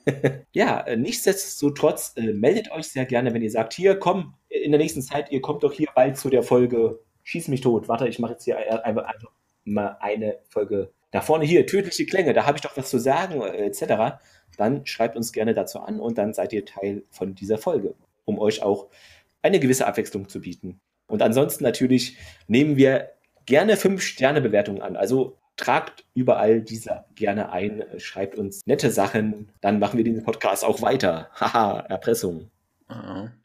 ja, äh, nichtsdestotrotz äh, meldet euch sehr gerne, wenn ihr sagt, hier komm, in der nächsten Zeit, ihr kommt doch hier bald zu der Folge Schieß mich tot. Warte, ich mache jetzt hier einfach, einfach mal eine Folge da vorne hier, tödliche Klänge, da habe ich doch was zu sagen, äh, etc. Dann schreibt uns gerne dazu an und dann seid ihr Teil von dieser Folge, um euch auch eine gewisse Abwechslung zu bieten. Und ansonsten natürlich nehmen wir gerne 5-Sterne-Bewertungen an. Also tragt überall diese gerne ein, schreibt uns nette Sachen, dann machen wir den Podcast auch weiter. Haha, Erpressung.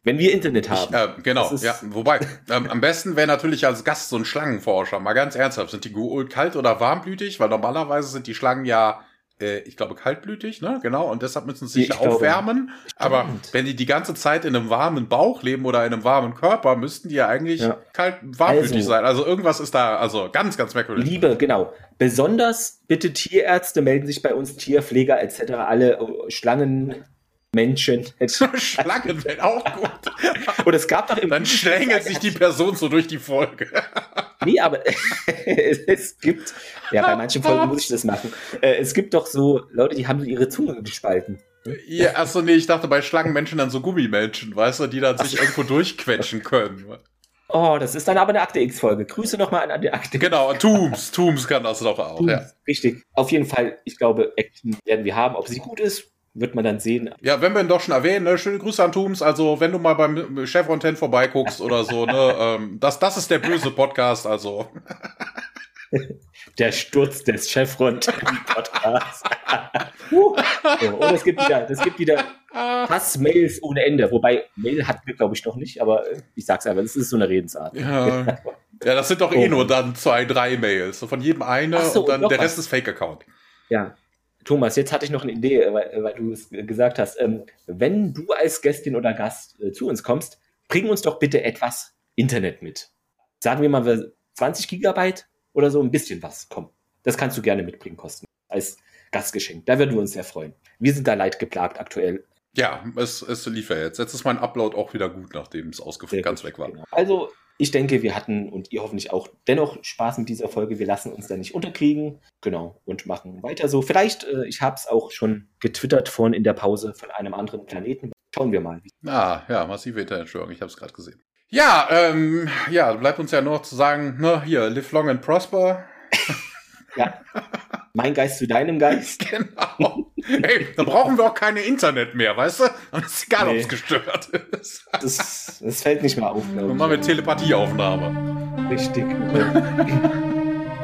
Wenn wir Internet haben. Ich, äh, genau, ja. Wobei, ähm, am besten wäre natürlich als Gast so ein Schlangenforscher. Mal ganz ernsthaft, sind die kalt oder warmblütig? Weil normalerweise sind die Schlangen ja äh, ich glaube, kaltblütig, ne? Genau, und deshalb müssen sie sich ich aufwärmen. Aber wenn die die ganze Zeit in einem warmen Bauch leben oder in einem warmen Körper, müssten die ja eigentlich ja. kalt, warmblütig also, sein. Also irgendwas ist da, also ganz, ganz merkwürdig. Liebe, genau. Besonders bitte Tierärzte melden sich bei uns, Tierpfleger etc., alle äh, Schlangen, Menschen. Schlangen wären auch gut. Und es gab doch im Dann schlängelt sich die Person so durch die Folge. nee, aber es gibt, ja, bei manchen Folgen muss ich das machen. Äh, es gibt doch so Leute, die haben ihre Zunge gespalten. Ja, achso, nee, ich dachte bei Schlangenmenschen dann so Gummimenschen, weißt du, die dann sich irgendwo durchquetschen können. Oh, das ist dann aber eine Akte X-Folge. Grüße nochmal an die Akte. Genau, Tooms. Tooms kann das doch auch, Tooms, ja. Richtig. Auf jeden Fall, ich glaube, Action werden wir haben. Ob sie gut ist, wird man dann sehen. Ja, wenn wir ihn doch schon erwähnen, ne, schöne Grüße an Tooms. Also, wenn du mal beim Chevron 10 vorbeiguckst oder so, ne, ähm, das, das ist der böse Podcast, also. Der Sturz des Chevron Podcasts. uh, so, und es gibt wieder, es gibt wieder Hass-Mails ohne Ende. Wobei, Mail hatten wir, glaube ich, noch nicht, aber ich sag's einfach, das ist so eine Redensart. Ja, ja das sind doch eh oh. nur dann zwei, drei Mails. So von jedem eine so, und dann der Rest ist Fake-Account. Ja, Thomas, jetzt hatte ich noch eine Idee, weil, weil du es gesagt hast. Ähm, wenn du als Gästin oder Gast äh, zu uns kommst, bring uns doch bitte etwas Internet mit. Sagen wir mal 20 Gigabyte oder so, ein bisschen was. Komm, das kannst du gerne mitbringen, kosten. Als Gastgeschenk. Da würden wir uns sehr freuen. Wir sind da leid geplagt aktuell. Ja, es, es lief ja jetzt. Jetzt ist mein Upload auch wieder gut, nachdem es ausgeführt ganz weg war. Genau. Also ich denke, wir hatten und ihr hoffentlich auch dennoch Spaß mit dieser Folge. Wir lassen uns da nicht unterkriegen. Genau. Und machen weiter so. Vielleicht, äh, ich habe es auch schon getwittert vorhin in der Pause von einem anderen Planeten. Schauen wir mal. Ah, ja, massive Internetstörung. Ich habe es gerade gesehen. Ja, ähm, ja, bleibt uns ja nur zu sagen, ne, hier, live long and prosper. ja. Mein Geist zu deinem Geist. Genau. Hey, da brauchen wir auch keine Internet mehr, weißt du? Und es ist egal, nee. ob es gestört ist. Das, das fällt nicht mehr auf. Dann machen wir Telepathieaufnahme. Richtig.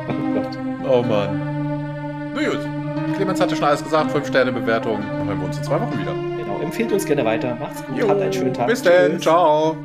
oh Gott. Oh Mann. Na gut. Clemens hatte schon alles gesagt. 5-Sterne-Bewertung. Dann hören wir uns in zwei Wochen wieder. Genau. Empfehlt uns gerne weiter. Macht's gut. Jo, Habt einen schönen Tag. Bis dann. Ciao.